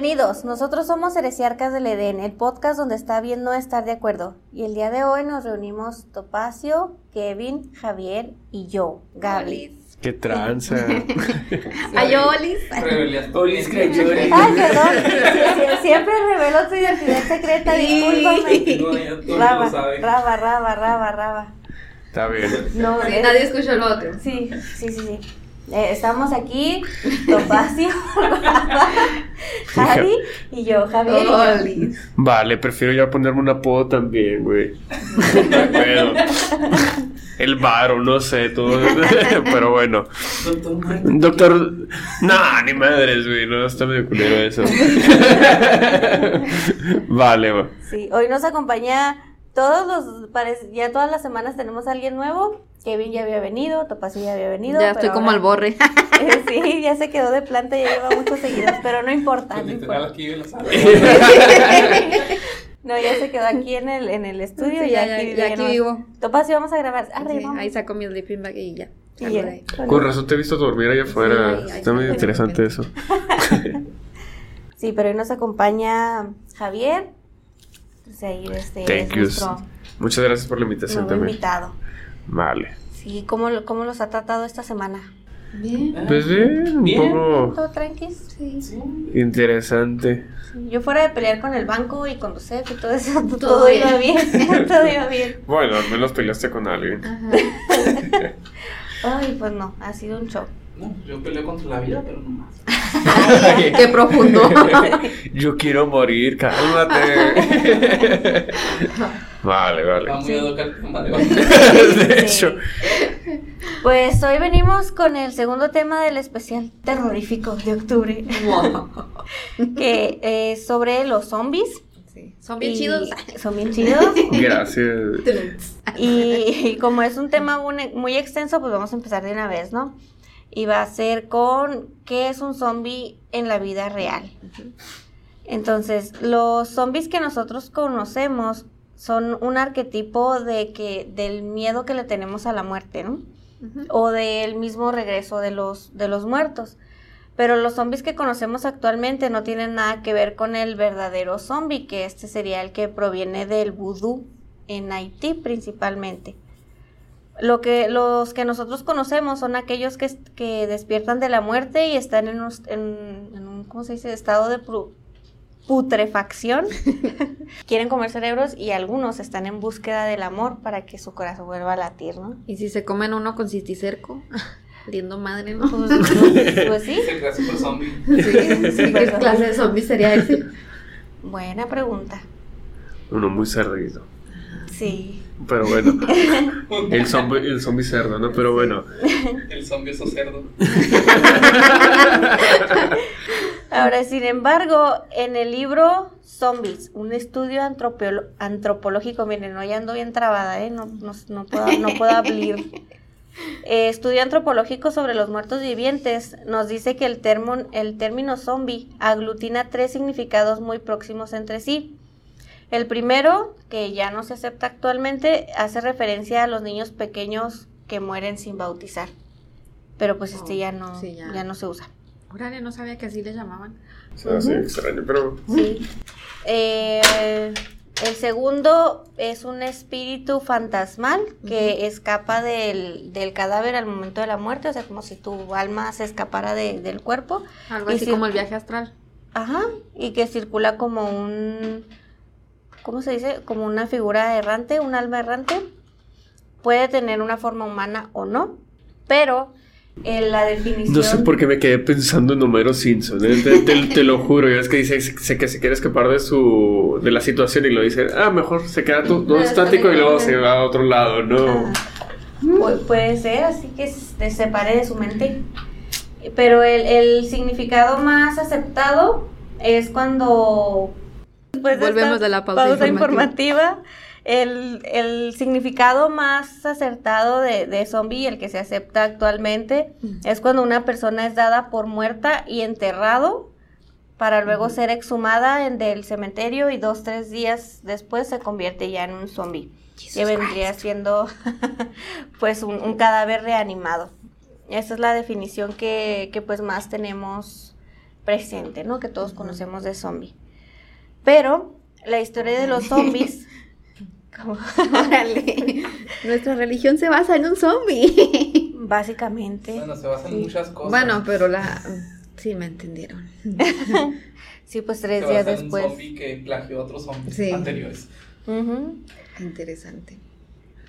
Bienvenidos, nosotros somos Heresiarcas del Edén, el podcast donde está bien no estar de acuerdo. Y el día de hoy nos reunimos Topacio, Kevin, Javier y yo, Gaby. Qué tranza. Ayolis. Revelatorias, Ay, perdón, siempre reveló tu identidad secreta, discúlpame. Raba, raba, raba, raba, raba. Está bien. No, Sí, es- nadie escuchó lo otro. Sí, sí, sí, sí. Eh, estamos aquí, Topacio, Javi y yo, Javier y yo. Ayolis. Vale, prefiero ya ponerme un apodo también, güey. El varo, no sé, todo. Pero bueno. Doctor. No, ni madres, güey. No, está medio culero eso. Vale, va. Sí, hoy nos acompaña todos los, parece- ya todas las semanas tenemos a alguien nuevo. Kevin ya había venido, Topacio ya había venido. Ya pero estoy como ahora- al borre. Eh, sí, ya se quedó de planta, ya lleva muchos seguidores, pero no importa, Pues no literal importa. aquí vive la sala. No, ya se quedó aquí en el, en el estudio, Sí, ya, ya, aquí, ya aquí no- vivo. Topacio, vamos a grabar. Arre, Sí, vamos. ahí saco mi sleeping bag y ya. Y. Con razón te he visto dormir allá afuera. Sí, ahí Está muy está. interesante eso. Sí, pero hoy nos acompaña Javier. Ahí este Thank es Muchas gracias por la invitación nuevo también. invitado. Vale. Sí, ¿cómo, ¿cómo los ha tratado esta semana? Bien. Pues bien, un Bien. poco ¿Todo tranquis? Sí. Sí. interesante. Yo fuera de pelear con el banco y con los CEF y todo eso, todo, Todo iba bien. bien, todo iba bien. Bueno, al menos peleaste con alguien. Ajá. Ay, pues no, ha sido un shock. No, yo peleo contra la vida, pero no más. Ay, Qué profundo. Yo quiero morir, cálmate. vale, vale. Va muy Sí. a tocar el tema de hecho, Pues hoy venimos con el segundo tema del especial terrorífico de octubre, que es sobre los zombies. Sí. Son bien Y- chidos. Son bien chidos. gracias. Y, y como es un tema muy, muy extenso, pues vamos a empezar de una vez, ¿no? Y va a ser con qué es un zombie en la vida real. Entonces, los zombies que nosotros conocemos son un arquetipo de que del miedo que le tenemos a la muerte, ¿no? O del mismo regreso de los, de los muertos. Pero los zombies que conocemos actualmente no tienen nada que ver con el verdadero zombie, que este sería el que proviene del vudú en Haití principalmente. Lo que, los que nosotros conocemos son aquellos que, que despiertan de la muerte y están en un, en- en un, ¿cómo se dice?, estado de putrefacción. Quieren comer cerebros y algunos están en búsqueda del amor para que su corazón vuelva a latir, ¿no? Y si se comen uno con citicerco, liendo madre, ¿no? Pues, pues- pues sí. Zombie. Sí, sí, ¿qué clase de zombie sería ese? Buena pregunta. Uno muy cerdito. Sí. Pero bueno, el zombie, el zombie cerdo, ¿no? Pero bueno. El zombie es un cerdo. Ahora, sin embargo, en el libro Zombies, un estudio antropolo- antropológico, miren, hoy ando bien trabada, ¿eh? No, no, no puedo, no puedo hablar. Eh, estudio antropológico sobre los muertos vivientes nos dice que el, termo- el término zombie aglutina tres significados muy próximos entre sí. El primero, que ya no se acepta actualmente, hace referencia a los niños pequeños que mueren sin bautizar. Pero pues este Oh, ya no, sí, ya. ya no se usa. Órale, no sabía que así le llamaban. O sea, sí, extraño, pero. Sí. Eh, el segundo es un espíritu fantasmal que escapa del, del cadáver al momento de la muerte, o sea, como si tu alma se escapara de- del cuerpo. Algo Y así sí. como el viaje astral. Ajá. Y que circula como un. ¿Cómo se dice? Como una figura errante, un alma errante. Puede tener una forma humana o no, pero en la definición. No sé por qué me quedé pensando en Homero Simpson, ¿eh? te, te- te lo juro. Ya es que dice sé que se quiere escapar de su de la situación y lo dice, ah, mejor se queda todo, todo estático y luego se va a otro lado, ¿no? Ah, pu- puede ser, así que se separe de su mente. Pero el, el significado más aceptado es cuando... después Volvemos esta de la pausa informativa, el, el significado más acertado de, de zombie, el que se acepta actualmente, es cuando una persona es dada por muerta y enterrado para luego ser exhumada en del cementerio y dos, tres días después se convierte ya en un zombie. que vendría siendo pues un, un cadáver reanimado. Esa es la definición que, que, pues más tenemos presente, ¿no? Que todos conocemos de zombie. Pero la historia de los zombies... Órale. Nuestra religión se basa en un zombie. Básicamente. Bueno, se basa en muchas cosas. Bueno, pero la. Sí, me entendieron. Sí, pues se tres basa días en un después. zombie que plagió a otros zombies Sí. anteriores. Ujú. Interesante.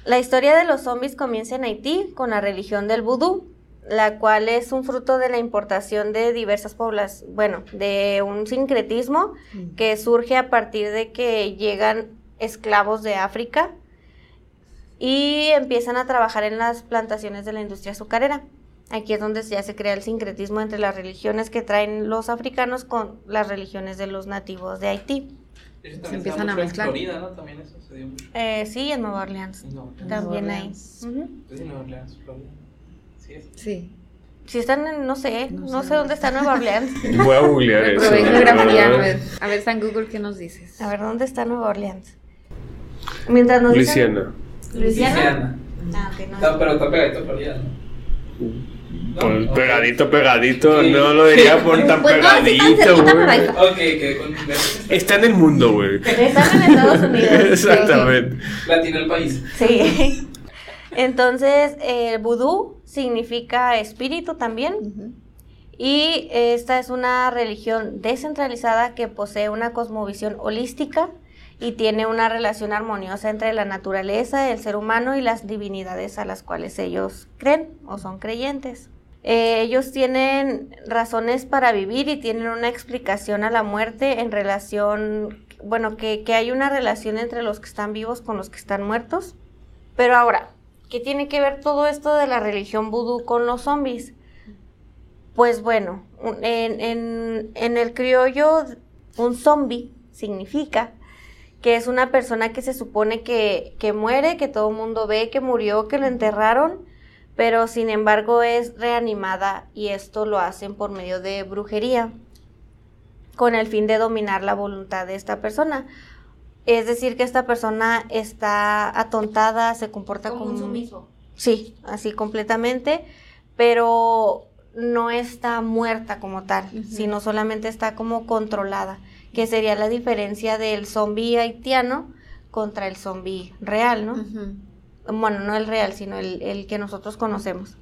La historia de los zombies comienza en Haití con la religión del vudú, la cual es un fruto de la importación de diversas poblaciones, bueno, de un sincretismo que surge a partir de que llegan esclavos de África y empiezan a trabajar en las plantaciones de la industria azucarera. Aquí es donde ya se crea el sincretismo entre las religiones que traen los africanos con las religiones de los nativos de Haití. Hecho, Se también empiezan a en mezclar. Florida, ¿no? También eso se dio mucho. Eh, sí, en Nueva Orleans. No, También en Nueva Orleans, Florida. Sí. Sí. Si están en, no sé, No no, sé sé dónde está Nueva Orleans. Voy a googlear eso. Geografía. A ver, a ver, San Google, ¿qué nos dices? A ver, ¿dónde está Nueva Orleans? Mientras nos dicen- Luisiana. Luisiana. Ah, ok, no. Está, pero está pegadito a Florida, ¿no? ¿No? Pues pegadito, pegadito. Sí. No lo diría por tan Pues no, sí tan pegadito, güey. Que con Está en el mundo, güey. Están en Estados Unidos. Exactamente. latino el país. Sí. Entonces, el vudú significa espíritu también. Y esta es una religión descentralizada que posee una cosmovisión holística y tiene una relación armoniosa entre la naturaleza, el ser humano y las divinidades a las cuales ellos creen o son creyentes. Eh, ellos tienen razones para vivir y tienen una explicación a la muerte en relación, bueno, que, que hay una relación entre los que están vivos con los que están muertos. Pero ahora, ¿qué tiene que ver todo esto de la religión vudú con los zombies? Pues bueno, en el criollo, un zombie significa que es una persona que se supone que, que muere, que todo el mundo ve que murió, que lo enterraron, pero sin embargo es reanimada y esto lo hacen por medio de brujería, con el fin de dominar la voluntad de esta persona. Es decir, que esta persona está atontada, se comporta como, Sí, así completamente, pero no está muerta como tal, sino solamente está como controlada, que sería la diferencia del zombie haitiano contra el zombie real, ¿no? Bueno, no el real, sino el, el que nosotros conocemos.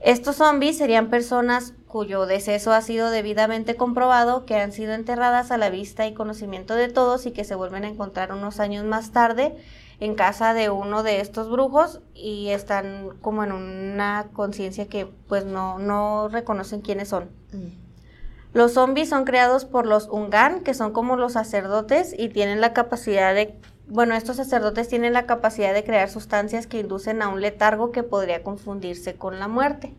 Estos zombies serían personas cuyo deceso ha sido debidamente comprobado, que han sido enterradas a la vista y conocimiento de todos y que se vuelven a encontrar unos años más tarde en casa de uno de estos brujos y están como en una conciencia que pues no, no reconocen quiénes son. Mm. Los zombies son creados por los Ungan, que son como los sacerdotes y tienen la capacidad de, bueno, estos sacerdotes tienen la capacidad de crear sustancias que inducen a un letargo que podría confundirse con la muerte.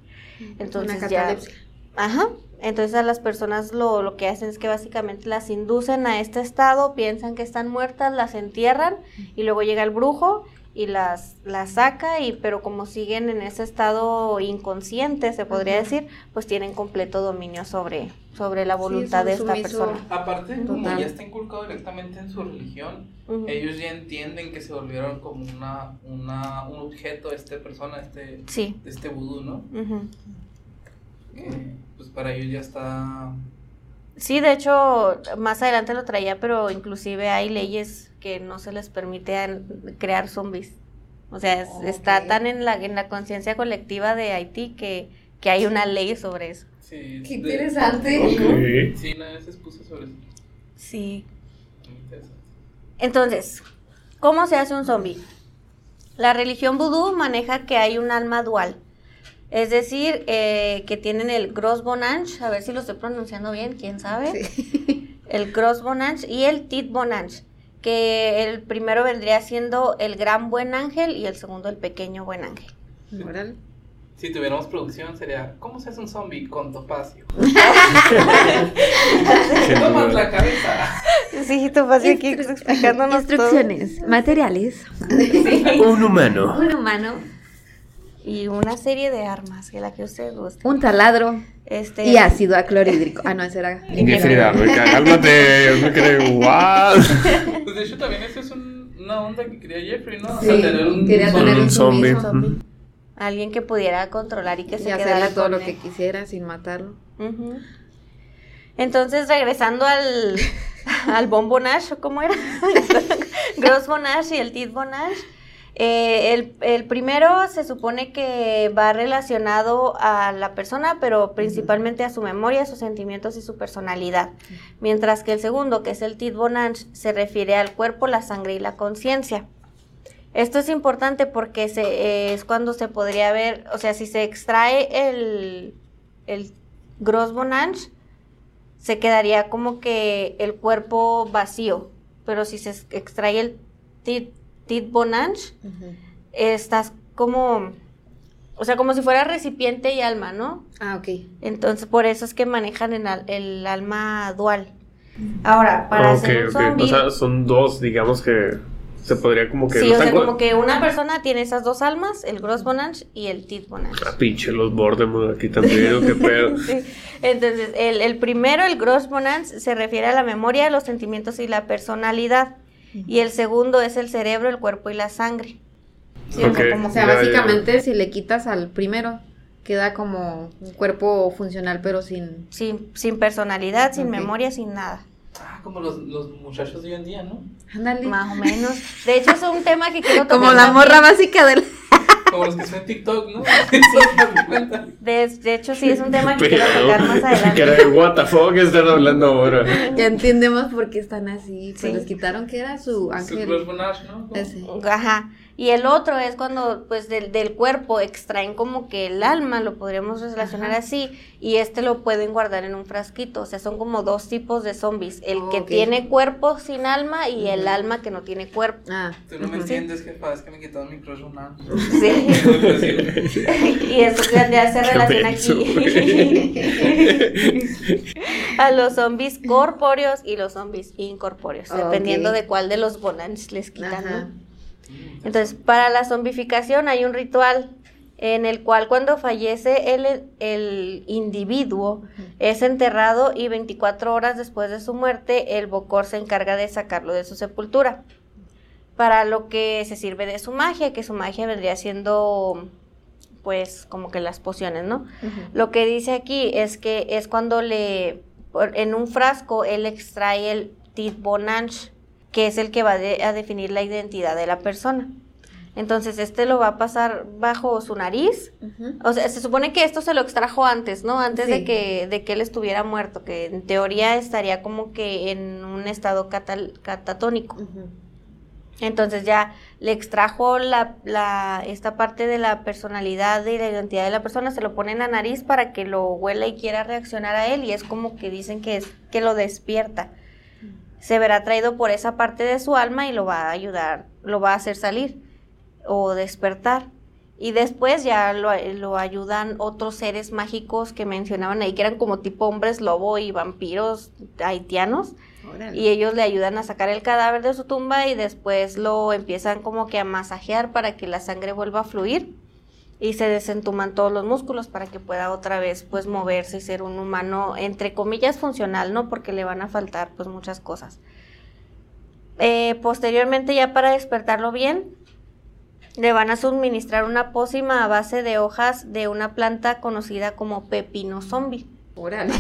Entonces ya, catalepsia. Ajá, entonces a las personas lo, lo que hacen es que básicamente las inducen a este estado, piensan que están muertas, las entierran y luego llega el brujo y las, las saca y pero como siguen en ese estado inconsciente se podría decir pues tienen completo dominio sobre sobre la voluntad de esta sumiso. persona Aparte, como Total. ya está inculcado directamente en su religión, ellos ya entienden que se volvieron como una, una, un objeto, esta persona, este, sí este vudú, ¿no? Que pues para ellos ya está... sí de hecho más adelante lo traía pero inclusive hay leyes que no se les permite crear zombies o sea es- está tan en la en la conciencia colectiva de Haití que que hay una ley sobre eso Sí, Qué de- interesante. Ok. Sí, una vez expuso sobre eso. sí. Entonces, ¿cómo se hace un zombie? La religión vudú maneja que hay un alma dual. Es decir, eh, que tienen el Gros Bonange, a ver si lo estoy pronunciando bien, quién sabe. Sí. El Gros Bonange y el Tit Bonange, que el primero vendría siendo el Gran Buen Ángel y el segundo el Pequeño Buen Ángel. Si tuviéramos producción sería, ¿cómo se hace un zombie con topacio? Tomas la cabeza. Sí, vas aquí Instru- explicándonos todo. Instrucciones, materiales, Un humano. un humano, Y una serie de armas, que la que usted guste. un taladro Este, y ácido aclorhídrico. Ah, no, ese era. Cálmate. Me creo, wow. Pues de hecho también esa es un- una onda que quería Jeffrey, ¿no? Sí, o sea, tener un quería zombie. tener un Un zombie. zombie. Alguien que pudiera controlar y que se Y quedara hacerle todo con lo él. que quisiera sin matarlo. Entonces, regresando al, al Bon Bonage, ¿o ¿cómo era? Gros Bonage y el Tit Bonage. Eh, el, el primero se supone que va relacionado a la persona, pero principalmente a su memoria, sus sentimientos y su personalidad. Mientras que el segundo, que es el Tit Bonage, se refiere al cuerpo, la sangre y la conciencia. Esto es importante porque se, eh, es cuando se podría ver, o sea, si se extrae el, el Gros Bonage, se quedaría como que el cuerpo vacío. Pero si se extrae el Tit, tit Bonage, estás como, o sea, como si fuera recipiente y alma, ¿no? Ah, ok. Entonces, por eso es que manejan el, al- el alma dual. Ahora, para Ok, hacer un ok. zombie... O sea, son dos, digamos que se podría como que... Sí, o sea, como que una persona tiene esas dos almas, el Gross Bonage y el Tit Bonage. Ah, pinche los Voldemort aquí también, ¿o qué pedo? Sí. Entonces, el, el primero, el Gross Bonance, se refiere a la memoria, los sentimientos y la personalidad. Y el segundo es el cerebro, el cuerpo y la sangre. Sí, o sea, Ok. como O sea, Ya, ya, ya. básicamente si le quitas al primero, queda como un cuerpo funcional, pero sin... sin, sin personalidad, sin memoria, sin nada. Ah, como los, los muchachos de hoy en día, ¿no? Ándale. Más o menos. De hecho, es un tema que quiero tocar. Como la también. morra básica del... Como los que son en TikTok, ¿no? ¿Se? De, de hecho, sí, es un tema que quiero Pero, tocar más adelante. era de what the fuck están hablando ahora. Ya entendemos por qué están así. Pues Sí. les quitaron que era su Su ángel. Cross Bonage, ¿no? Ajá. Y el otro es cuando, pues, del, del cuerpo extraen como que el alma, lo podríamos relacionar Ajá. así, y este lo pueden guardar en un frasquito. O sea, son como dos tipos de zombies: el Oh, que tiene cuerpo sin alma y el alma que no tiene cuerpo. Ah, Tú no me entiendes, jefa, es que me quitaron mi Bonage. Sí. y eso ya ya se relaciona menso, aquí a los zombies corpóreos y los zombies incorpóreos, Oh, dependiendo de cuál de los bonans les quitan. Ajá. ¿no? Entonces, para la zombificación hay un ritual en el cual cuando fallece el, el individuo es enterrado y 24 horas después de su muerte el Bokor se encarga de sacarlo de su sepultura. Para lo que se sirve de su magia, que su magia vendría siendo pues como que las pociones, ¿no? Lo que dice aquí es que es cuando le, en un frasco, él extrae el tit bonange, que es el que va de- a definir la identidad de la persona. Entonces, este lo va a pasar bajo su nariz. O sea, se supone que esto se lo extrajo antes, ¿no? Antes de que, de que él estuviera muerto, que en teoría estaría como que en un estado catal- catatónico. Entonces ya le extrajo la, la, esta parte de la personalidad y la identidad de la persona, se lo pone en la nariz para que lo huela y quiera reaccionar a él y es como que dicen que es que lo despierta. Se verá atraído por esa parte de su alma y lo va a ayudar, lo va a hacer salir o despertar. Y después ya lo, lo ayudan otros seres mágicos que mencionaban ahí, que eran como tipo hombres lobo y vampiros haitianos Órale. y ellos le ayudan a sacar el cadáver de su tumba y después lo empiezan como que a masajear para que la sangre vuelva a fluir y se desentuman todos los músculos para que pueda otra vez pues moverse y ser un humano entre comillas funcional, ¿no? Porque le van a faltar pues muchas cosas. Eh, posteriormente ya para despertarlo bien le van a suministrar una pócima a base de hojas de una planta conocida como pepino zombie. Órale.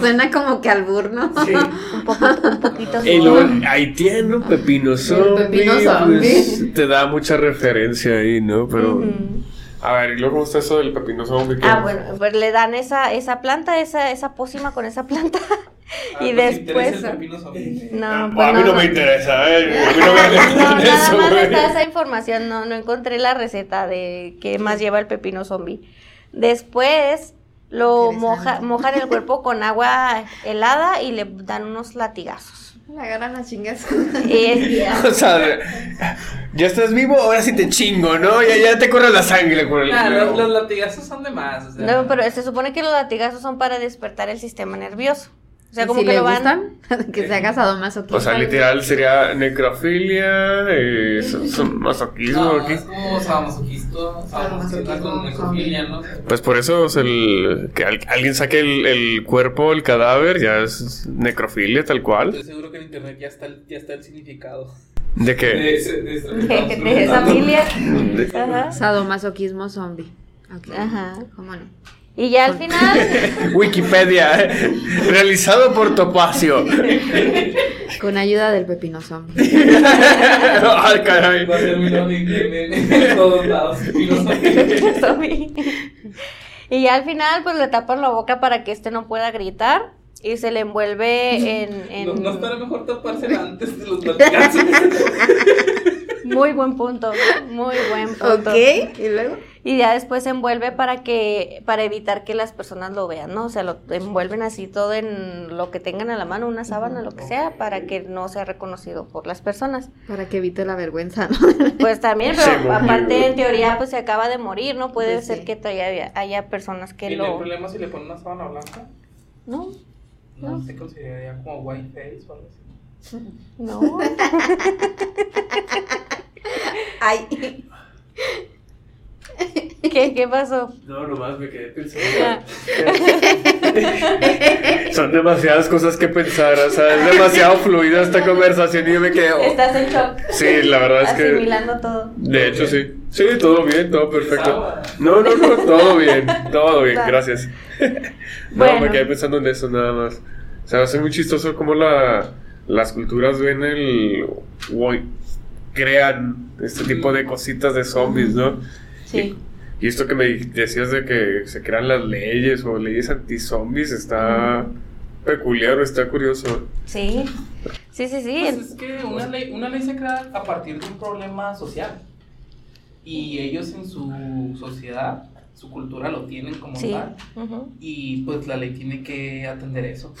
Suena como que albur, ¿no? Sí. Un poco, un poquito Y luego haitiano, pepino zombie, pepino pues, zombie. te da mucha referencia ahí, ¿no? Pero. A ver, ¿y luego cómo está eso del pepino zombie? ¿Qué? Ah, bueno, pues le dan esa, esa planta, esa, esa pócima con esa planta. Ah, y ¿nos interesa después. el pepino zombie? No, Ah, pues a mí no, me interesa, ¿eh? A mí no me No, interesa nada eso, más está esa información, no, no encontré la receta de qué más lleva el pepino zombie. Después lo moja, mojan el cuerpo con agua helada y le dan unos latigazos. La agarran a chingas. O sea, ya estás vivo, ahora sí te chingo, ¿no? Ya, ya te corre la sangre el Ah, los, los latigazos son de más. O sea, no, pero se supone que los latigazos son para despertar el sistema nervioso. O sea, ¿Y como si que le lo van... gustan? que se haga sadomasoquista. O sea, literal sería necrofilia, eh, son- son masoquismo No, aquí. es como sadomasoquista con necrofilia, ¿no? Pues por eso es el que al- alguien saque el, el cuerpo, el cadáver, ya es necrofilia tal cual. Estoy seguro que en internet ya está el, ya está el significado. De que De, de, de, de esa filia. Sadomasoquismo zombie. Ajá. ¿Cómo no? Y ya al final, Wikipedia, eh, realizado por Topacio. Con ayuda del pepino zombie. Ay, caray. Va a ser un todos lados. Y ya al final, pues le tapan la boca para que este no pueda gritar. Y se le envuelve en... en- No, no estará mejor taparse antes de los latigazos. Muy buen punto, muy buen punto. ok, y luego. Y ya después se envuelve para que, para evitar que las personas lo vean, ¿no? O sea, lo envuelven así todo en lo que tengan a la mano, una sábana, lo que sea, para que no sea reconocido por las personas. Para que evite la vergüenza, ¿no? Pues también, pero aparte en teoría pues se acaba de morir, ¿no? Puede Pues ser sí. que todavía haya personas que ¿Y no hay lo... problema si le ponen una sábana blanca? No, No, No. se consideraría como white face o algo así. no. Ay. ¿Qué, qué pasó? No, nomás me quedé Ah. pensando. Son demasiadas cosas que pensar, o sea, es demasiado fluida esta conversación y yo me quedo. Estás en shock, Sí, la verdad es que. asimilando todo. De hecho, sí. Sí, todo bien, todo perfecto. No, no, no, todo bien, todo bien, gracias. No, Bueno. me quedé pensando en eso nada más. O sea, hace muy chistoso cómo la, las culturas ven el... o crean este tipo de cositas de zombies, ¿no? Sí. Y esto que me decías de que se crean las leyes o leyes anti-zombies está peculiar, está curioso. Sí, sí, sí, sí. Pues es que una ley, una ley se crea a partir de un problema social. Y ellos en su sociedad, su cultura lo tienen como Sí. tal. Y pues la ley tiene que atender eso.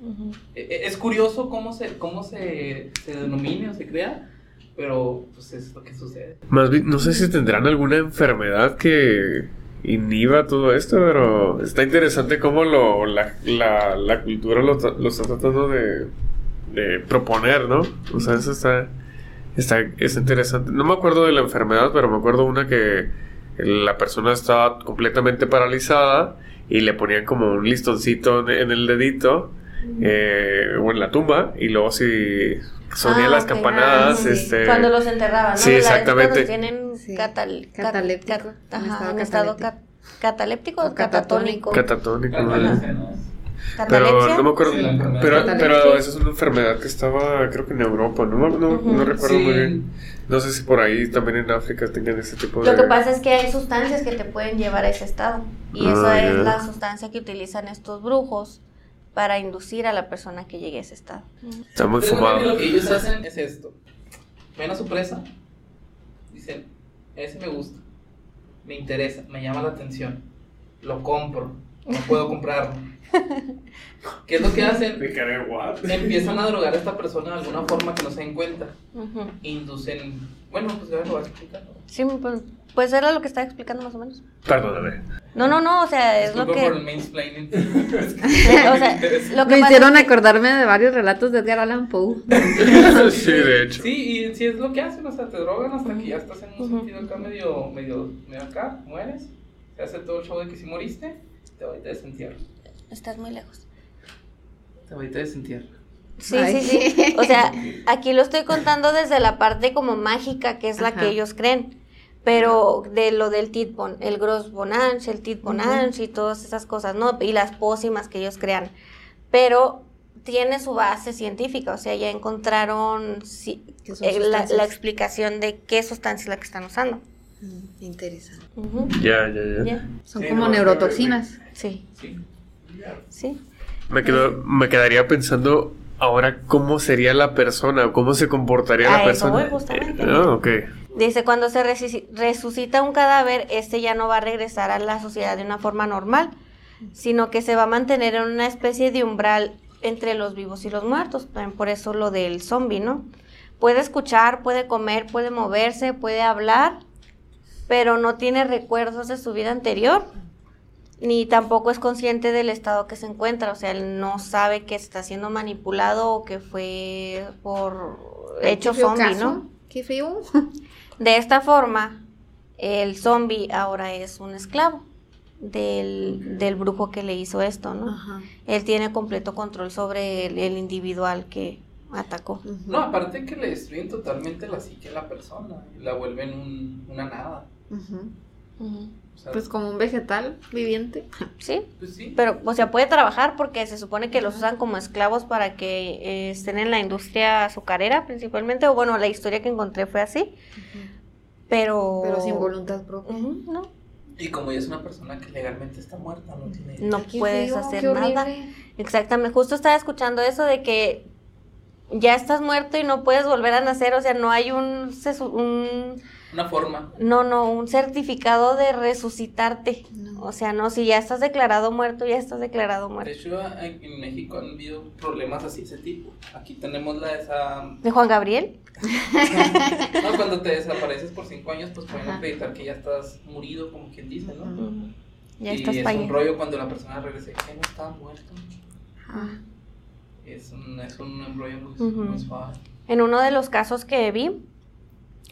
ujú. E- e- Es curioso cómo se, cómo se, se denomina o se crea, pero pues es lo que sucede. Más bien, no sé si tendrán alguna enfermedad que inhiba todo esto, pero está interesante cómo lo, la, la, la cultura lo, lo está tratando de, de proponer, ¿no? O sea, eso está, está, está interesante. No me acuerdo de la enfermedad, pero me acuerdo una que la persona estaba completamente paralizada y le ponían como un listoncito en, en el dedito eh, o en la tumba y luego si sonían Ah, las campanadas, Ah, sí. este... Cuando los enterraban, ¿no? Sí, exactamente. tienen Sí. catal- cat- Cataléptico. cat- ajá, estado en estado cataléptico. cat- cataléptico o catatónico. catatónico. Catatónico. Pero no me acuerdo. Sí, pero, pero esa es una enfermedad que estaba, creo que en Europa, no, no, no recuerdo Sí. muy bien. No sé si por ahí también en África tengan ese tipo de. Lo que pasa es que hay sustancias que te pueden llevar a ese estado. Y Ah, esa es la sustancia que utilizan estos brujos para inducir a la persona que llegue a ese estado. Está muy fumado. Lo que ellos hacen es esto. Ven a su presa, dicen, ese me gusta, me interesa, me llama la atención, lo compro, no puedo comprarlo. ¿Qué es lo que hacen? Empiezan a drogar a esta persona de alguna forma que no se den cuenta. Inducen, bueno, pues ya lo vas a explicar. ¿no? Sí, pues, pues era lo que estaba explicando más o menos. Perdóname. No, no, no, o sea, es lo que... por el o sea, lo que Me hicieron es acordarme de varios relatos de Edgar Allan Poe. sí, de hecho. Sí, y sí es lo que hacen, o sea, te drogan hasta que ya estás en un sentido acá medio, medio, medio acá, mueres, se hace todo el show de que si moriste, te va y te desentierro. Estás muy lejos. Te va y te desentierro. Sí, Ay. sí, sí. O sea, aquí lo estoy contando desde la parte como mágica, que es la Ajá. que ellos creen. Pero de lo del Titbon, el Gross Bonange, el Titbonange y todas esas cosas, ¿no? Y las pócimas que ellos crean. Pero tiene su base científica, o sea, ya encontraron si- ¿Qué son eh, la, la explicación de qué sustancia es la que están usando. Mm, Interesante. Ya, ya, ya. Son Sí, como no, neurotoxinas. Sí, Sí. sí. Me, quedo, me quedaría pensando ahora cómo sería la persona, cómo se comportaría A la eso persona. voy, justamente. Eh, ah, ok. Dice, cuando se resuci- resucita un cadáver, este ya no va a regresar a la sociedad de una forma normal, sino que se va a mantener en una especie de umbral entre los vivos y los muertos. También por eso lo del zombie, ¿no? Puede escuchar, puede comer, puede moverse, puede hablar, pero no tiene recuerdos de su vida anterior, ni tampoco es consciente del estado que se encuentra. O sea, él no sabe que está siendo manipulado o que fue por hecho zombie, caso. ¿no? Qué feo. De esta forma, el zombie ahora es un esclavo del, del brujo que le hizo esto, ¿no? Ajá. Él tiene completo control sobre el, el individual que atacó. No, aparte que le destruyen totalmente la psique a la persona, y la vuelven un- una nada. Pues como un vegetal viviente. Sí, pues sí. pero, o sea, puede trabajar porque se supone que los usan como esclavos para que eh, estén en la industria azucarera principalmente, o bueno, la historia que encontré fue así, pero... Pero sin voluntad propia. No, Y como ella es una persona que legalmente está muerta, no tiene... no puedes hacer nada. Exactamente, justo estaba escuchando eso de que ya estás muerto y no puedes volver a nacer, o sea, no hay un Una forma. no, no, un certificado de resucitarte. No. O sea, no, si ya estás declarado muerto, ya estás declarado De muerto. hecho, en, en México han habido problemas así de ese tipo. Aquí tenemos la esa... ¿De Juan Gabriel? No, cuando te desapareces por cinco años, pues pueden Ajá. acreditar que ya estás murido, como quien dice, ¿no? Ya y estás es un rollo cuando la persona regresa que no estaba muerto. Ah, Es un, es un rollo muy, Ujú. muy suave. En uno de los casos que vi,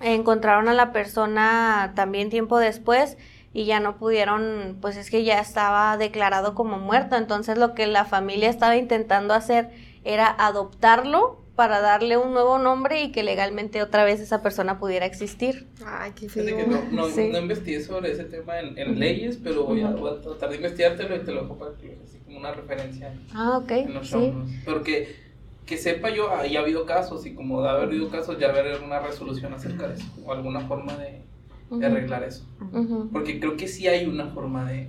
encontraron a la persona también tiempo después y ya no pudieron, pues es que ya estaba declarado como muerto. Entonces lo que la familia estaba intentando hacer era adoptarlo para darle un nuevo nombre y que legalmente otra vez esa persona pudiera existir. Ay, qué que feo. no, no, Sí. no investigué sobre ese tema en, leyes, pero voy, a, voy a tratar de investigártelo y te lo veas así como una referencia Ah, ok, en los sí. Porque que sepa yo, ahí ha habido casos y como de haber habido casos, ya haber una resolución acerca de eso o alguna forma de, de arreglar eso. ujú. Porque creo que sí hay una forma de,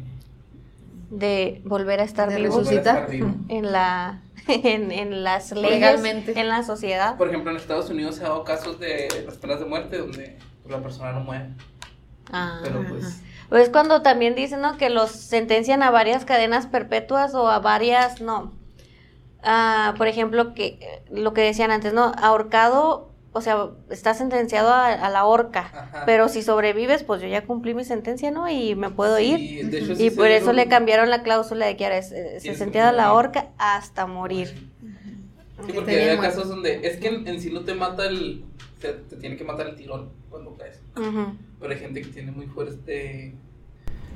De volver a estar De vivo volver a resucitar. estar vivo. en la en, en las leyes, Legalmente. en la sociedad. Por ejemplo, en Estados Unidos se ha dado casos de las penas de muerte donde la persona no muere. Ah. Pero pues, Pues cuando también dicen ¿no? que los sentencian a varias cadenas perpetuas o a varias, no. Ah, por ejemplo, que lo que decían antes, ¿no? Ahorcado, o sea, está sentenciado a, a la horca. ajá. Pero si sobrevives, pues yo ya cumplí mi sentencia, ¿no? Y me puedo ir. Sí, de hecho, sí Y por eso le cambiaron la cláusula de que ahora es, eh, sentenciado a la horca hasta morir. Sí, Que porque hay muerto. casos donde es que en, en sí no te mata el. Te, te tiene que matar el tirón cuando caes. Ujú. Pero hay gente que tiene muy fuerte.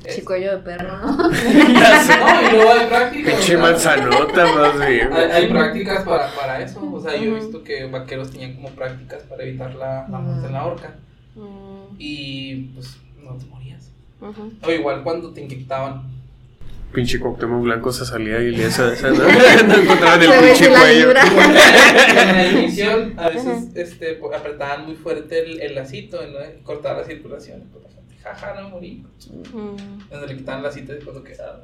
Chicuello de perro, ¿no? No, y luego hay prácticas. o Pinche sea, manzanota más bien. Hay, hay prácticas para, para eso. O sea, yo he visto que vaqueros tenían como prácticas para evitar la, la muerte en la horca. Mm, Y pues no te morías. O igual cuando te inyectaban. Pinche Cuauhtémoc Blanco se salía y le esa, esa, ¿no? no encontraban el pinche cuello. en la ignición a veces este, apretaban muy fuerte el, el lacito ¿no? y cortaba la circulación. Y la gente, jaja, no morí. Mm, Donde le quitaban la cita y cuando quedaba.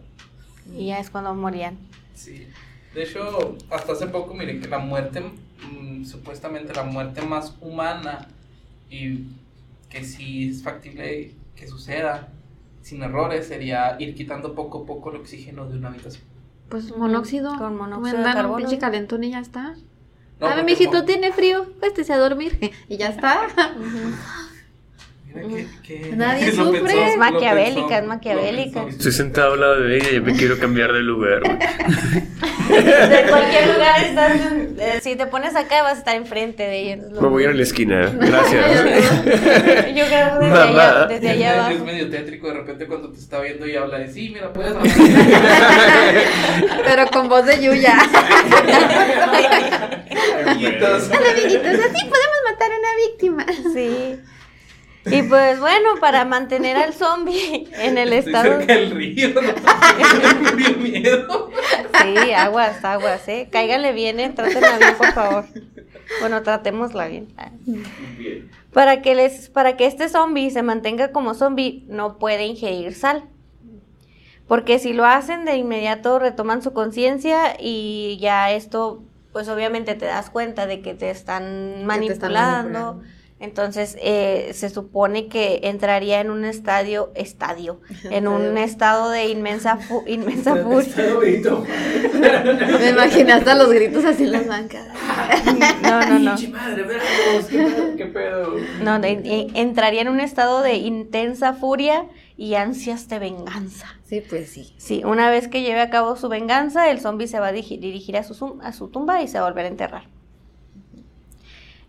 Y ya es cuando morían. Sí. De hecho, hasta hace poco miré que la muerte, mm, supuestamente la muerte más humana y que sí es factible que suceda sin errores sería ir quitando poco a poco el oxígeno de una habitación. Pues monóxido. con monóxido de dan un carbono. pinche calentón y ya está. No, a ver, mijito, como- tiene frío. Cuéstese a dormir. y ya está. Ujú. Mira que, que- Nadie que sufre. pensó, Es maquiavélica, pensó, es maquiavélica. Estoy sentado al lado de ella y ya me quiero cambiar de lugar. De cualquier lugar estás. eh, si te pones acá, vas a estar enfrente de ellos. Me voy a ir a la esquina. Gracias. Yo creo desde Mamá. allá, desde Es, allá es abajo. medio tétrico de repente cuando te está viendo y habla de sí, mira, puedes Pero con voz de Yuya. Amiguitos. Amiguitos, así podemos matar a una víctima. Sí. Y pues bueno, para mantener al zombie en el Estoy estado. cerca del río, no me dio miedo. Sí, aguas, aguas, eh. Cáiganle bien, eh. Trátenla bien, por favor. Bueno, tratémosla bien. Bien. Para que les, para que este zombie se mantenga como zombie, no puede ingerir sal. Porque si lo hacen de inmediato retoman su conciencia y ya esto, pues obviamente te das cuenta de que te están Que te están manipulando. Entonces eh, se supone que entraría en un estadio, estadio, en un estado de inmensa, fu- inmensa furia. Me imaginé hasta los gritos así en las bancas. No, no, no. ¿qué pedo? No, de- entraría en un estado de intensa furia y ansias de venganza. Sí, pues sí. Sí, una vez que lleve a cabo su venganza, el zombie se va a dirigir a su, a su tumba y se va a volver a enterrar.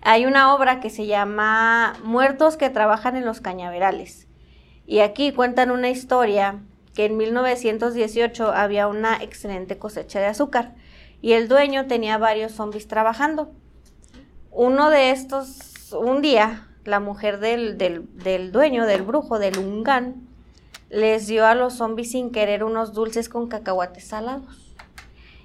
Hay una obra que se llama Muertos que trabajan en los cañaverales. Y aquí cuentan una historia que en 1918 había una excelente cosecha de azúcar y el dueño tenía varios zombies trabajando. Uno de estos, un día, la mujer del, del, dueño, del brujo, del Ungan, les dio a los zombies sin querer unos dulces con cacahuates salados.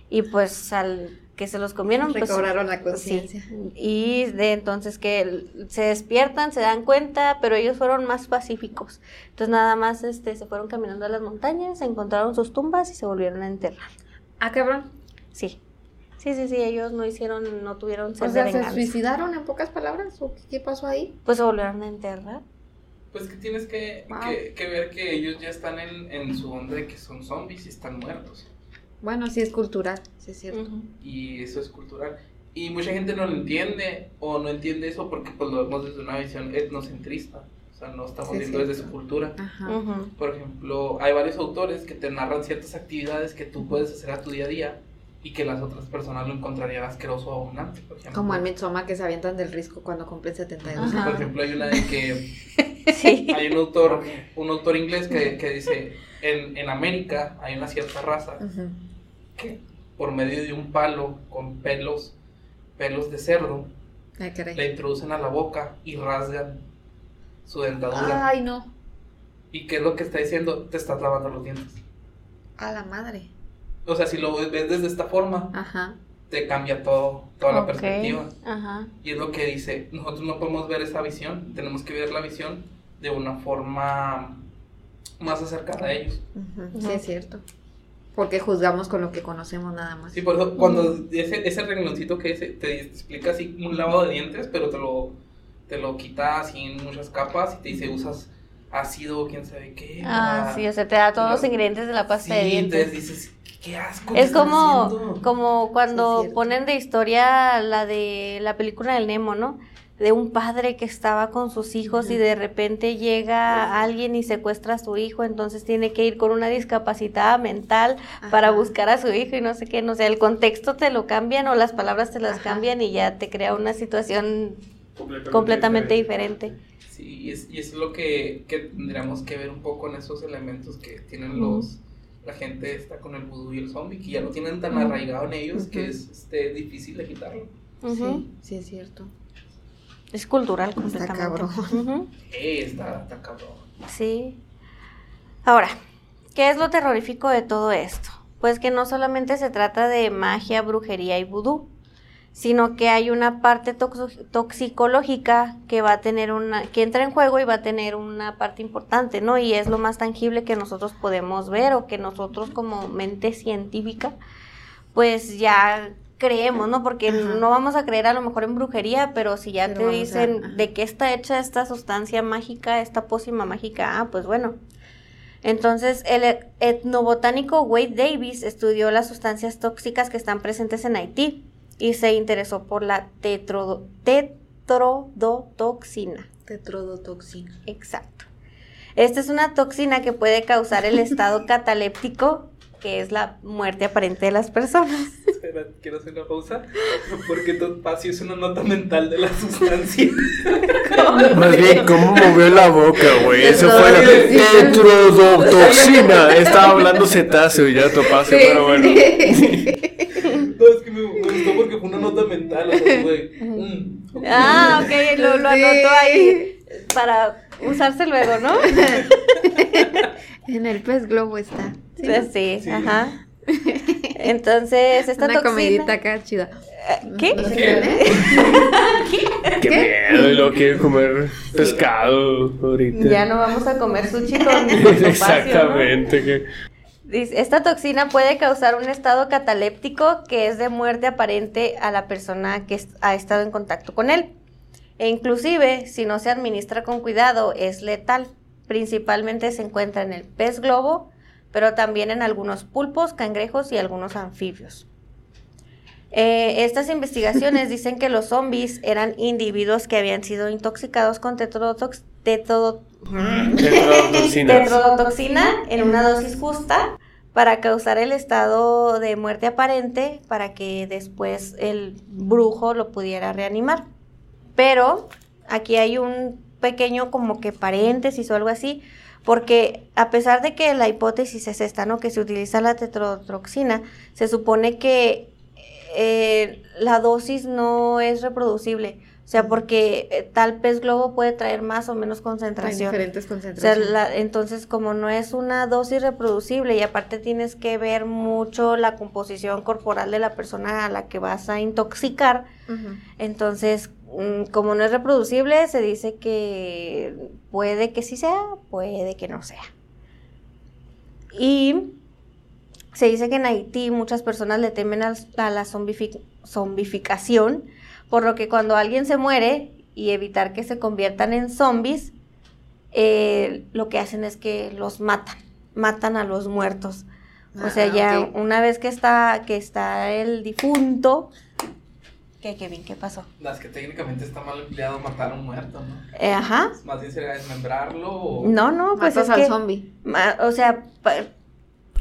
Y pues al que se los comieron, pues Recobraron la sí. conciencia. Y de entonces que se despiertan, se dan cuenta, pero ellos fueron más pacíficos. Entonces nada más este se fueron caminando a las montañas, encontraron sus tumbas y se volvieron a enterrar. Ah, cabrón. Sí. Sí, sí, sí, ellos no hicieron, no tuvieron sed O de sea, ¿se venganza. suicidaron en pocas palabras? ¿O qué, qué pasó ahí? Pues se volvieron a enterrar. Pues que tienes que, Wow. que, que ver que ellos ya están en, en su onda de que son zombies y están muertos. Bueno, sí es cultural, sí es cierto. Y eso es cultural. Y mucha gente no lo entiende o no entiende eso porque pues lo vemos desde una visión etnocentrista. O sea, no estamos Sí, viendo sí. desde su cultura. Ajá. Por ejemplo, hay varios autores que te narran ciertas actividades que tú puedes hacer a tu día a día y que las otras personas lo encontrarían asqueroso o abundante. Por ejemplo, Como en Midsommar que se avientan del risco cuando cumplen 72. Ajá. por ejemplo, hay una de que Sí. hay un autor, un autor inglés que, que dice, en, en América hay una cierta raza que por medio de un palo con pelos, pelos de cerdo, Ay, caray. la introducen a la boca y rasgan su dentadura. Ay, no. ¿Y qué es lo que está diciendo? Te estás lavando los dientes. A la madre. O sea, si lo ves desde esta forma, Ajá. te cambia todo, toda la perspectiva. Ajá. Y es lo que dice, nosotros no podemos ver esa visión, tenemos que ver la visión de una forma más acercada a ellos. Sí es cierto. Porque juzgamos con lo que conocemos nada más. Sí, por eso cuando ese, ese rengloncito que ese- te, te explica así un lavado de dientes, pero te lo, te lo quita así en muchas capas y te dice usas ácido, quién sabe qué. Ah, para- sí, o sea, te da todos los ingredientes de la pasta de Sí, dientes. entonces dices, qué asco. Es ¿qué están como, haciendo?". como cuando ponen de historia la de la película del Nemo, ¿no? De un padre que estaba con sus hijos y de repente llega alguien y secuestra a su hijo, entonces tiene que ir con una discapacitada mental para buscar a su hijo y no sé qué, no sé, el contexto te lo cambian o las palabras te las Ajá. cambian y ya te crea una situación completamente diferente. Sí, y es, y es lo que, que tendríamos que ver un poco en esos elementos que tienen los la gente está con el vudú y el zombie, que ya lo tienen tan arraigado en ellos que es este, difícil de quitarlo. Sí, sí es cierto. Es cultural Está completamente. cabrón. Ujú. Eh, está, está cabrón. Sí. Ahora, ¿qué es lo terrorífico de todo esto? Pues que no solamente se trata de magia, brujería y vudú, sino que hay una parte toxicológica que va a tener una, que entra en juego y va a tener una parte importante, ¿no? Y es lo más tangible que nosotros podemos ver o que nosotros como mente científica, pues ya creemos, ¿no? Porque Ajá. no vamos a creer a lo mejor en brujería, pero si ya Pero te a- dicen de qué está hecha esta sustancia mágica, esta pócima mágica, ah, pues bueno. Entonces, el et- etnobotánico Wade Davis estudió las sustancias tóxicas que están presentes en Haití y se interesó por la tetrodo- tetrodotoxina. Tetrodotoxina. Exacto. Esta es una toxina que puede causar el estado cataléptico, que es la muerte aparente de las personas. Espera, quiero hacer una pausa. Porque tu espacio es una nota mental de la sustancia. Más bien, ¿cómo movió la boca, güey? Eso fue la Tetrodotoxina. Estaba hablando cetáceo y ya topacio, pero bueno. No, es que me, gustó porque fue una nota mental. O sea, güey. mm, ok. Ah, ok, lo, lo Sí. anotó ahí para usarse luego, ¿no? En el pez globo está. ¿sí? Pues sí, Sí. ajá. Entonces, esta Una toxina... comidita acá chida. Eh, ¿Qué? No ¿Qué? qué, Qué miedo, y luego quiere comer pescado ahorita. Ya no vamos a comer sushi con, con topacio, ¿no? Exactamente. Dice, Esta toxina puede causar un estado cataléptico que es de muerte aparente a la persona que ha estado en contacto con él. E inclusive, si no se administra con cuidado, es letal. Principalmente se encuentra en el pez globo, pero también en algunos pulpos, cangrejos y algunos anfibios. Eh, estas investigaciones dicen que los zombies eran individuos que habían sido intoxicados con tetrodotox- tetrodo- Tetrodotoxina. tetrodotoxina en una dosis justa para causar el estado de muerte aparente para que después el brujo lo pudiera reanimar. Pero aquí hay un pequeño como que paréntesis o algo así, porque a pesar de que la hipótesis es esta, ¿no? Que se utiliza la tetrodotoxina, se supone que eh, la dosis no es reproducible. O sea, porque eh, tal pez globo puede traer más o menos Hay concentración. diferentes O sea, concentraciones. la- entonces, como no es una dosis reproducible y aparte tienes que ver mucho la composición corporal de la persona a la que vas a intoxicar, entonces, como no es reproducible, se dice que puede que sí sea, puede que no sea. Y se dice que en Haití muchas personas le temen a la zombifi- zombificación, por lo que cuando alguien se muere y evitar que se conviertan en zombies, eh, lo que hacen es que los matan, matan a los muertos. O sea, Ah, ya una vez que está, que está el difunto, ¿qué, Kevin? ¿Qué pasó? Las que técnicamente está mal empleado matar a un muerto, ¿no? Eh, ajá. Más bien sería desmembrarlo o... No, no, pues Matas es al que, zombie. o sea, pa-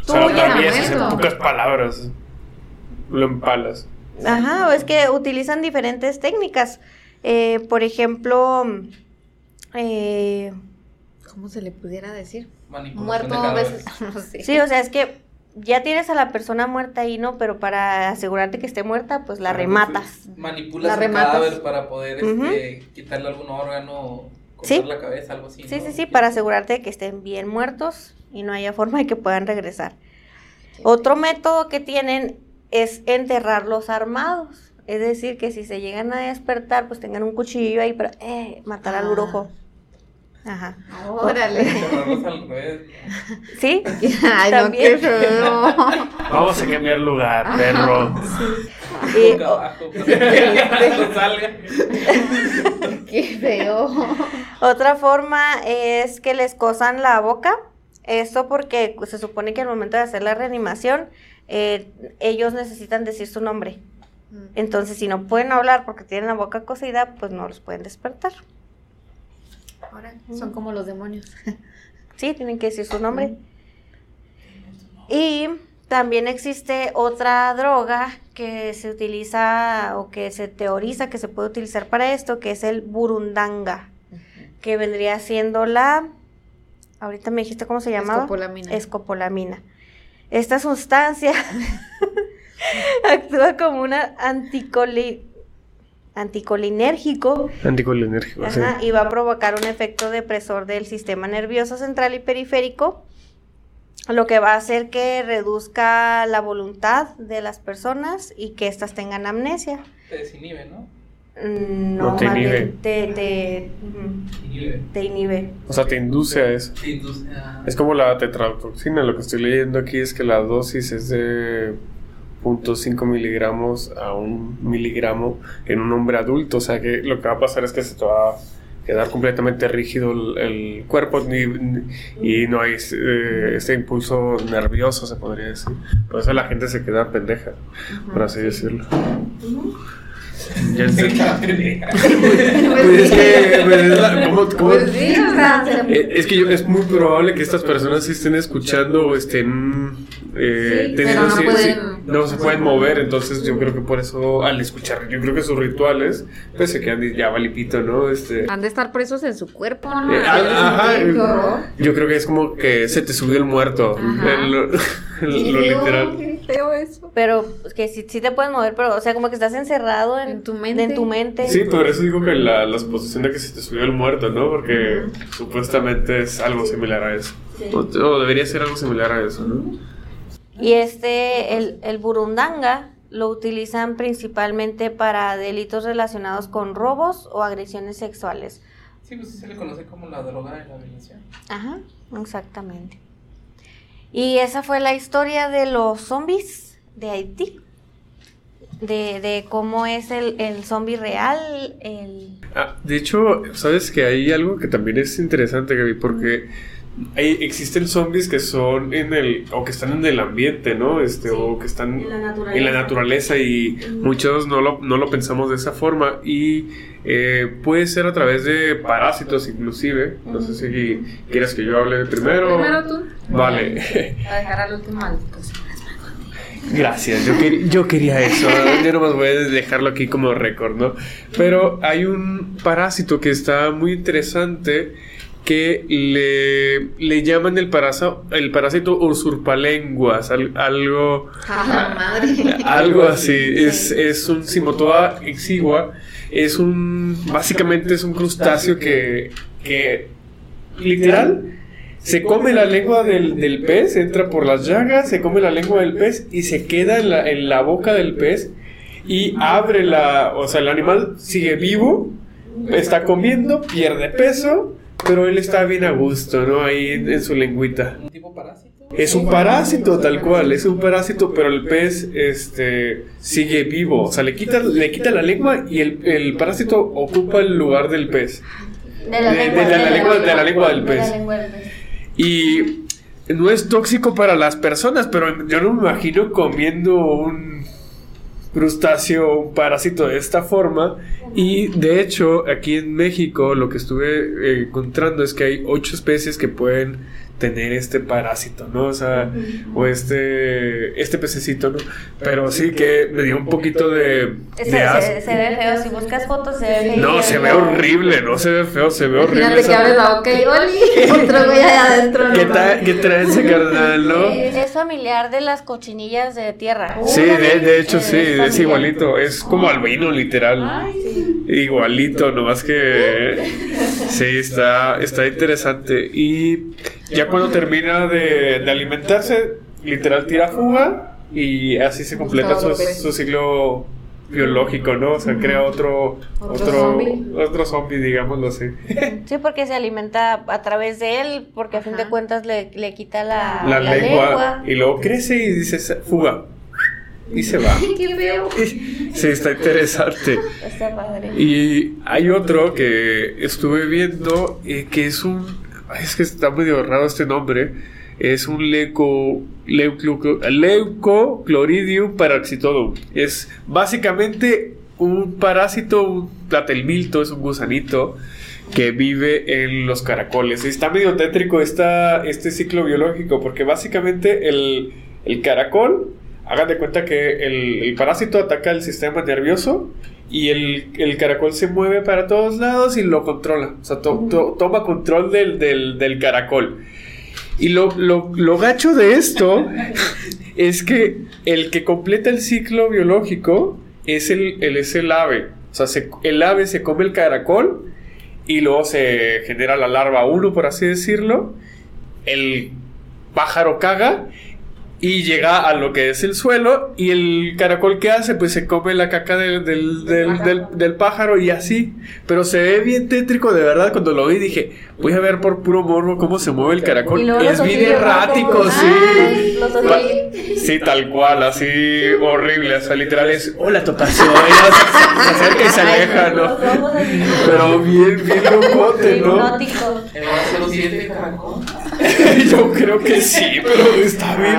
O sea, Tú en pocas palabras. Lo empalas. Ajá, es que utilizan diferentes técnicas. Eh, por ejemplo, eh, ¿Cómo se le pudiera decir? Muerto de dos cadáveres. veces. No sé. sí, o sea, es que ya tienes a la persona muerta ahí, ¿no? Pero para asegurarte que esté muerta, pues la rematas. Manipulas La el rematas. cadáver para poder este, quitarle algún órgano, Sí. cortar la cabeza, algo así. Sí, ¿no? sí, sí, para asegurarte de que estén bien muertos y no haya forma de que puedan regresar. Otro método que tienen es enterrarlos armados. Es decir, que si se llegan a despertar, pues tengan un cuchillo ahí para eh, matar al Ah. brujo. Aja. Órale. Al revés. ¿Sí? Ay, no, También. qué feo. Vamos a cambiar lugar, perro. Abajo, que no salga. Qué feo. otra forma es que les cosan la boca. Esto porque se supone que al momento de hacer la reanimación, eh, ellos necesitan decir su nombre. Entonces, si no pueden hablar porque tienen la boca cosida, pues no los pueden despertar. Son como los demonios. Sí, tienen que decir su nombre. Y también existe otra droga que se utiliza o que se teoriza que se puede utilizar para esto, que es el burundanga, que vendría siendo la... Ahorita me dijiste cómo se llamaba. Escopolamina. Escopolamina. Esta sustancia actúa como una anticoli- anticolinérgico Anticolinérgico, sí. Ajá, y va a provocar un efecto depresor del sistema nervioso central y periférico, lo que va a hacer que reduzca la voluntad de las personas y que éstas tengan amnesia. Te desinhibe, ¿no? Mm, No, te bien inhibe. Te, te, Inhibe. te inhibe. O sea, te induce a eso. Sí, induce a- Es como la tetrodotoxina. Lo que estoy leyendo aquí es que la dosis es de 0.5 miligramos a un miligramo en un hombre adulto. O sea, que lo que va a pasar es que se te va a quedar completamente rígido el, el cuerpo ni- ni- y no hay eh, este impulso nervioso, se podría decir. Por eso la gente se queda pendeja, por así decirlo. Ya entendí. Pues es que, pues, es la- ¿cómo- cómo- Pues sí, o sea, se- eh, Es que yo- es muy probable que estas personas estén escuchando o estén eh, Sí, teniendo- no sí, pueden- sí, no se pueden mover, entonces yo creo que por eso al escuchar, yo creo que sus rituales, pues se quedan ya valipito, ¿no? Este, han de estar presos en su cuerpo, ¿no? eh, ah, ajá, yo creo que es como que se te subió el muerto, Ajá. el- lo, literal. Qué feo eso. Pero que sí, sí te puedes mover, pero o sea, como que estás encerrado en, En tu mente. En tu mente. Sí, por eso digo que la, la suposición de que se te subió el muerto, ¿no? Porque supuestamente es algo similar a eso. O, o debería ser algo similar a eso, ¿no? Y este, el, el burundanga, lo utilizan principalmente para delitos relacionados con robos o agresiones sexuales. Sí, pues sí se le conoce como la droga de la violencia. Ajá, exactamente. Y esa fue la historia de los zombies de Haití. De, de cómo es el, el zombie real, el... Ah, de hecho, sabes que hay algo que también es interesante, Gaby, porque hay, existen zombies que son en el, o que están en el ambiente, ¿no? Este, Sí, o que están en la naturaleza. en la naturaleza y muchos no lo, no lo pensamos de esa forma y eh, puede ser a través de parásitos inclusive. No sé si quieres que yo hable primero. Primero tú. Vale. A dejar al último al. Gracias, yo, quer- yo quería eso. Yo nomás voy a dejarlo aquí como récord, ¿no? Pero hay un parásito que está muy interesante que le, le llaman el parásito, el parásito usurpalenguas, al- algo, Ah, madre. algo así. Es, es un simotoa exigua. Es un. Básicamente es un crustáceo que. que literal. Se come la lengua del, del pez, entra por las llagas, se come la lengua del pez y se queda en la, en la boca del pez y abre la. O sea, el animal sigue vivo, está comiendo, pierde peso, pero él está bien a gusto, ¿no? Ahí en, su lengüita. Un tipo parásito. Es un parásito tal cual, es un parásito, pero el pez este sigue vivo, o sea, le quita, le quita la lengua y el, el parásito ocupa el lugar del pez. De la lengua, de la de lengua del pez. Y no es tóxico para las personas, pero yo no me imagino comiendo un crustáceo, un parásito de esta forma. Y de hecho, aquí en México lo que estuve eh, encontrando es que hay ocho especies que pueden tener este parásito, ¿no? O sea, o este, este pececito, ¿no? Pero sí que me dio un poquito de, Se, de asco. se, se ve feo, si buscas fotos se ve feo. No, se ve horrible, no se ve feo, se ve horrible. Imagínate que abres la boca y ¡Oli! Otro güey allá adentro. ¿Qué no tal, qué trae ese carnal, no? Es familiar de las cochinillas de tierra. Sí, de, de hecho sí, es igualito, es como albino literal. Igualito, nomás que sí, está, está interesante. Y ya cuando termina de, de alimentarse, literal tira fuga y así se completa su, ciclo biológico, ¿no? O sea, crea otro, Otro otro, zombie. otro zombie, digámoslo así. Sí, porque se alimenta a través de él, porque a fin de cuentas le, le quita la, La, lengua, y luego crece y dice fuga y se va. ¡Qué feo! Sí, está interesante. Está padre. Y hay otro que estuve viendo eh, que es un. Es que está medio raro este nombre. Es un leuco. leuco- Leucocloridium. Es básicamente un parásito, un platelmilto, es un gusanito que vive en los caracoles. Está medio tétrico esta, este ciclo biológico porque básicamente el, el caracol, hagan de cuenta que el, el parásito ataca el sistema nervioso y el, el caracol se mueve para todos lados y lo controla. O sea, to- to- toma control del, del- del caracol. Y lo, lo, lo gacho de esto es que el que completa el ciclo biológico es el, el- es el ave. O sea, se- el ave se come el caracol y luego se genera la larva 1, por así decirlo. El pájaro caga y llega a lo que es el suelo y el caracol que hace pues se come la caca del, del, del- del- del pájaro y así. Pero se ve bien tétrico de verdad cuando lo vi dije voy a ver por puro morbo cómo se mueve el caracol. Y es bien errático sí. Ay, sí tal cual así horrible o sea literal es hola topacio ella se acerca y se aleja no pero bien bien locote no Hipnótico. El 007 de caracol. yo creo que sí pero está bien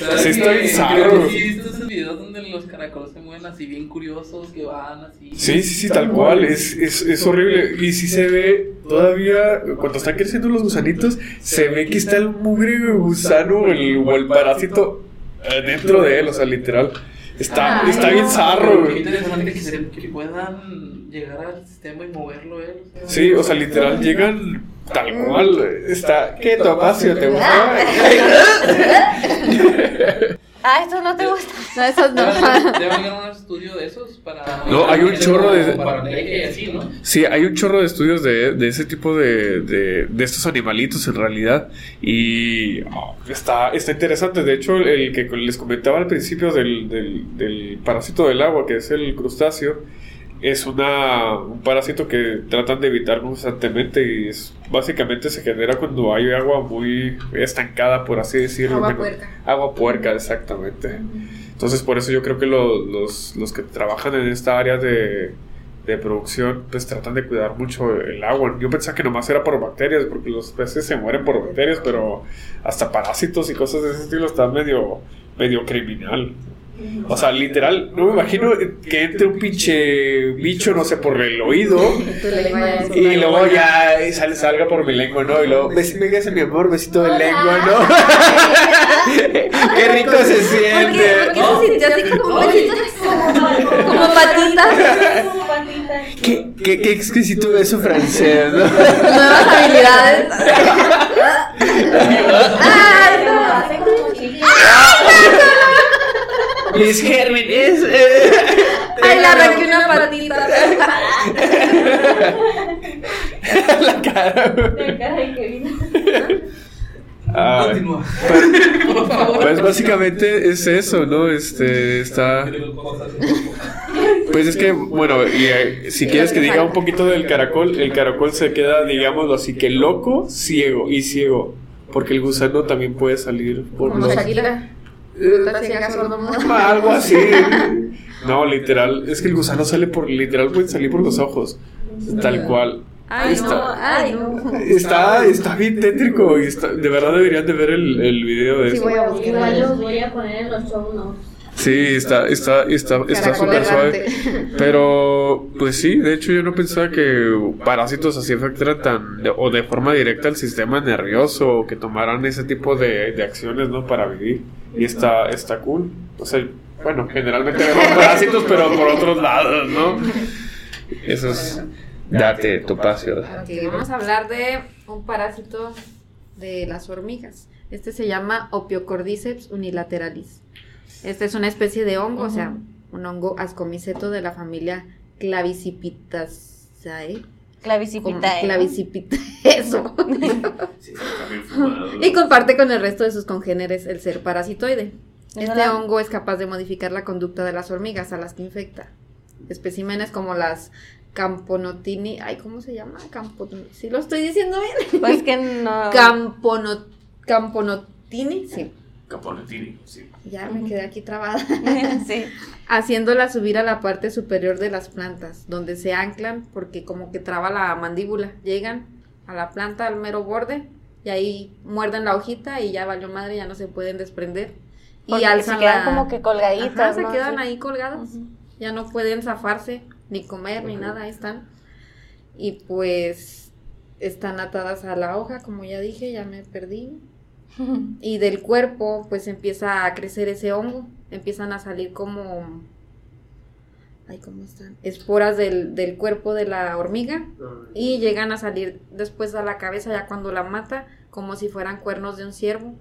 ¿Sabes sí está que- bien creo zarro. que sí esos videos donde los caracoles se mueven así bien curiosos, que van así. Sí, sí, sí, tal cual, es, es, es horrible. Y si se ve todavía, cuando están creciendo los gusanitos, se ve que está el mugre gusano el, o el parásito eh, dentro de él, o sea, literal. Está, Ay, está bien zarro, Qué güey. interesante que, se, que puedan llegar al sistema y moverlo él. o sea. Sí, o sea, literal, llegan tal cual. Está. ¿Qué topacio te gustó? Ah, esto no te gusta. No, esos no. Debe haber un estudio de esos para. No, hay un chorro de- Para ley y así, ¿no? Sí, hay un chorro de estudios de, de ese tipo de, de, de estos animalitos en realidad. Y oh, está, está interesante. De hecho, el que les comentaba al principio del, del, del parásito del agua, que es el crustáceo, es una, un parásito que tratan de evitar constantemente y es, básicamente se genera cuando hay agua muy estancada, por así decirlo. Agua puerca. Agua puerca, exactamente. Entonces, por eso yo creo que lo- los, los que trabajan en esta área de, de producción, pues tratan de cuidar mucho el agua. Yo pensaba que nomás era por bacterias, porque los peces se mueren por bacterias, pero hasta parásitos y cosas de ese estilo está medio, medio criminal. O sea, literal, no me imagino que entre un pinche bicho, no sé, por el oído. Tu lengua ya es Y luego ya sale, salga por mi lengua, ¿no? Y luego, "Bes- venga, mi amor, besito de lengua, ¿no? Qué rico se ¿Por qué, siente. por qué se sintió así como un No, besito? Como patita. Como patita. Qué, qué, qué exquisito beso francés, ¿no? Nuevas habilidades. Hace como chiquito. Mis gérmenes. eh. Ay, le arranqué una patita. La cara. La cara de Kevin. Por favor. pues básicamente es eso, ¿no? Este, está... Pues es que, bueno, y, eh, si quieres que diga un poquito del caracol, el caracol se queda, digámoslo así, que loco, ciego y ciego. Porque el gusano también puede salir por Como los... Ciega, sordomuda. Algo así. No, literal. Es que el gusano sale por. Literal, puede salir por los ojos. Tal cual. Ay, Está- no, ay, no. Está, está bien tétrico. Y está, de verdad deberían de ver el, el video de Sí, eso. voy a buscar. Igual los voy a poner en los show notes. Sí, está, está, está, está súper suave. Pero, pues sí, de hecho yo no pensaba que parásitos así afectaran tan, de- o de forma directa al sistema nervioso, o que tomaran ese tipo de, de acciones, ¿no? Para vivir. Y está, está cool. O sea, bueno, generalmente vemos parásitos, pero por otros lados, ¿no? Eso es... Date, Topacio. Ok, vamos a hablar de un parásito de las hormigas. Este se llama Opiocordyceps unilateralis. Esta es una especie de hongo, o sea, un hongo ascomiceto de la familia Clavicipitaceae. Como Clavicipita. ¿eh? Clavicipita, eso. y comparte con el resto de sus congéneres el ser parasitoide. Este la- hongo es capaz de modificar la conducta de las hormigas a las que infecta. Especímenes como las Camponotini, ay, ¿cómo se llama? Campo, ¿sí lo estoy diciendo bien? Pues que no. Campono, Camponotini, sí. Sí. Ya me quedé aquí trabada. sí. Haciéndola subir a la parte superior de las plantas, donde se anclan porque como que traba la mandíbula. Llegan a la planta, al mero borde, y ahí muerden la hojita y ya valió madre, ya no se pueden desprender. Y alzan se quedan la- como que colgaditas. Ajá, se ¿no? quedan Sí. ahí colgadas. Ya no pueden zafarse, ni comer, ni nada, ahí están. Y pues están atadas a la hoja, como ya dije, ya me perdí. Y del cuerpo, pues empieza a crecer ese hongo. Empiezan a salir como. Ay, ¿cómo están? Esporas del, del cuerpo de la hormiga. Y llegan a salir después a la cabeza, ya cuando la mata, como si fueran cuernos de un ciervo.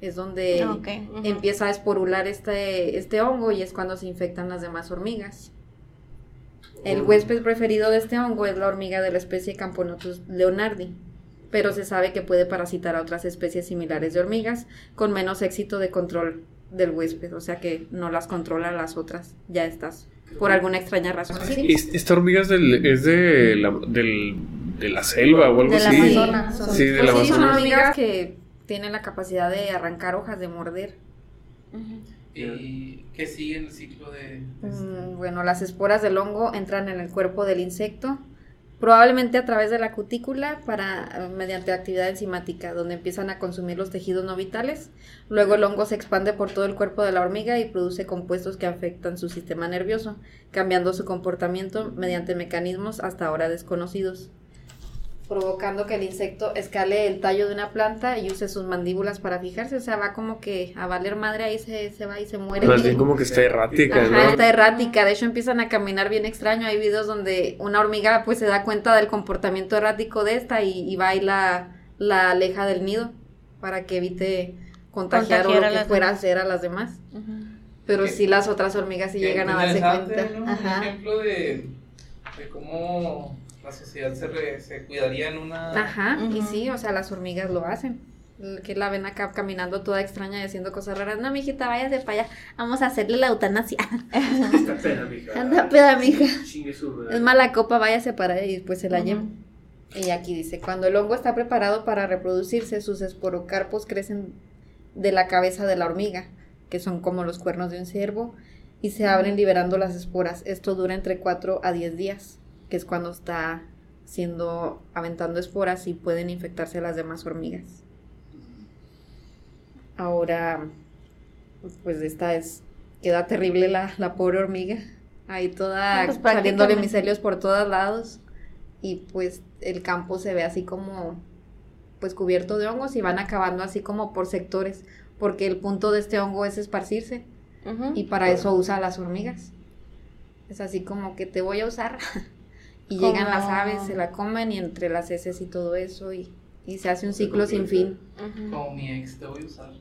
Es donde ujú. empieza a esporular este, este hongo y es cuando se infectan las demás hormigas. El huésped preferido de este hongo es la hormiga de la especie Camponotus leonardi, pero se sabe que puede parasitar a otras especies similares de hormigas con menos éxito de control del huésped, o sea que no las controla las otras, ya estás, por alguna extraña razón. Sí. Es- Esta hormiga es, del, es de, la, del, de la selva o algo Del así. Amazonas. son- Sí, del pues sí, son hormigas que tienen la capacidad de arrancar hojas, de morder. ¿Y qué sigue en el ciclo de.? de este? Mm, Bueno, las esporas del hongo entran en el cuerpo del insecto, probablemente a través de la cutícula para eh, mediante actividad enzimática, donde empiezan a consumir los tejidos no vitales. Luego el hongo se expande por todo el cuerpo de la hormiga y produce compuestos que afectan su sistema nervioso, cambiando su comportamiento mediante mecanismos hasta ahora desconocidos provocando que el insecto escale el tallo de una planta y use sus mandíbulas para fijarse, o sea, va como que a valer madre ahí se, se va y se muere. Más bien como que está errática, Ajá, ¿no? está errática. De hecho, empiezan a caminar bien extraño. Hay videos donde una hormiga pues se da cuenta del comportamiento errático de esta y, y va y la, la aleja del nido para que evite contagiar, Contagiar o lo que fuera a demás. hacer a las demás. Ujú. Pero Qué- sí las otras hormigas sí llegan a darse cuenta. ¿no? Un Ajá. ejemplo de, de cómo la sociedad se, re- se cuidaría en una. Ajá, y sí, o sea, las hormigas lo hacen. Que la ven acá caminando toda extraña y haciendo cosas raras. No, mijita, váyase para allá. Vamos a hacerle la eutanasia. Esta pena, mija. Anda, peda, mija. Chingue su madre. Es mala copa, váyase para allá y pues se la lleva. Y aquí dice, cuando el hongo está preparado para reproducirse, sus esporocarpos crecen de la cabeza de la hormiga, que son como los cuernos de un ciervo, y se abren liberando las esporas. Esto dura entre 4 a 10 días, que es cuando está siendo aventando esporas y pueden infectarse las demás hormigas. Ahora, pues esta es, queda terrible la, la pobre hormiga, ahí toda Pues, saliéndole micelios por todos lados. Y pues el campo se ve así como pues cubierto de hongos y van acabando así como por sectores, porque el punto de este hongo es esparcirse y para eso usa a las hormigas. Es así como que te voy a usar Y llegan las aves, se la comen y entre las heces y todo eso y, y se hace un ciclo sin fin. Como mi ex, te voy a usar.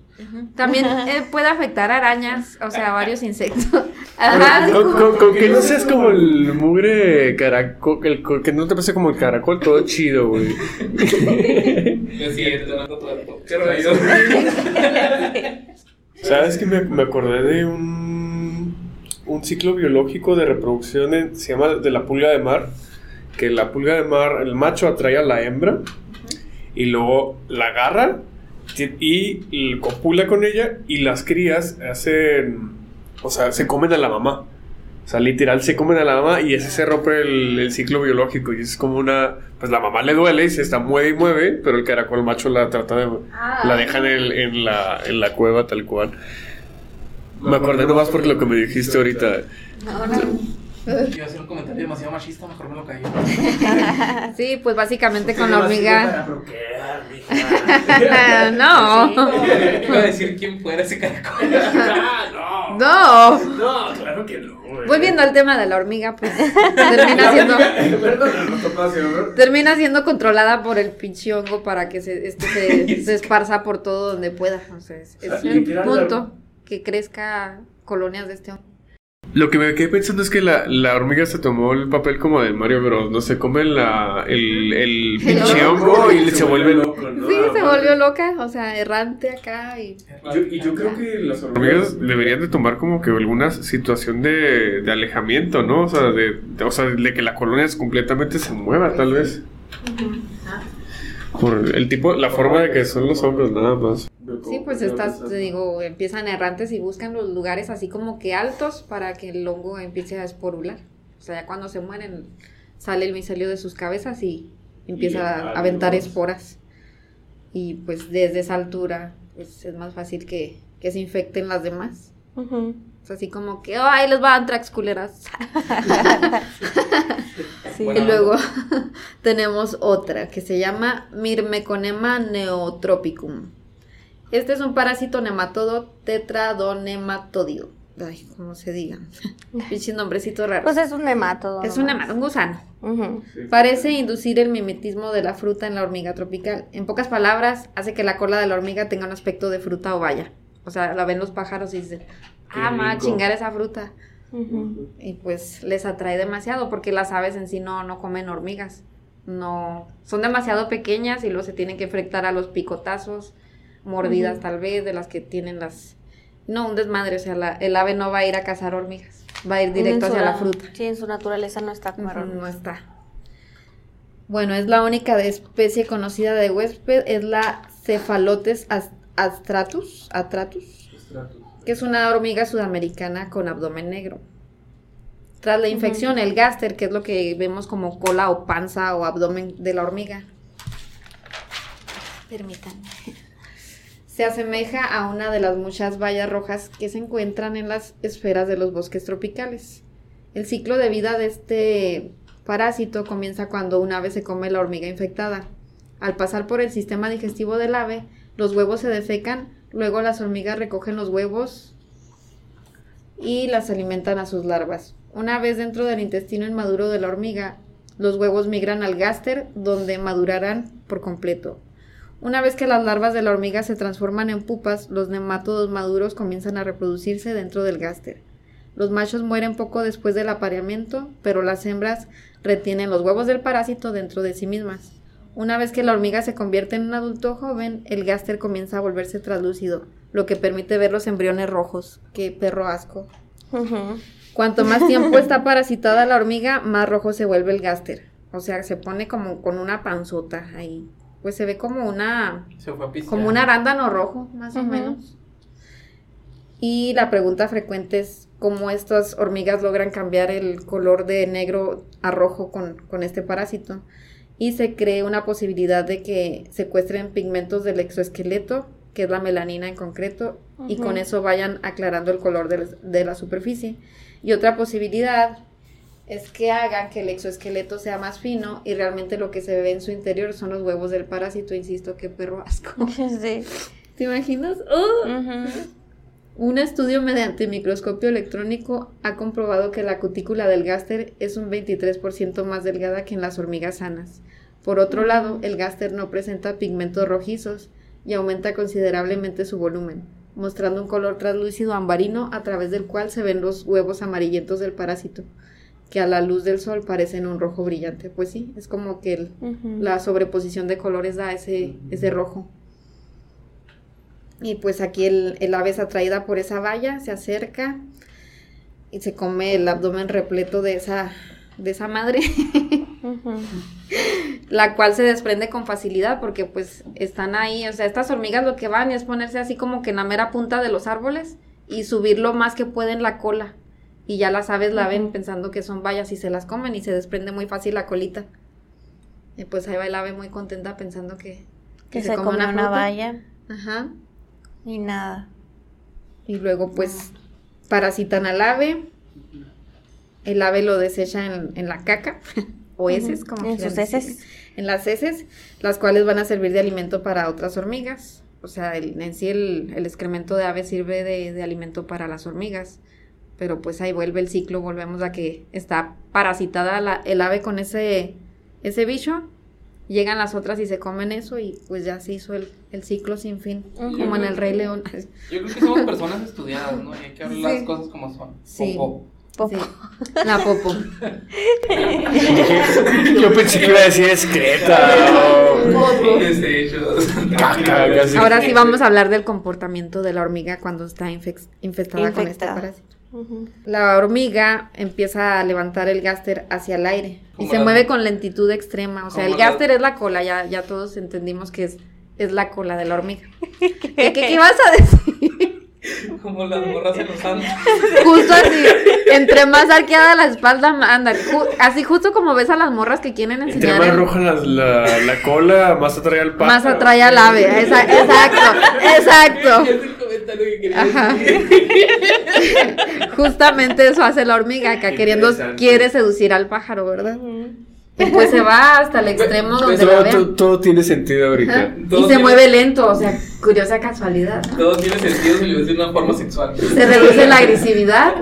También eh, puede afectar arañas, o sea, varios insectos. Ajá, Con, con- con que no seas como el mugre caracol, el, que no te pase como el caracol, todo chido, güey. No. Qué rayos. ¿Sabes que me, me acordé de un, un ciclo biológico de reproducción, en- se llama de la pulga de mar? Que la pulga de mar, el macho atrae a la hembra y luego la agarra y, y copula con ella y las crías hacen, o sea, se comen a la mamá. O sea, literal, se comen a la mamá y ese se rompe el, el ciclo biológico y es como una... Pues la mamá le duele y se está mueve y mueve, pero el caracol macho la trata de... La dejan en, en la, en la cueva tal cual. Me acordé nomás por lo que me dijiste ahorita. Iba a hacer un comentario demasiado machista, mejor me lo callo. Sí, pues básicamente con la hormiga. Mija. no. Iba a decir quién fuera ese caracol. Ah, no. No. No, claro que no. güey. Volviendo al tema de la hormiga, pues termina siendo, ¿no? termina siendo controlada por el pinche hongo para que se, este se, se esparza por todo donde pueda. Sea, es, sea, el punto que crezca colonias de este hongo. Lo que me quedé pensando es que la, la hormiga se tomó el papel como de Mario Bros. No se come la, el, el pinche hongo y se vuelve loco, ¿no? Sí, se volvió loca, o sea, errante acá y... Yo- y yo creo que las hormigas deberían de tomar como que alguna situación de, de alejamiento, ¿no? O sea de, de- o sea, de que la colonia completamente se mueva, tal vez. Por el tipo, la forma de que son los hongos, nada más. Sí, pues estas, te digo, empiezan errantes y buscan los lugares así como que altos para que el hongo empiece a esporular. O sea, ya cuando se mueren sale el micelio de sus cabezas y empieza Y a aventar más. esporas. Y pues desde esa altura pues, es más fácil que, que se infecten las demás. Ujú. O sea, así como que, ¡ay, les va antrax culeras! Sí. Y luego tenemos otra que se llama Myrmeconema neotropicum. Este es un parásito nematodo tetradonematodio. Ay, como se diga. Pinche nombrecito raro. Pues es un nematodo. es un nematodo, un gusano. Parece inducir el mimetismo de la fruta en la hormiga tropical. En pocas palabras, hace que la cola de la hormiga tenga un aspecto de fruta o valla. O sea, la ven los pájaros y dicen, ah, me va a chingar esa fruta. Y pues les atrae demasiado porque las aves en sí no, no comen hormigas. No, son demasiado pequeñas y luego se tienen que enfrentar a los picotazos, mordidas tal vez, de las que tienen las... No, un desmadre, o sea, la- el ave no va a ir a cazar hormigas, va a ir directo hacia la fruta. Sí, en su naturaleza no está comer hormigas. No está. Bueno, es la única especie conocida de huésped, es la Cephalotes as- astratus, atratus, que es una hormiga sudamericana con abdomen negro. Tras la infección, el gáster, que es lo que vemos como cola o panza o abdomen de la hormiga. Permítanme. Se asemeja a una de las muchas bayas rojas que se encuentran en las esferas de los bosques tropicales. El ciclo de vida de este parásito comienza cuando un ave se come la hormiga infectada. Al pasar por el sistema digestivo del ave, los huevos se defecan, luego las hormigas recogen los huevos y las alimentan a sus larvas. Una vez dentro del intestino inmaduro de la hormiga, los huevos migran al gáster donde madurarán por completo. Una vez que las larvas de la hormiga se transforman en pupas, los nemátodos maduros comienzan a reproducirse dentro del gáster. Los machos mueren poco después del apareamiento, pero las hembras retienen los huevos del parásito dentro de sí mismas. Una vez que la hormiga se convierte en un adulto joven, el gáster comienza a volverse translúcido, lo que permite ver los embriones rojos. ¡Qué perro asco! Cuanto más tiempo está parasitada la hormiga, más rojo se vuelve el gáster. O sea, se pone como con una panzota ahí. Pues se ve como una Se fue a como un arándano rojo, más o menos. Y la pregunta frecuente es cómo estas hormigas logran cambiar el color de negro a rojo con, con este parásito. Y se cree una posibilidad de que secuestren pigmentos del exoesqueleto, que es la melanina en concreto, y con eso vayan aclarando el color del- de, la superficie. Y otra posibilidad es que hagan que el exoesqueleto sea más fino y realmente lo que se ve en su interior son los huevos del parásito. Insisto, qué perro asco. Sí. ¿Te imaginas? ¡Oh! Ujú. Un estudio mediante microscopio electrónico ha comprobado que la cutícula del gáster es un 23% más delgada que en las hormigas sanas. Por otro lado, el gáster no presenta pigmentos rojizos y aumenta considerablemente su volumen, mostrando un color translúcido ambarino a través del cual se ven los huevos amarillentos del parásito, que a la luz del sol parecen un rojo brillante. Pues sí, es como que el- la sobreposición de colores da ese, ese rojo. Y pues aquí el, el ave es atraída por esa valla, se acerca y se come el abdomen repleto de esa, de esa madre, la cual se desprende con facilidad porque pues están ahí, o sea, estas hormigas lo que van es ponerse así como que en la mera punta de los árboles y subir lo más que pueden la cola. Y ya las aves la ven pensando que son vallas y se las comen y se desprende muy fácil la colita. Y pues ahí va el ave muy contenta pensando que, Que se come una, fruta. valla Ajá. Y nada. Y luego pues parasitan al ave. El ave lo desecha en, en la caca o heces, Ujú. como En sus heces. En las heces, las cuales van a servir de alimento para otras hormigas. O sea, el- en sí el, el excremento de ave sirve de, de alimento para las hormigas. Pero pues ahí vuelve el ciclo, volvemos a que está parasitada la- el ave con ese, ese bicho. Llegan las otras y se comen eso y pues ya se hizo el, el ciclo sin fin, como en el Rey León. Yo creo que somos personas estudiadas, ¿no? Y hay que hablar las cosas como son. Sí. Popo. Popo. Sí, La popo. Yo pensé que iba a decir excreta o Desechos. caca, casi. Ahora sí vamos a hablar del comportamiento de la hormiga cuando está infestada con este Infectada. La hormiga empieza a levantar el gáster hacia el aire y se la- mueve con lentitud extrema. O sea, el la- gáster es la cola, ya, ya todos entendimos que es, es la cola de la hormiga. ¿Qué, qué, qué ibas a decir? Como las morras en los santos. Justo así, entre más arqueada la espalda, anda, ju- así justo como ves a las morras que quieren Entre enseñar. más el- roja la, la, la cola, más atrae al pájaro. más atrae al ave. Esa- exacto, exacto. Es el comentario que quería Ajá. decir. Justamente eso hace la hormiga, acá queriendo, quiere seducir al pájaro, ¿verdad? Ujú. Y pues se va hasta el extremo donde la Todo, vean. todo, todo tiene sentido ahorita. Y se tiene- mueve lento, o sea, curiosa casualidad. Todo tiene sentido si lo ves de una forma sexual. Se reduce la agresividad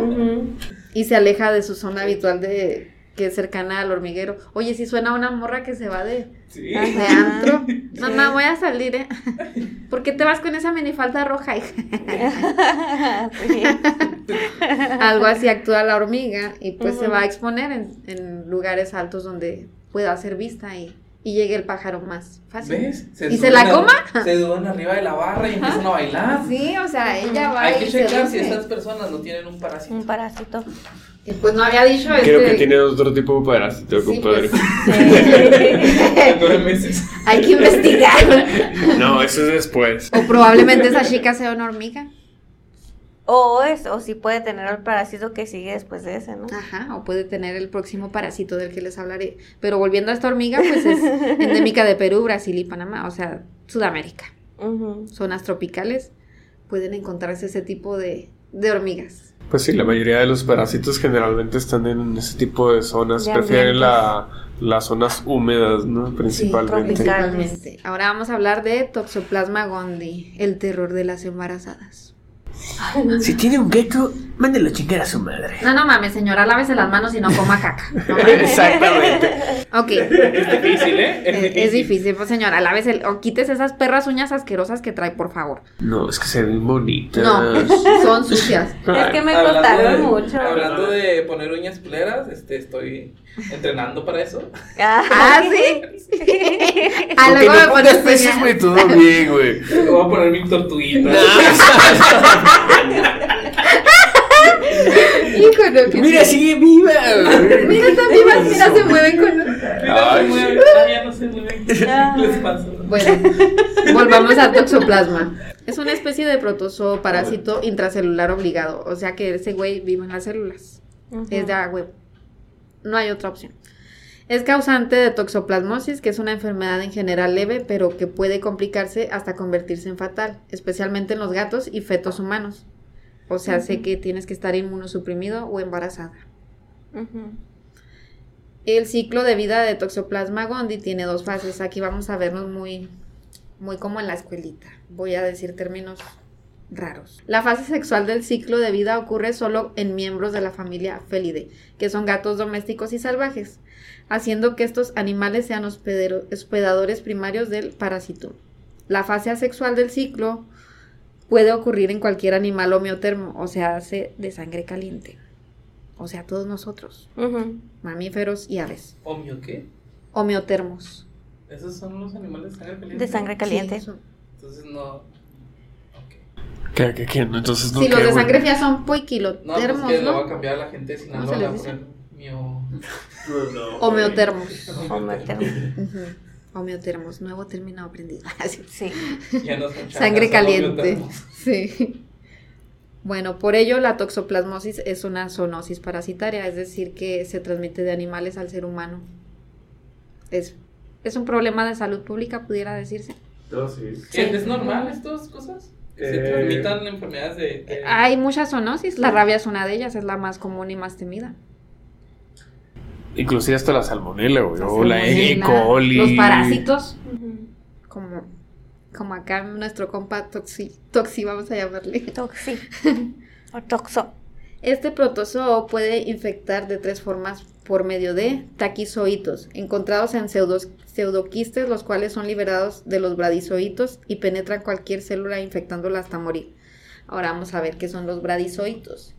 y se aleja de su zona habitual de que es cercana al hormiguero. Oye, si suena una morra que se va de, Sí. de Ajá. antro. Mamá, voy a salir, ¿eh? ¿Por qué te vas con esa minifalda roja? Sí. Algo así actúa la hormiga y pues se va a exponer en, en lugares altos donde pueda ser vista y, y llegue el pájaro más fácil. ¿Ves? ¿Y se la coma? Se dudan arriba de la barra y empiezan a bailar. Sí, o sea, ella va Hay y que checar si estas personas no tienen un parásito. Un parásito. Pues no había dicho Creo este- que tiene otro tipo de parásito, Sí, compadre. pues, meses. hay que investigar. No, eso es después. o probablemente esa chica sea una hormiga. O es, o si puede tener el parásito que sigue después de ese, ¿no? Ajá, o puede tener el próximo parásito del que les hablaré. Pero volviendo a esta hormiga, pues es endémica de Perú, Brasil y Panamá, o sea, Sudamérica. Zonas tropicales pueden encontrarse ese tipo de, de hormigas. Pues sí, la mayoría de los parásitos generalmente están en ese tipo de zonas. De Prefieren la, las zonas húmedas, ¿no? Principalmente. Principalmente. Ahora vamos a hablar de Toxoplasma gondii, el terror de las embarazadas. Si tiene un gecko, mándelo a chingar a su madre. No, no mames, señora, lávese las manos y no coma caca. No mames. Exactamente. Ok. Es difícil, ¿eh? Es difícil, pues señora, lávese o quites esas perras uñas asquerosas que trae, por favor. No, es que se ven bonitas. No, son sucias. Es que me costaron mucho. Hablando de poner uñas culeras, este, estoy entrenando para eso. Ah, sí. Ah, Aunque luego me no pones peces, güey, todo bien, güey. Voy a poner mi tortuguita. Hijo, no, que Mira, sí. sigue viva. güey. Mira, están vivas, mira, se mueven con. Mira, Ay, se mueve. sí. Ah, ya no se mueve. ¿Qué les pasa? Bueno, volvamos al toxoplasma. Es una especie de protozoo parásito intracelular obligado, o sea que ese güey vive en las células. Ujú. Es de a huevo. No hay otra opción. Es causante de toxoplasmosis, que es una enfermedad en general leve, pero que puede complicarse hasta convertirse en fatal, especialmente en los gatos y fetos humanos. O sea, sé que tienes que estar inmunosuprimido o embarazada. El ciclo de vida de Toxoplasma gondii tiene dos fases. Aquí vamos a vernos muy, muy como en la escuelita. Voy a decir términos raros. La fase sexual del ciclo de vida ocurre solo en miembros de la familia Felidae, que son gatos domésticos y salvajes, haciendo que estos animales sean hospedadores primarios del parásito. La fase asexual del ciclo puede ocurrir en cualquier animal homeotermo, o sea, hace de sangre caliente. O sea, todos nosotros, mamíferos y aves. ¿Omio qué? Homeotermos. Esos son los animales de sangre caliente. De sangre caliente. Sí, Entonces no. Ok. ¿Qué, qué, qué? Entonces no Sí, los de güey? sangre fría son No, pues poiquilotermos, lo ¿no? va a cambiar a la gente de Sinaloa. se le les va a dice? mio. Homeotermos. Homeotermos. Ujú. Homeotermos, nuevo término aprendido. Así. Sí. Ya no son Sangre caliente. homeotermos. Sí. Bueno, por ello la toxoplasmosis es una zoonosis parasitaria, es decir, que se transmite de animales al ser humano. Es, es un problema de salud pública, pudiera decirse. No, sí. Sí. ¿Es normal estas cosas? Que se Eh, transmitan enfermedades de. de- Hay muchas zoonosis, la rabia es una de ellas, es la más común y más temida. Inclusive hasta la salmonela, güey. La O la E. salmonela, coli. Los parásitos, como, como acá nuestro compa Toxi, Toxi, vamos a llamarle. Toxi. O toxo. Este protozoo puede infectar de tres formas por medio de taquizoitos, encontrados en pseudos- pseudoquistes, los cuales son liberados de los bradizoitos y penetran cualquier célula infectándola hasta morir. Ahora vamos a ver qué son los bradizoitos.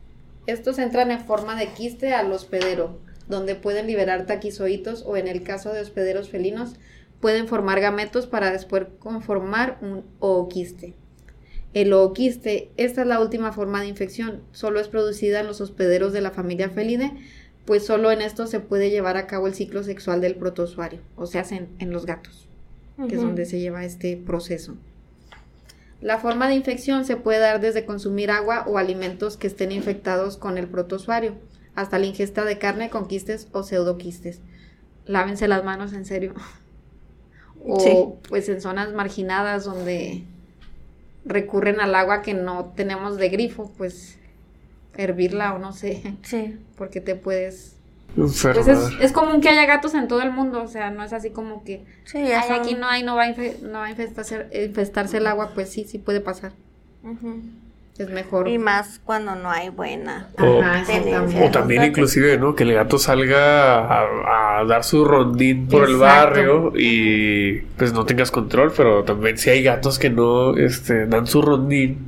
Estos entran en forma de quiste al hospedero, donde pueden liberar taquizoitos o en el caso de hospederos felinos pueden formar gametos para después conformar un ooquiste. El ooquiste, esta es la última forma de infección, solo es producida en los hospederos de la familia Felidae, pues solo en esto se puede llevar a cabo el ciclo sexual del protozoario, o sea, en, en los gatos, que es donde se lleva este proceso. La forma de infección se puede dar desde consumir agua o alimentos que estén infectados con el protozoario, hasta la ingesta de carne con quistes o pseudoquistes. Lávense las manos en serio. O Sí. pues en zonas marginadas donde recurren al agua que no tenemos de grifo, pues hervirla o no sé, Sí. porque te puedes... Enfermar. Pues es, es común que haya gatos en todo el mundo, o sea, no es así como que Sí, ya "Ay, aquí no hay, no va a, infe- no va a infestarse, infestarse el agua, pues sí, sí puede pasar. Es mejor. Y más cuando no hay buena. O- Ajá, exactamente. O también inclusive, ¿no? Que el gato salga a, a dar su rondín por el barrio y pues no tengas control, pero también si hay gatos que no este, dan su rondín,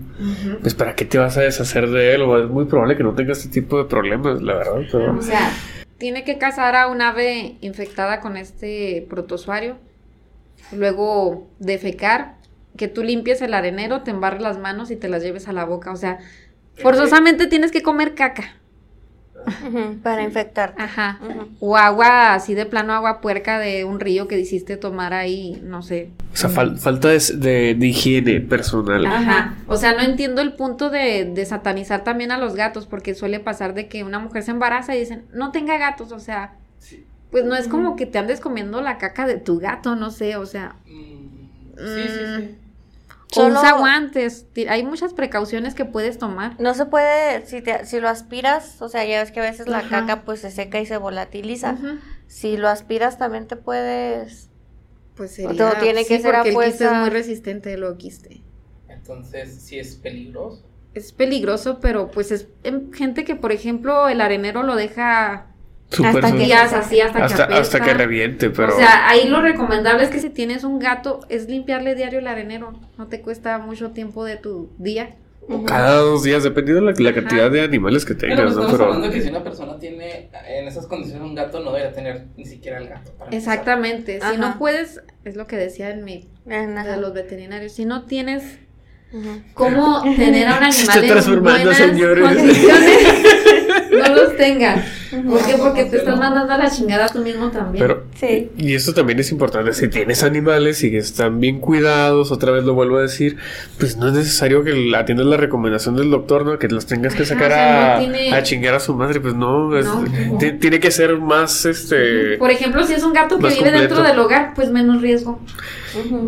Pues ¿para qué te vas a deshacer de él? O es muy probable que no tengas este tipo de problemas, la verdad. Pero... O sea, tiene que cazar a un ave infectada con este protozoario, luego defecar, que tú limpies el arenero, te embarres las manos y te las lleves a la boca. O sea, forzosamente tienes que comer caca. Para infectarte. Ajá. O agua así de plano, agua puerca de un río que hiciste tomar ahí, no sé. O sea, fal- falta de, de- de higiene personal. Ajá. O sea, no entiendo el punto de, de satanizar también a los gatos, porque suele pasar de que una mujer se embaraza y dicen, no tenga gatos, o sea, pues no es como que te andes comiendo la caca de tu gato, no sé, o sea, Mm, sí, sí, sí. O Solo- usa guantes, hay muchas precauciones que puedes tomar. No se puede, si, te- si lo aspiras, o sea, ya ves que a veces la Ajá. caca pues se seca y se volatiliza. Si lo aspiras también te puedes... Pues O sería, todo tiene que sí, ser a porque el quiste es muy resistente, el quiste. Entonces, sí es peligroso. Es peligroso, pero pues es em, gente que, por ejemplo, el arenero lo deja Súper Hasta que días así hasta, hasta, que hasta que reviente, pero... O sea, ahí lo recomendable es que si tienes un gato, es limpiarle diario el arenero. No te cuesta mucho tiempo de tu día. Cada dos días, dependiendo de la, la cantidad de animales que Pero tengas, pues ¿no? estamos Pero... hablando que si una persona tiene en esas condiciones un gato, no debería tener ni siquiera el gato. para empezar. Exactamente. Si Ajá. no puedes, es lo que decía en mi en- de los veterinarios, si no tienes cómo tener a un Se está animal en transformando, buenas señores. condiciones, no los tengan. ¿Por qué? Porque te estás mandando a la chingada tú mismo también. Pero, Sí. y esto también es importante, si tienes animales y que están bien cuidados, otra vez lo vuelvo a decir, pues no es necesario que atiendas la recomendación del doctor, ¿no? Que los tengas que Ajá, sacar o sea, a, no tiene- a chingar a su madre, pues no, es- No. ti- tiene que ser más, este... Por ejemplo, si es un gato que vive dentro del hogar, pues menos riesgo.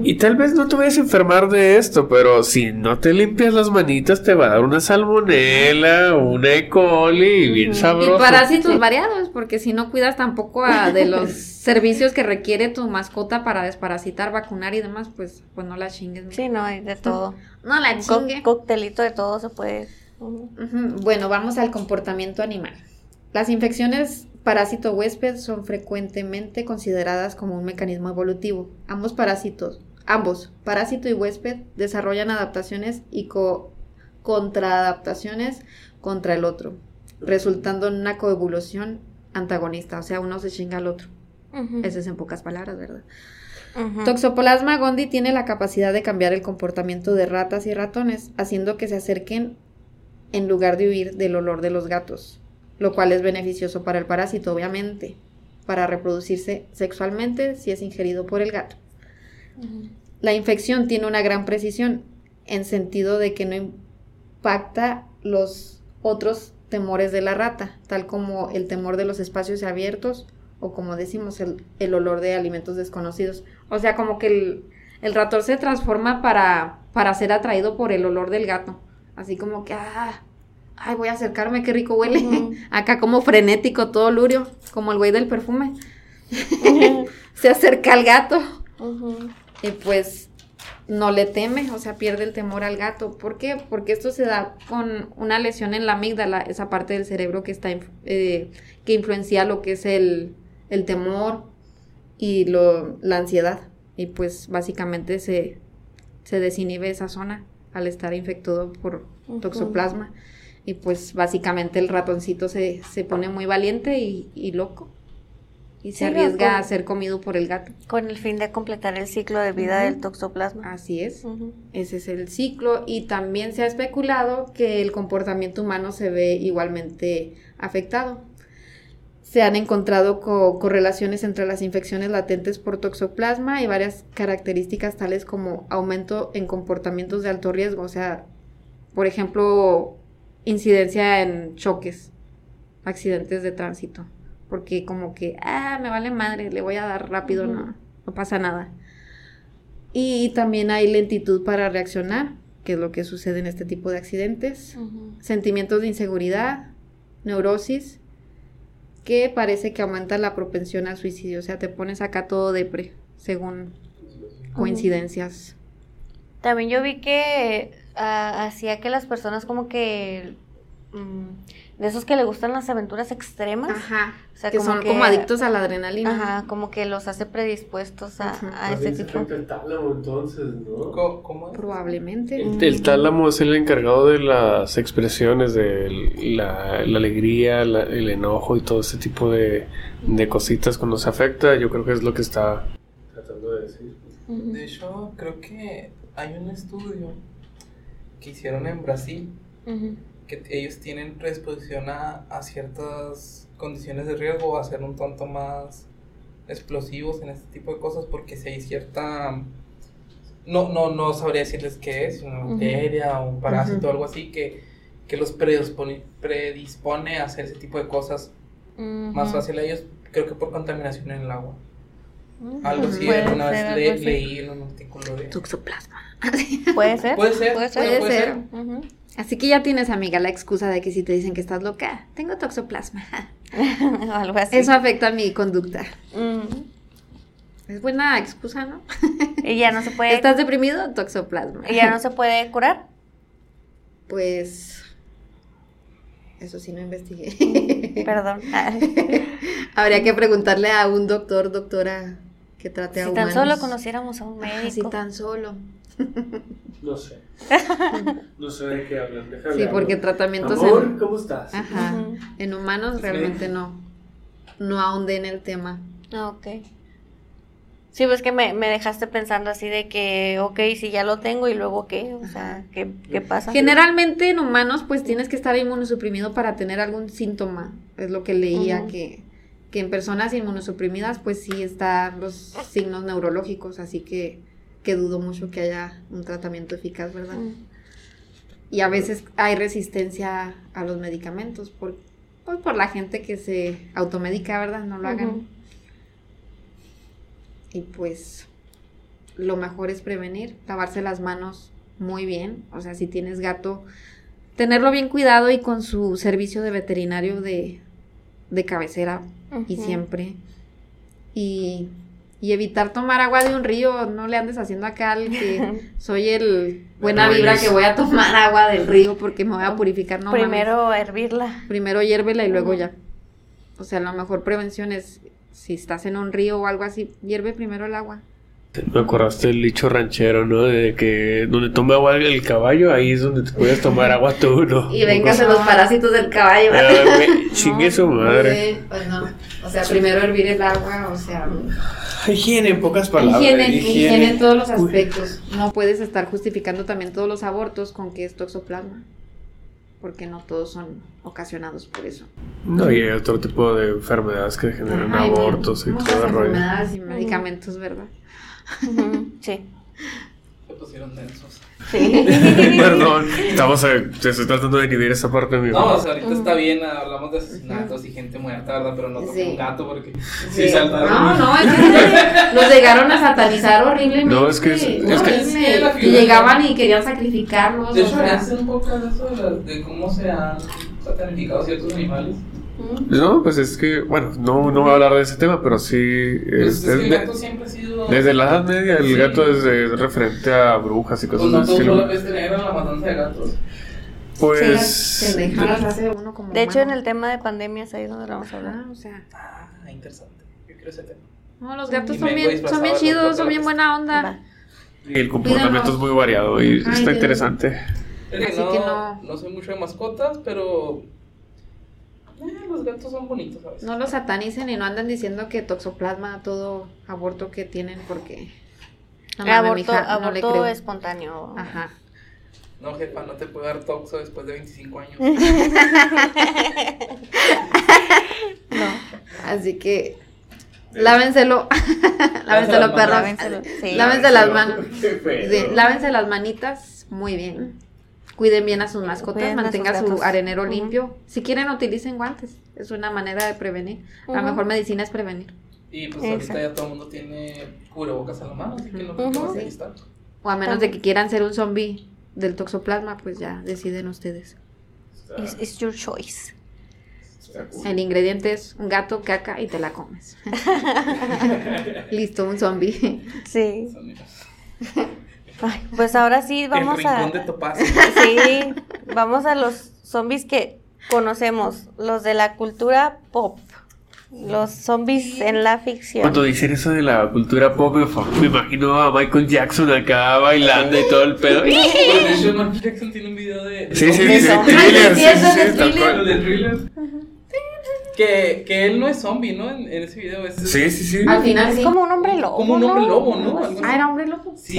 Y tal vez no te vayas a enfermar de esto, pero si no te limpias las manitas te va a dar una salmonela o una E. coli y bien sabroso. Y parásitos variados, porque si no cuidas tampoco a, de los servicios que requiere tu mascota para desparasitar, vacunar y demás, pues, pues no la chingues. ¿no? Sí, no, hay de todo. No la Un co- chingue. coctelito de todo se puede. Bueno, vamos al comportamiento animal. Las infecciones parásito huésped son frecuentemente consideradas como un mecanismo evolutivo. Ambos parásitos, ambos, parásito y huésped, desarrollan adaptaciones y co- contraadaptaciones contra el otro, resultando en una coevolución antagonista, o sea, uno se chinga al otro. Eso es en pocas palabras, ¿verdad? Toxoplasma gondii tiene la capacidad de cambiar el comportamiento de ratas y ratones, haciendo que se acerquen en lugar de huir del olor de los gatos, lo cual es beneficioso para el parásito, obviamente, para reproducirse sexualmente si es ingerido por el gato. La infección tiene una gran precisión en sentido de que no impacta los otros temores de la rata, tal como el temor de los espacios abiertos o como decimos el, el olor de alimentos desconocidos. O sea, como que el, el ratón se transforma para, para ser atraído por el olor del gato. Así como que, ah, ay, voy a acercarme, qué rico huele. Acá como frenético, todo lurio, como el güey del perfume. se acerca al gato y pues no le teme, o sea, pierde el temor al gato. ¿Por qué? Porque esto se da con una lesión en la amígdala, esa parte del cerebro que está eh, que influencia lo que es el, el temor y lo, la ansiedad. Y pues básicamente se, se desinhibe esa zona al estar infectado por toxoplasma. Y pues básicamente el ratoncito se, se pone muy valiente y, y loco. Y se Sí, arriesga loco. a ser comido por el gato. Con el fin de completar el ciclo de vida del toxoplasma. Así es. Ese es el ciclo y también se ha especulado que el comportamiento humano se ve igualmente afectado. Se han encontrado co- correlaciones entre las infecciones latentes por toxoplasma y varias características tales como aumento en comportamientos de alto riesgo, o sea, por ejemplo, incidencia en choques, accidentes de tránsito, porque como que, ah, me vale madre, le voy a dar rápido, no, no pasa nada. Y también hay lentitud para reaccionar, que es lo que sucede en este tipo de accidentes. Ujú. Sentimientos de inseguridad, neurosis, que parece que aumenta la propensión al suicidio. O sea, te pones acá todo depre, según coincidencias. También yo vi que ah, hacía que las personas como que mm, de esos que le gustan las aventuras extremas, Ajá. o sea, que como son que- como adictos a la adrenalina. ajá, como que los hace predispuestos a, a ese tipo. el tálamo, entonces, ¿no? Co- ¿Cómo es? Probablemente. El, el tálamo es el encargado de las expresiones, de la, la alegría, la- el enojo y todo ese tipo de, de cositas cuando se afecta. Yo creo que es lo que está tratando de decir. De hecho, creo que hay un estudio que hicieron en Brasil Ujú. Que ellos tienen predisposición a, a ciertas condiciones de riesgo, a ser un tanto más explosivos en este tipo de cosas, porque si hay cierta... No, no, no sabría decirles qué es, una bacteria o un parásito Ujú. o algo así, que, que los predispone, predispone a hacer ese tipo de cosas más Ujú. fácil a ellos, creo que por contaminación en el agua. Algo así, alguna ser vez le- leí en un artículo de... Toxoplasma. Puede ser. Puede ser, Puede ser. Puede puede ser. Así que ya tienes, amiga, la excusa de que si te dicen que estás loca, tengo toxoplasma. algo así. Eso afecta mi conducta. Ujú. Es buena excusa, ¿no? Y ya no se puede. ¿Estás deprimido? Toxoplasma. y ya no se puede curar. Pues. Eso sí no investigué. Perdón. Ah. Habría que preguntarle a un doctor, doctora, que trate a Si tan solo conociéramos a un médico. si tan solo. No sé. No sé de qué hablan. Déjale Sí, porque tratamientos Amor, en, ¿cómo estás? ajá, en humanos realmente no. No ahondé en el tema. Ah, Ok. Sí, pues que me, me dejaste pensando así de que, ok, si ya lo tengo y luego qué, o sea, ¿qué, qué pasa? Generalmente en humanos, pues tienes que estar inmunosuprimido para tener algún síntoma. Es lo que leía que, que en personas inmunosuprimidas, pues sí están los signos neurológicos, así que, que dudo mucho que haya un tratamiento eficaz, ¿verdad? Mm. Y a veces hay resistencia a los medicamentos por, pues por la gente que se automedica, ¿verdad? No lo hagan. Y pues lo mejor es prevenir, lavarse las manos muy bien. O sea, si tienes gato, tenerlo bien cuidado y con su servicio de veterinario de, de cabecera y siempre. Y, y evitar tomar agua de un río, no le andes haciendo acá al que soy el buena No, vibra que voy a tomar agua del río porque me voy a purificar. No, mames. Primero hervirla. Primero hiérvela y luego ya. O sea, la mejor prevención es si estás en un río o algo así, hierve primero el agua. Me acordaste del dicho ranchero, ¿no? De que donde toma agua el caballo, ahí es donde te puedes tomar agua tú, ¿no? Y véngase los parásitos del caballo. Ah, güey, chingue su madre. Sí, pues no. O sea, primero hervir el agua, o sea, Higiene, en pocas palabras. higiene, higiene en todos los Uy. aspectos. No puedes estar justificando también todos los abortos con que es toxoplasma. Porque no todos son ocasionados por eso. No, y hay otro tipo de enfermedades que generan abortos y muchas todo el rollo. enfermedades y medicamentos, ¿verdad? Sí. Pusieron densos. Sí. Perdón, estamos, eh, te estoy tratando de inhibir esa parte de mi No, o sea, ahorita está bien, hablamos de asesinatos y gente muerta, ¿verdad? Pero no toqué Sí. un gato porque Sí. sí saltaron. No, no, es que los llegaron a satanizar horriblemente. No, es que es- es horrible. que- Sí, la y figura- llegaban y querían sacrificarlos. De o hecho, sea, hace un poco de eso de, de cómo se han satanificado ciertos animales. No, pues es que, bueno, no, no voy a hablar de ese tema, pero sí. Pues es- es que el es- gato siempre ha sido. desde la Edad Media, el Sí. gato es de- referente a brujas y Pues cosas de ese fue la peste negra, la matanza de gatos. Pues. hace uno como De hecho, en el tema de pandemias, ahí es donde lo vamos a hablar. Ah, o sea, Ah, interesante. Yo quiero ese tema. no, los gatos Y son bien, son bien de chidos, doctor son bien buena onda. Va. Y el comportamiento Cuídanos. es muy variado y Ay, está Dios. interesante. Así no, que no. no. soy mucho de mascotas, pero. Eh, los gatos son bonitos a veces. No los satanicen y no andan diciendo que toxoplasma, todo aborto que tienen, porque. No, mames, aborto mija, no le aborto creo. espontáneo. Ajá. No, jefa, no te puedo dar toxo después de 25 años. Así que. Lávenselo. Lávenselo, perros. Lávenselo, sí. Lávense las manos. Sí, lávense las manitas muy bien. Cuiden bien a sus mascotas, Cuiden a mantengan sus su gatos. arenero Ujú. limpio. Si quieren, utilicen guantes. Es una manera de prevenir. La Ujú. mejor medicina es prevenir. Y pues Exacto. ahorita ya todo el mundo tiene cubrebocas a la mano, así que no Ujú. Sí. necesitar. O a menos de que quieran ser un zombie del toxoplasma, pues ya deciden ustedes. It's, it's your choice. El ingrediente es un gato, caca y te la comes. Listo, un zombie. Sí. Ay, pues ahora sí vamos el a. rincón de Topaz. Sí, vamos a los zombies que conocemos, los de la cultura pop, los zombies en la ficción. Cuando dicen eso de la cultura pop, me, imagino a Michael Jackson acá bailando y todo el pedo. De hecho, Michael Jackson tiene un video de. Sí, sí, sí, thriller, sí, sí, sí, Que, que él no es zombie, ¿no? En, en ese video es. Sí, sí, sí. Al final es sí. como un hombre lobo. Como un hombre ¿no? lobo, ¿no? Algo Ah, era hombre lobo. Sí,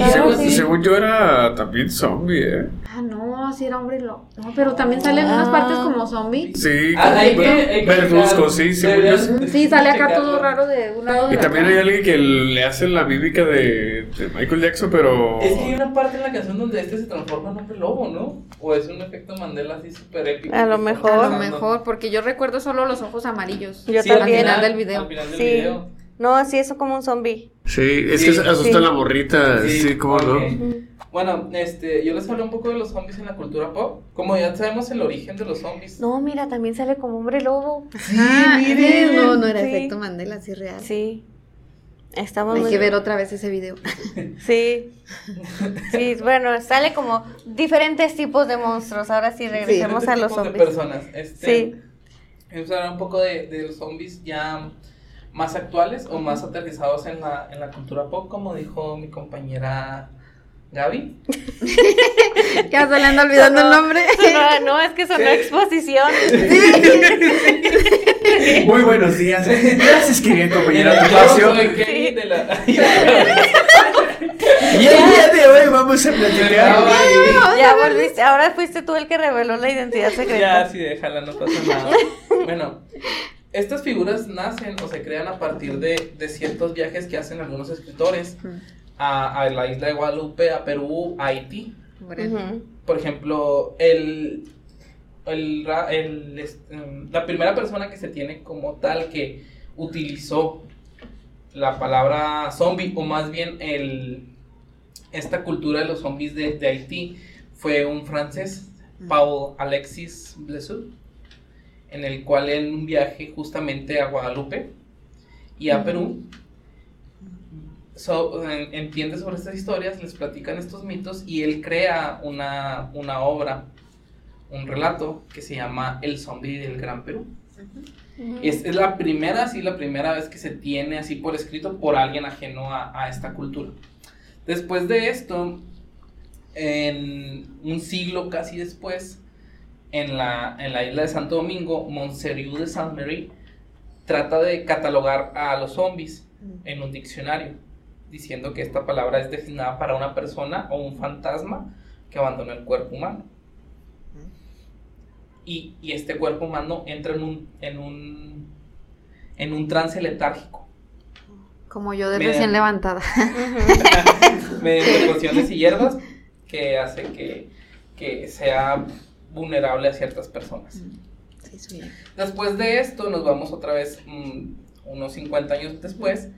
Según, yo era también zombie, ¿eh? Ah, no, sí era hombre lobo. No, pero también sale en unas Ah. partes como zombie. Sí, Ah, hay que- ver- hay que verduzco, checar. sí, según yo. Sí, sale acá checarlo. todo raro de un lado de Y la también cara. hay alguien que le hace la mímica de, de Michael Jackson, pero. Es que hay una parte en la canción donde este se transforma en hombre lobo, ¿no? O es un efecto Mandela así súper épico. A lo mejor. A lo mejor, porque yo recuerdo solo los ojos amarillos. Yo Sí, al también. final del video. Al final del Sí. video. No, sí, eso como un zombie. Sí, es Sí, que asusta sí. la morrita, sí, cómo ok. no. Bueno, este, yo les hablé un poco de los zombies en la cultura pop. Como ya sabemos el origen de los zombies. No, mira, también sale como hombre lobo. Ah, miren. no, no era Sí. efecto Mandela, sí real. Sí. Estamos Hay muy- que ver otra vez ese video. Sí. Sí, bueno, sale como diferentes tipos de monstruos. Ahora sí regresemos a los tipos de personas. Este, Sí. Vamos a hablar un poco de, de los zombies ya más actuales o más aterrizados en la, en la cultura pop, como dijo mi compañera Gaby. Ya se le anda olvidando el nombre. No, no, es que sonó Sí. exposición. Muy buenos días. Gracias, querida compañera de la... Y el día de hoy vamos a platicar. Ya volviste, ahora fuiste tú el que reveló la identidad secreta. Ya, sí, déjala, no pasa nada. Bueno, estas figuras nacen o se crean a partir de, de ciertos viajes que hacen algunos escritores a, a la isla de Guadalupe, a Perú, a Haití. Por ejemplo, el, el, em, la primera persona que se tiene como tal que utilizó la palabra zombie, o más bien el, esta cultura de los zombies de, de Haití, fue un francés, Paul Alexis Blessou. En el cual en un viaje justamente a Guadalupe y a Perú, so- en- entiende sobre estas historias, les platican estos mitos y él crea una, una obra, un relato que se llama El zombie del Gran Perú. Es, es la primera, sí, la primera vez que se tiene así por escrito por alguien ajeno a, a esta cultura. Después de esto, en un siglo casi después, en la, en la isla de Santo Domingo, Montseriu de Saint Mary trata de catalogar a los zombies en un diccionario, diciendo que esta palabra es destinada para una persona o un fantasma que abandona el cuerpo humano. Y, y este cuerpo humano entra en un, en un, en un trance letárgico, Como yo de recién levantada. mediante pociones y hierbas, que hace que, que sea vulnerable a ciertas personas. Sí, soy yo. Después de esto nos vamos otra vez mm, unos 50 años después,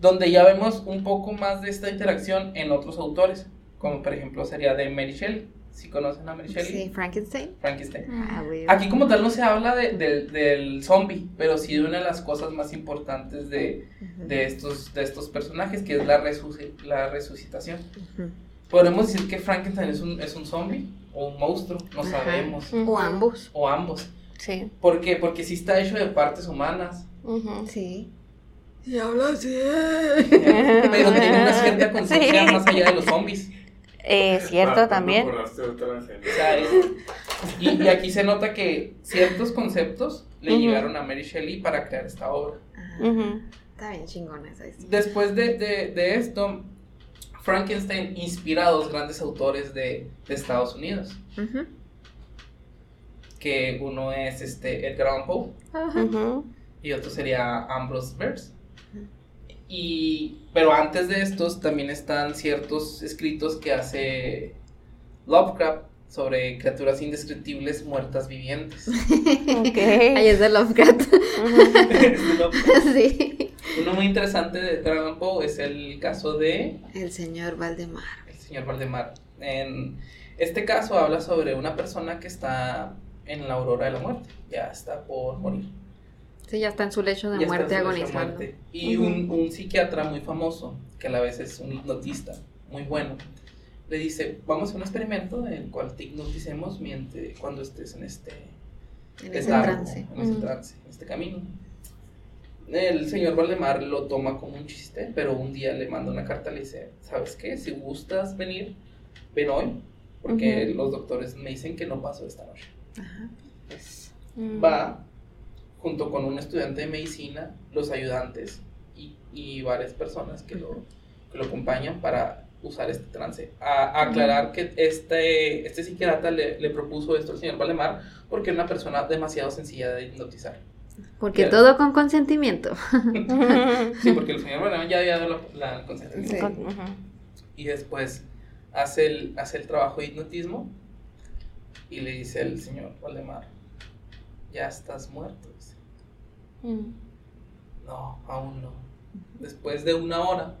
donde ya vemos un poco más de esta interacción en otros autores, como por ejemplo sería de Mary Shelley. ¿Sí conocen a Mary Shelley? Sí, Frankenstein. Frankenstein. Ah. Aquí como tal no se habla de- de- del zombie, pero sí de una de las cosas más importantes de, Ujú. de estos, de estos personajes, que es la, resuci- la resucitación. Ujú. Podemos decir que Frankenstein es un, es un zombie o un monstruo, no Ajá. sabemos. O ambos. O ambos. Sí. ¿Por qué? Porque sí está hecho de partes humanas. Sí. Y habla así. Pero tiene una cierta conciencia Sí. más allá de los zombies. Eh, cierto Ah, también. O sea, es- y, y aquí se nota que ciertos conceptos le llegaron a Mary Shelley para crear esta obra. Está bien chingona esa historia. Después de, de- de esto, Frankenstein inspira a dos grandes autores de, de Estados Unidos. Que uno es este Edgar Allan Poe. Y otro sería Ambrose Bierce. Y, pero antes de estos también están ciertos escritos que hace Lovecraft sobre criaturas indescriptibles muertas vivientes. Ok. Ahí es de Lovecraft. Ujú. Este Lovecraft. sí. Uno muy interesante de Allan Poe es el caso de El señor Valdemar. el señor Valdemar. En este caso habla sobre una persona que está en la aurora de la muerte, ya está por morir. Sí, ya está en su lecho de Ya muerte de agonizando. Y un, un psiquiatra muy famoso, que a la vez es un hipnotista muy bueno, le dice, vamos a hacer un experimento en el cual te hipnoticemos mientras, cuando estés en este En ese letargo, trance. en ese trance, en este camino. El señor Valdemar lo toma como un chiste, pero un día le manda una carta, le dice, ¿sabes qué? Si gustas venir, ven hoy, porque Ujú. los doctores me dicen que no paso esta noche. Ajá. Pues, Mm. Va junto con un estudiante de medicina, los ayudantes y, y varias personas que lo, que lo acompañan para usar este trance. A, a aclarar que este, este psiquiatra le, le propuso esto al señor Valdemar porque era una persona demasiado sencilla de hipnotizar. Porque todo con consentimiento. Sí, porque el señor Valdemar ya había dado la, la- el consentimiento. Sí. Y después hace el, hace el trabajo de hipnotismo y le dice el señor Valdemar, ya estás muerto. dice. Mm. No, aún no. Después de una hora,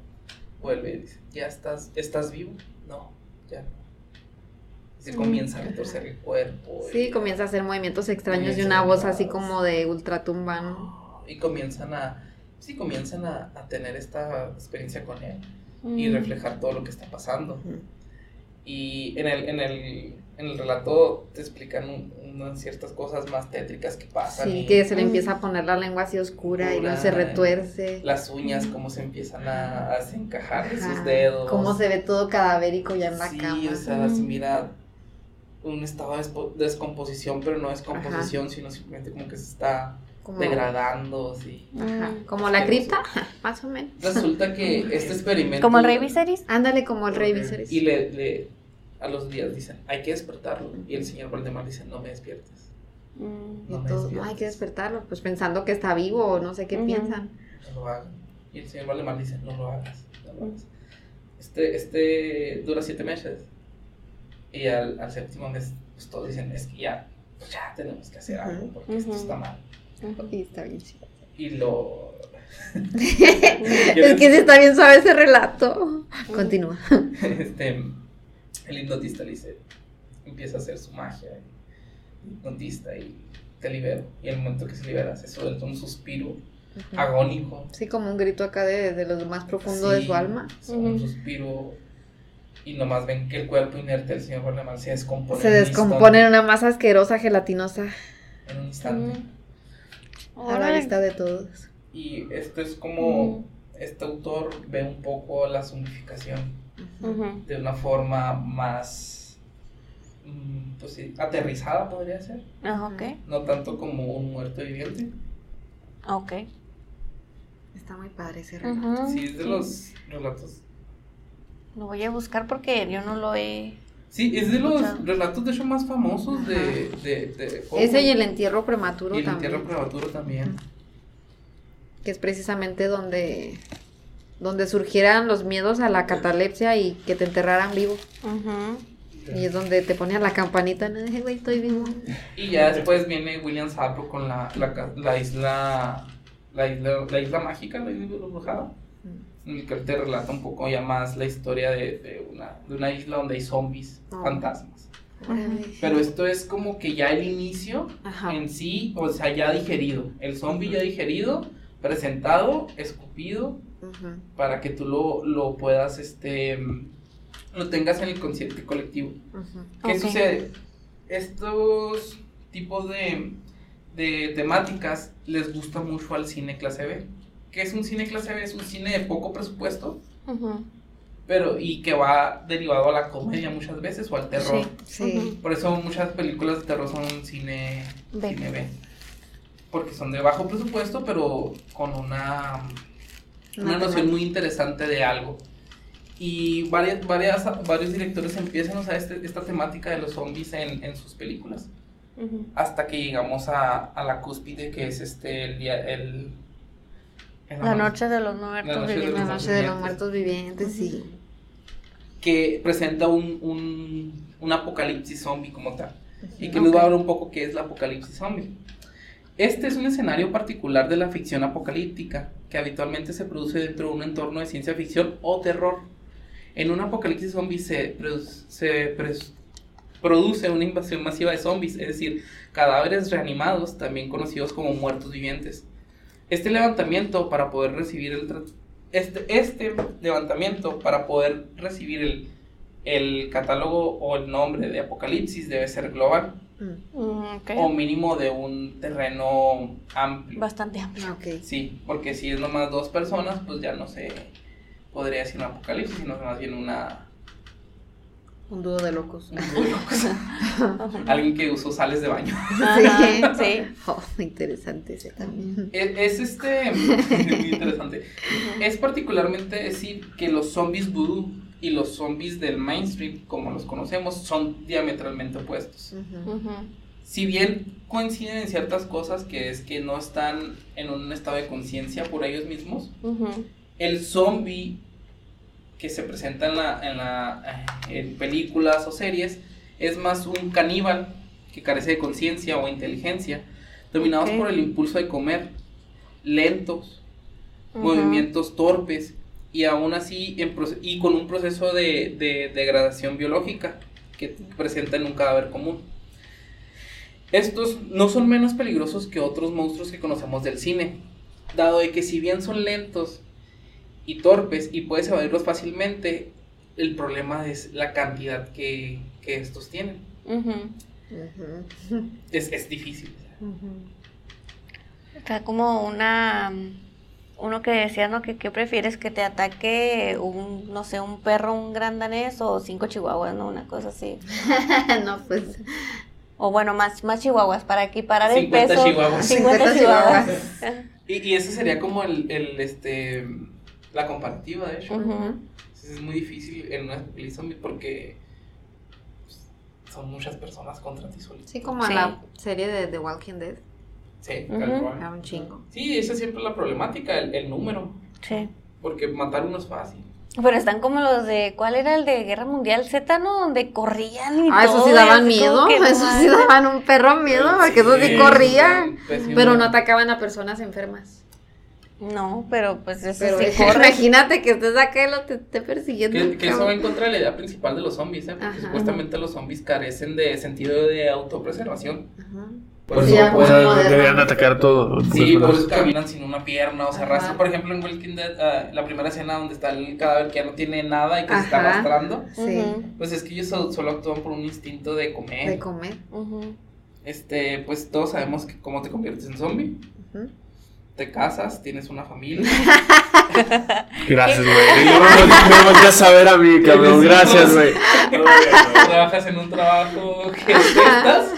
vuelve y dice, ¿ya estás, estás vivo? No, ya no. Y se Mm. comienza a retorcer el cuerpo. Sí, comienza a hacer movimientos extraños y una voz así como de ultratumba, ¿no? Y comienzan a, sí, comienzan a, a tener esta experiencia con él y Mm. reflejar todo lo que está pasando. Y en el, en el, en el relato te explican un- unas ciertas cosas más tétricas que pasan. Sí, y que se le empieza a poner la lengua así oscura y luego se retuerce. Las uñas, cómo se empiezan a, a desencajar de sus Ajá. dedos. Cómo se ve todo cadavérico ya en la sí, cama. o sea, se mira un estado de descomposición, pero no descomposición, sino simplemente como que se está como, degradando, sí. Ajá, como la cripta, más o menos. Resulta que este experimento... Como el Rey Viserys. Ándale como el rey. Viserys. Y le, le- a los días dicen, hay que despertarlo. Y el señor Valdemar dice, no me despiertes. Mm. Y no me todos, no, despiertes. hay que despertarlo, pues pensando que está vivo o no sé qué Ujú. piensan. No lo hagan. Y el señor Valdemar dice, no lo hagas. no lo hagas". Este, este dura siete meses. Y al, al séptimo mes, pues todos dicen, es que ya, pues ya tenemos que hacer algo porque esto Ujú. está mal. Ujú. Y está bien chido. Y lo... Es que sí está bien suave ese relato. Continúa. este, el hipnotista le dice, empieza a hacer su magia, hipnotista, y te libero. Y el momento que se libera, se suelta un suspiro agónico. Sí, como un grito acá de, de lo más profundo de su alma. Un suspiro. Y nomás ven que el cuerpo inerte del señor Barleman se descompone. Se descompone en una masa asquerosa, gelatinosa, En un instante. a la vista de todos. Y esto es como. Este autor ve un poco la zombificación De una forma más. mm, Pues sí, aterrizada podría ser. Ah, ok. No tanto como un muerto viviente. Ok. Está muy padre ese relato. Sí, es de los relatos. Lo voy a buscar porque yo no lo he. Sí, es de los Escuchado. relatos de hecho más famosos de, de. Ese y el entierro prematuro Y el también. entierro prematuro también. que es precisamente donde donde surgieran los miedos a la catalepsia y que te enterraran vivo. Y es donde te ponían la campanita, ¿no? Dije, güey, estoy vivo. Y ya después viene William Sapro con la, la, ca- la isla. La isla, la isla mágica, la isla embrujada. En el que él te relata un poco ya más la historia de, de una, de una isla donde hay zombies, Oh. fantasmas. Pero esto es como que ya el inicio Ajá. en sí, o sea, ya digerido. El zombie ya digerido, presentado, escupido, Para que tú lo, lo puedas, este, lo tengas en el consciente colectivo. ¿Qué sucede? Estos tipos de, de temáticas les gusta mucho al cine clase B. ¿Qué es un cine clase B? Es un cine de poco presupuesto, pero y que va derivado a la comedia muchas veces o al terror. Sí. Sí. Por eso muchas películas de terror son cine B. cine B. Porque son de bajo presupuesto, pero con una, una noción muy interesante de algo. Y varias, varias, varios directores empiezan a usar este- esta temática de los zombies en, en sus películas. Ujú. Hasta que llegamos a, a la cúspide, que es este el día. El, el La noche de los muertos La noche de vivientes. La noche de los vivientes. muertos vivientes, sí. Que presenta un, un, un apocalipsis zombie como tal. Y que Ok. les voy a hablar un poco qué es la apocalipsis zombie. Este es un escenario particular de la ficción apocalíptica, que habitualmente se produce dentro de un entorno de ciencia ficción o terror. En un apocalipsis zombie se, se produce una invasión masiva de zombies, es decir, cadáveres reanimados, también conocidos como muertos vivientes. Este levantamiento para poder recibir el este, este levantamiento para poder recibir el, el catálogo o el nombre de apocalipsis debe ser global Mm. Mm, o mínimo de un terreno amplio. Bastante amplio. Sí, porque si es nomás dos personas, pues ya no se podría decir un apocalipsis, sino más bien una... Un dúo de locos. un dúo de locos. Alguien que usó sales de baño. Ajá, sí. Oh, interesante ese también. Es, es este... muy interesante. Es particularmente decir que los zombies voodoo y los zombies del mainstream, como los conocemos, son diametralmente opuestos. Si bien coinciden en ciertas cosas, que es que no están en un estado de conciencia por ellos mismos, el zombie que se presenta en, la, en, la, eh, en películas o series es más un caníbal que carece de conciencia o inteligencia, dominados por el impulso de comer, lentos, movimientos torpes y aún así en y con un proceso de, de degradación biológica que presenta en un cadáver común. Estos no son menos peligrosos que otros monstruos que conocemos del cine, dado de que si bien son lentos y torpes y puedes evadirlos fácilmente, el problema es la cantidad que, que estos tienen. Es, es difícil. Ujú. Está como una. Uno que decía, ¿no? Que qué prefieres que te ataque un, no sé, un perro, un gran danés o cinco chihuahuas, ¿no? Una cosa así. no, pues. O bueno, más, más chihuahuas para equiparar el 50 peso. chihuahuas. 50 50 chihuahuas. Y, y ese sería como el, el, este, la comparativa, de hecho. Es muy difícil en una peli zombie porque pues, son muchas personas contra ti solito. Sí, como Sí. la serie de The Walking Dead. Sí, Ujú. tal cual. Era un chingo. Sí, esa es siempre la problemática, el, el número. Sí. Porque matar uno es fácil. Pero están como los de, ¿cuál era el de Guerra Mundial Z, no? Donde corrían y Ah, eso sí daban miedo. no Eso sí daban un perro miedo, porque eso sí Sí, corrían. pésimo. Pero no atacaban a personas enfermas. No, pero pues eso Pero sí es- corre. imagínate que estés acá y lo te esté persiguiendo. Que, que eso va en contra de la idea principal de los zombies, ¿eh? Porque Ajá. supuestamente los zombies carecen de sentido de autopreservación. Ajá. Por Sí, eso ya, o sea, como moderno. deberían atacar todo. Sí, por eso caminan sin una pierna o se arrastran. Por ejemplo, en Walking Dead, ah, la primera escena donde está el cadáver que ya no tiene nada y que se está arrastrando. Sí, Pues es que ellos so- solo actúan por un instinto de comer. de comer. Este, pues todos sabemos que cómo te conviertes en zombie. Ujú. Te casas, tienes una familia. Gracias, güey. Luego me- volteas a ver a mí, cabrón. Gracias, güey. Trabajas en un trabajo que detestas.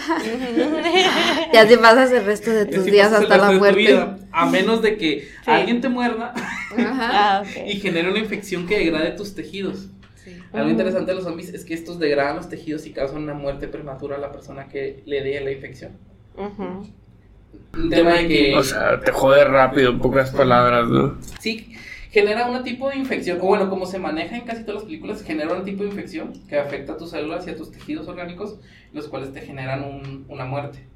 Y así pasas el resto de tus días hasta la muerte. vida, a menos de que Sí. alguien te muerda Ajá. Ah, y genere una infección que degrade tus tejidos. Sí. Algo Ujú. interesante de los zombies es que estos degradan los tejidos y causan una muerte prematura a la persona que le dé la infección. Un tema de que O sea, te jode rápido, en pocas palabras, ¿no? sí genera un tipo de infección, o bueno, como se maneja en casi todas las películas, genera un tipo de infección que afecta a tus células y a tus tejidos orgánicos, los cuales te generan un- una muerte.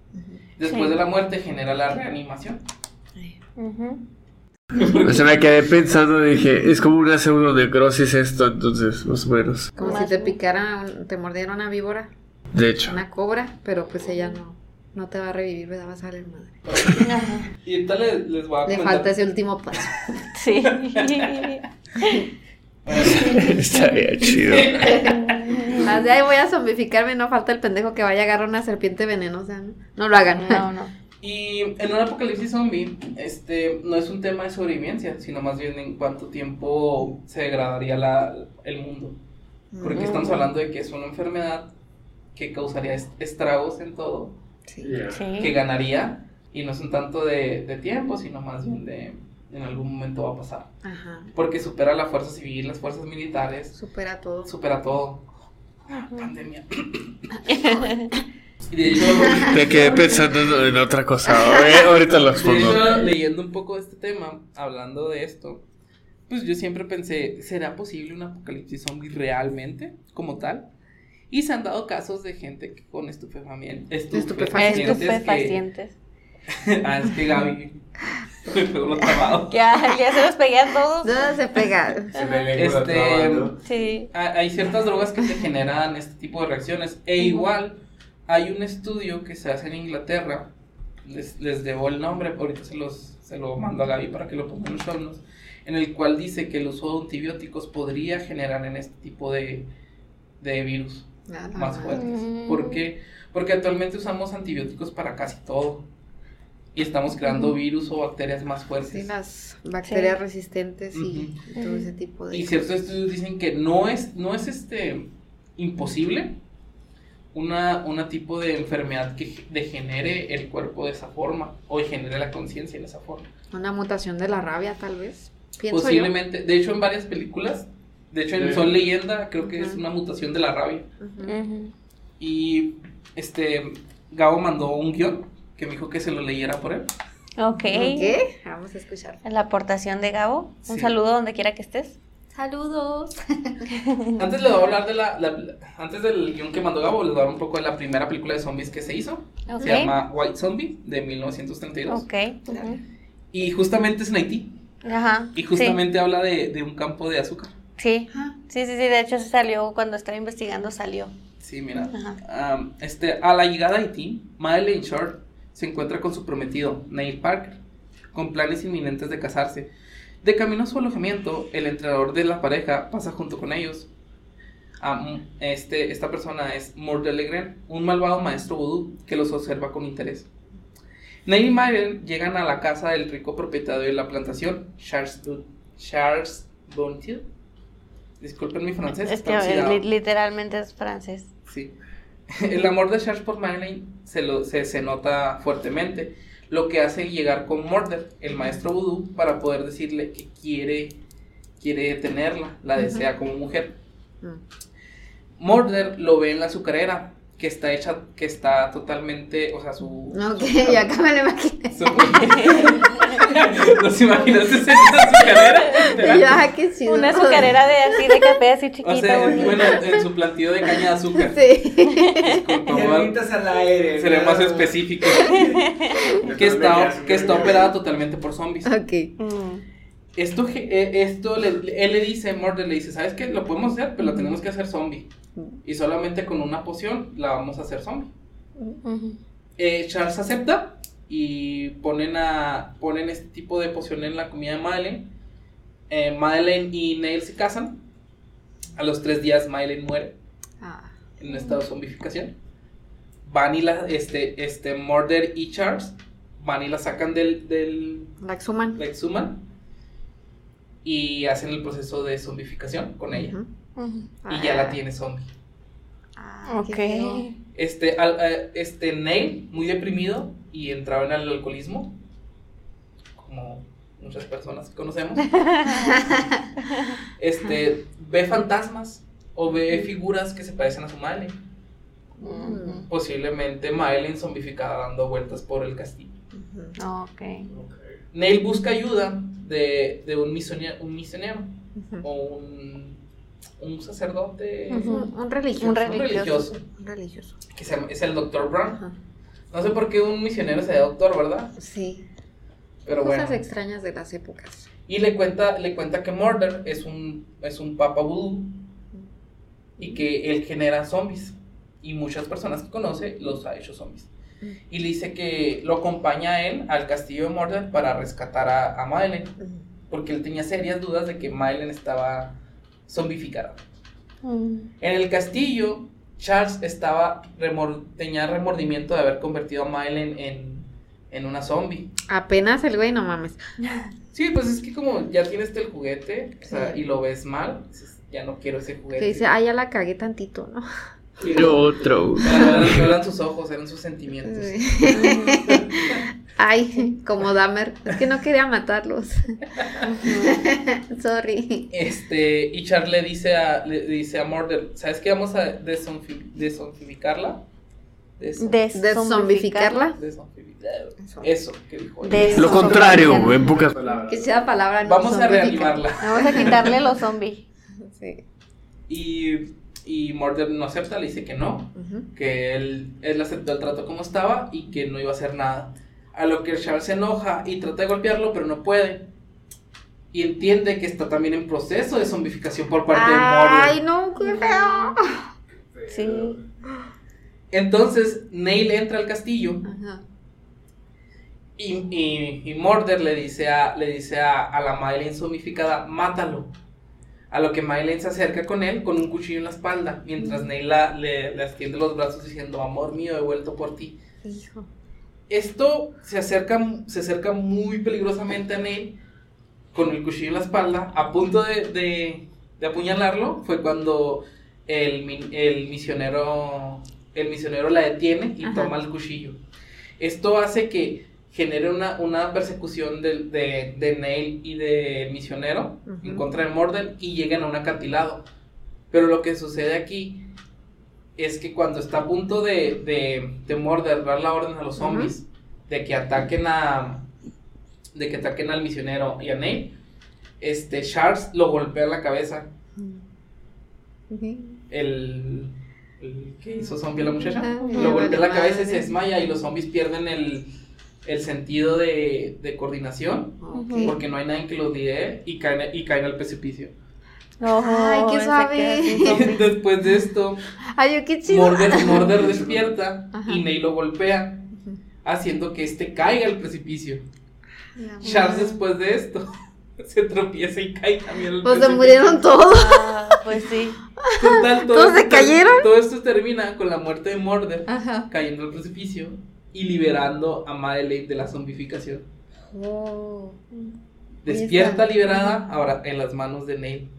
Después Sí. de la muerte genera la reanimación. Ujú. O sea, me quedé pensando, dije, es como una pseudonecrosis esto, entonces, más o menos. Como si te picara, te mordiera una víbora, De hecho. una cobra, pero pues ella no, no te va a revivir, ¿verdad? Va a salir madre. Ajá. Y ahorita les, les voy a Le comentar. falta ese último paso. Sí. Estaría chido. Así, ay, voy a zombificarme, no falta el pendejo que vaya a agarrar una serpiente venenosa, ¿no? No lo hagan. No, no. Y en un apocalipsis zombie, este, no es un tema de sobrevivencia, sino más bien en cuánto tiempo se degradaría la, el mundo. Porque Mm. estamos hablando de que es una enfermedad que causaría est- estragos en todo, Sí. Sí. que ganaría, y no es un tanto de, de tiempo, sino más bien de en algún momento va a pasar. Ajá. Porque supera la fuerza civil, las fuerzas militares, Supera todo. supera todo. Pandemia. y de hecho, Me quedé pensando en otra cosa. Ahorita lo expongo. leyendo un poco de este tema, hablando de esto, pues yo siempre pensé, ¿será posible un apocalipsis zombie realmente como tal? Y se han dado casos de gente que con estupefamiento, Estupefacientes. Estupefacientes. ah, es que Gaby me pegó. Ya, ya se los pegué a todos. No se pega. Se me Este. Sí. Ha- Hay ciertas drogas que te generan este tipo de reacciones. E igual, hay un estudio que se hace en Inglaterra. Les, les debo el nombre, ahorita se, los, se lo mando a Gaby para que lo ponga en los show notes, En el cual dice que el uso de antibióticos podría generar en este tipo de, de virus Nada más fuertes. ¿Por qué? Porque actualmente usamos antibióticos para casi todo. Y estamos creando virus o bacterias más fuertes. Sí, las bacterias Sí. resistentes y todo ese tipo de Y ciertos estudios dicen que no es, no es este imposible una, una tipo de enfermedad que degenere el cuerpo de esa forma o genere la conciencia de esa forma. Una mutación de la rabia, tal vez. Posiblemente, de hecho en varias películas, de hecho en Sí. Son Leyenda creo que es una mutación de la rabia. Ujú. Y este Gabo mandó un guion que me dijo que se lo leyera por él. Ok. ¿Qué? Vamos a escuchar. La aportación de Gabo. Un Sí. saludo donde quiera que estés. Saludos. Antes le voy a hablar de la, la- antes del guion que mandó Gabo, les voy a dar un poco de la primera película de zombies que se hizo. Ok. Se llama White Zombie de 1932. Ok. ujú. Y justamente es en Haití. Ajá. Y justamente habla de, de un campo de azúcar. Sí. Ajá. Sí, sí, sí. De hecho, se salió cuando estaba investigando, salió. Sí, mira. Este, a la llegada a Haití, Madeleine Short se encuentra con su prometido, Neil Parker, con planes inminentes de casarse. De camino a su alojamiento, el entrenador de la pareja pasa junto con ellos. Este, esta persona es Mort de Legrand, un malvado maestro vudú que los observa con interés. Neil y Madeleine llegan a la casa del rico propietario de la plantación, Charles, Charles Bontier. Disculpen mi francés, Es que oxidado. li- literalmente es francés. Sí. El amor de Charles por Madeleine se, lo, se, se nota fuertemente, lo que hace llegar con Murder, el maestro vudú, para poder decirle que quiere, quiere tenerla, la desea como mujer. Mm. Murder lo ve en la azucarera, que está hecha, que está totalmente, o sea, su... Ok, su- yo acá me lo imaginé. su- ¿Los imaginaste azucarera? Y yo, ah, qué chido. Una azucarera de así de café así chiquita. O sea, bonita. bueno, en su plantío de caña de azúcar. Sí. Llamitas al aire. Seré más específico. Que está, que está operada totalmente por zombies. ok. Mm. Esto, eh, esto le- él le dice, Murder le dice, ¿sabes qué? Lo podemos hacer, pero la tenemos que hacer zombie. Y solamente con una poción la vamos a hacer zombie. Eh, Charles acepta y ponen, a, ponen este tipo de poción en la comida de Madeleine. Eh, Madeleine y Neil se casan. A los tres días Madeleine muere Ah. en un estado de zombificación. Van y la, este, este, Murder y Charles van y la sacan del, del, La exhuman. la exhuman y hacen el proceso de zombificación con ella. Y ya Ah. la tiene zombie. Ah, Ok. Este, al- eh, este Neil, muy deprimido y entraba en el alcoholismo, como muchas personas que conocemos. este, ve fantasmas o ve figuras que se parecen a su madre. Ujú. Posiblemente Madeline zombificada dando vueltas por el castillo. Ujú. Ok. Neil busca ayuda de, de un, misionero, un misionero Ujú. o un, un sacerdote. Un, un religioso. Un un religioso. religioso, Un religioso. que se es el doctor Brown. No sé por qué un misionero sea doctor, ¿verdad? Sí. Pero Cosas bueno. extrañas de las épocas. Y le cuenta, le cuenta que Murder es un, es un papa vudú y que él genera zombies. Y muchas personas que conoce los ha hecho zombies. Mm. Y le dice que lo acompaña a él al castillo de Murder para rescatar a, a Madeleine. Porque él tenía serias dudas de que Madeleine estaba zombificada. Mm. En el castillo, Charles estaba remor- tenía remordimiento de haber convertido a Madeleine en, en una zombie. Apenas el güey, no mames. Sí, pues es que como ya tienes el juguete o sea, Sí. y lo ves mal, ya no quiero ese juguete. Que dice, ah, ya la cagué tantito, ¿no? Otro. Pero eran, no eran sus ojos, eran sus sentimientos. Ay, como Dahmer. Es que no quería matarlos. Sorry. Este, y Charles le dice a, le dice a Murder, ¿sabes qué? Vamos a desonfi- desonfibicarla. Deson- Deszombificarla. desonfibicar- Eso, que dijo. Lo contrario, en pocas palabras. Que sea palabra no Vamos a reanimarla. Vamos a quitarle los zombies. Sí. Y, y Murder no acepta, le dice que no, Ujú. que él, él aceptó el trato como estaba y que no iba a hacer nada. A lo que Charles se enoja y trata de golpearlo, pero no puede. Y entiende que está también en proceso de zombificación por parte Ay, de Murder. no, qué feo. Sí. Entonces Neil entra al castillo Ajá. y, y, y Murder le dice, a, le dice a, a la Madeleine zombificada, mátalo. A lo que Madeleine se acerca con él con un cuchillo en la espalda, mientras Neil la- le, le extiende los brazos diciendo, amor mío, he vuelto por ti. Hijo. Esto se acerca, se acerca muy peligrosamente a Neil con el cuchillo en la espalda, a punto de, de- de apuñalarlo. Fue cuando el, el misionero el misionero la detiene y Ajá. toma el cuchillo. Esto hace que genere una, una persecución de, de, de Neil y del misionero en Ujú. contra de Morden y llegan a un acantilado. Pero lo que sucede aquí es que cuando está a punto de, de, de Murder dar la orden a los zombies de que ataquen a de que ataquen al misionero y a Neil, este Charles lo golpea en la cabeza. El, el que hizo zombie a la muchacha lo golpea en la cabeza y se desmaya y los zombies pierden el, el sentido de, de coordinación Ok. porque no hay nadie que los lidere y caen, y caen al precipicio. Ay, qué se suave. Después de esto, Ay, yo qué chido. Murder, Murder despierta Ajá. y Neil lo golpea, haciendo que este caiga al precipicio. Charles bueno. después de esto se tropieza y cae también al Pues se precipicio. murieron todos. Ah, pues sí. Total, todo ¿Todos esto se cayeron? Todo esto termina con la muerte de Murder Ajá. cayendo al precipicio y liberando a Madeleine de la zombificación. Oh. Despierta liberada ahora en las manos de Neil.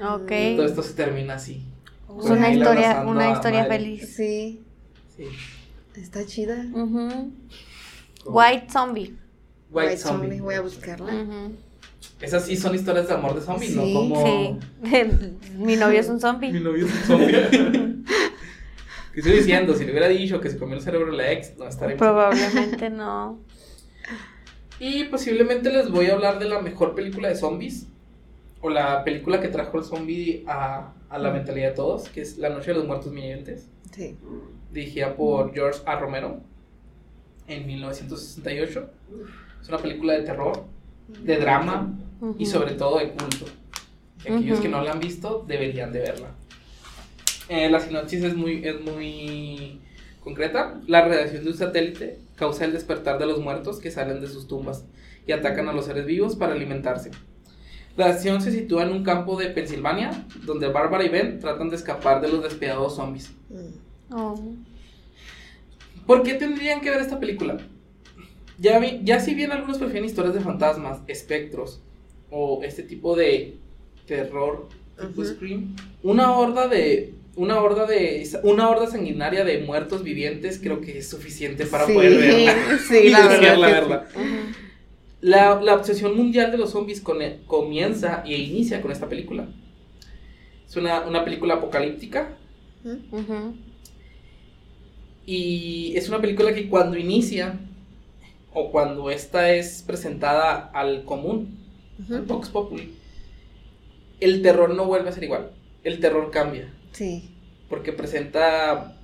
Ok. Todo esto se termina así. Es una Neil historia, una historia feliz. Sí, Sí. está chida. White Zombie. White, White Zombie. Zombie, voy a buscarla. Esas sí son historias de amor de zombies, ¿no? Sí, Como Sí. Mi novio es un mi zombie. novio es un zombie. ¿Qué estoy diciendo? Si le hubiera dicho que se comió el cerebro de la ex, no estaría Probablemente no. Y posiblemente les voy a hablar de la mejor película de zombies. O la película que trajo el zombie a, a la mentalidad de todos, que es La Noche de los Muertos Vivientes. Sí. dirigida por George A. Romero en 1968. Es una película de terror, de drama y Ujú. sobre todo de culto. Y aquellos Ujú. que no la han visto deberían de verla. Eh, la sinopsis es muy, es muy, concreta, la radiación de un satélite causa el despertar de los muertos que salen de sus tumbas y atacan a los seres vivos para alimentarse. La acción se sitúa en un campo de Pensilvania, donde Bárbara y Ben tratan de escapar de los despiadados zombies. Mm. Oh. ¿Por qué tendrían que ver esta película? Ya, vi- ya si bien algunos prefieren historias de fantasmas, espectros o este tipo de terror tipo. Scream, una horda de una horda de una horda sanguinaria de muertos vivientes creo que es suficiente para Sí, poder verla sí, y la verdad verla. La, la obsesión mundial de los zombies con- comienza e inicia con esta película. Es una, una película apocalíptica. Y es una película que cuando inicia o cuando esta es presentada al común, al. Vox Populi, el terror no vuelve a ser igual. El terror cambia Sí. porque presenta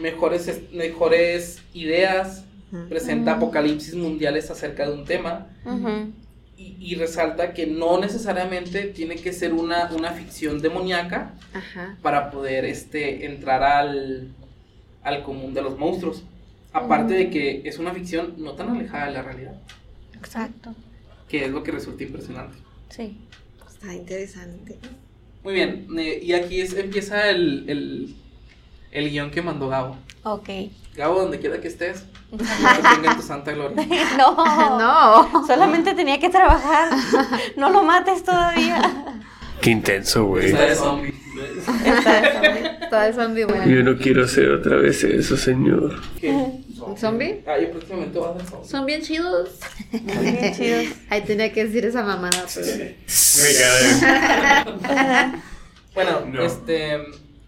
mejores, es- mejores ideas, presenta apocalipsis mundiales acerca de un tema y resalta que no necesariamente tiene que ser una, una ficción demoníaca Ajá. para poder este, entrar al, al común de los monstruos. Aparte de que es una ficción no tan alejada de la realidad, Exacto. que es lo que resulta impresionante. Sí. Está interesante. Muy bien, eh, y aquí es, empieza el, el, el guion que mandó Gabo. Ok. Gabo, donde quiera que estés, que te tenga en tu santa gloria. No. No. Solamente tenía que trabajar. No lo mates todavía. Qué intenso, güey. Está de zombie. Está el zombie bueno. Yo no quiero hacer otra vez eso, señor. ¿Qué? ¿Un zombie? Ah, yo próximamente voy a hacer zombie. Son bien chidos. Muy bien chidos. Ahí tenía que decir esa mamada, pero. Bueno, No. este.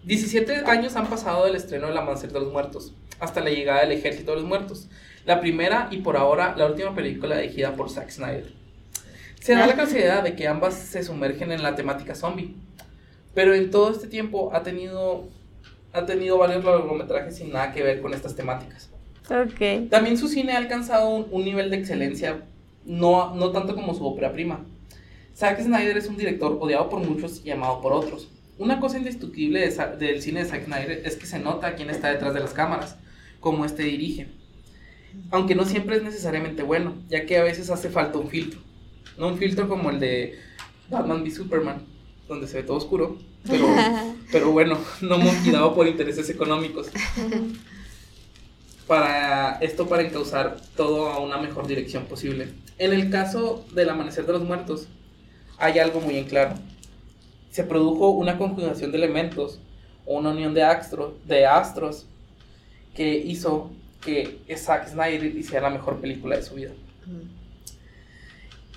17 años han pasado del estreno del Amanecer de los Muertos hasta la llegada del Ejército de los Muertos. La primera y por ahora la última película dirigida por Zack Snyder. Se da la casualidad de que ambas se sumergen en la temática zombie. Pero en todo este tiempo ha tenido, ha tenido varios largometrajes sin nada que ver con estas temáticas. Ok. También su cine ha alcanzado un, un nivel de excelencia, no, no tanto como su ópera prima. Zack Snyder es un director odiado por muchos y amado por otros. Una cosa indiscutible de del cine de Zack Snyder es que se nota quién está detrás de las cámaras, cómo este dirige. Aunque no siempre es necesariamente bueno, ya que a veces hace falta un filtro. No un filtro como el de Batman v Superman, donde se ve todo oscuro, pero, pero bueno, no motivado por intereses económicos para esto para encauzar todo a una mejor dirección posible. En el caso del Amanecer de los Muertos, hay algo muy en claro. Se produjo una conjugación de elementos una unión de astros, de astros que hizo que Zack Snyder hiciera la mejor película de su vida.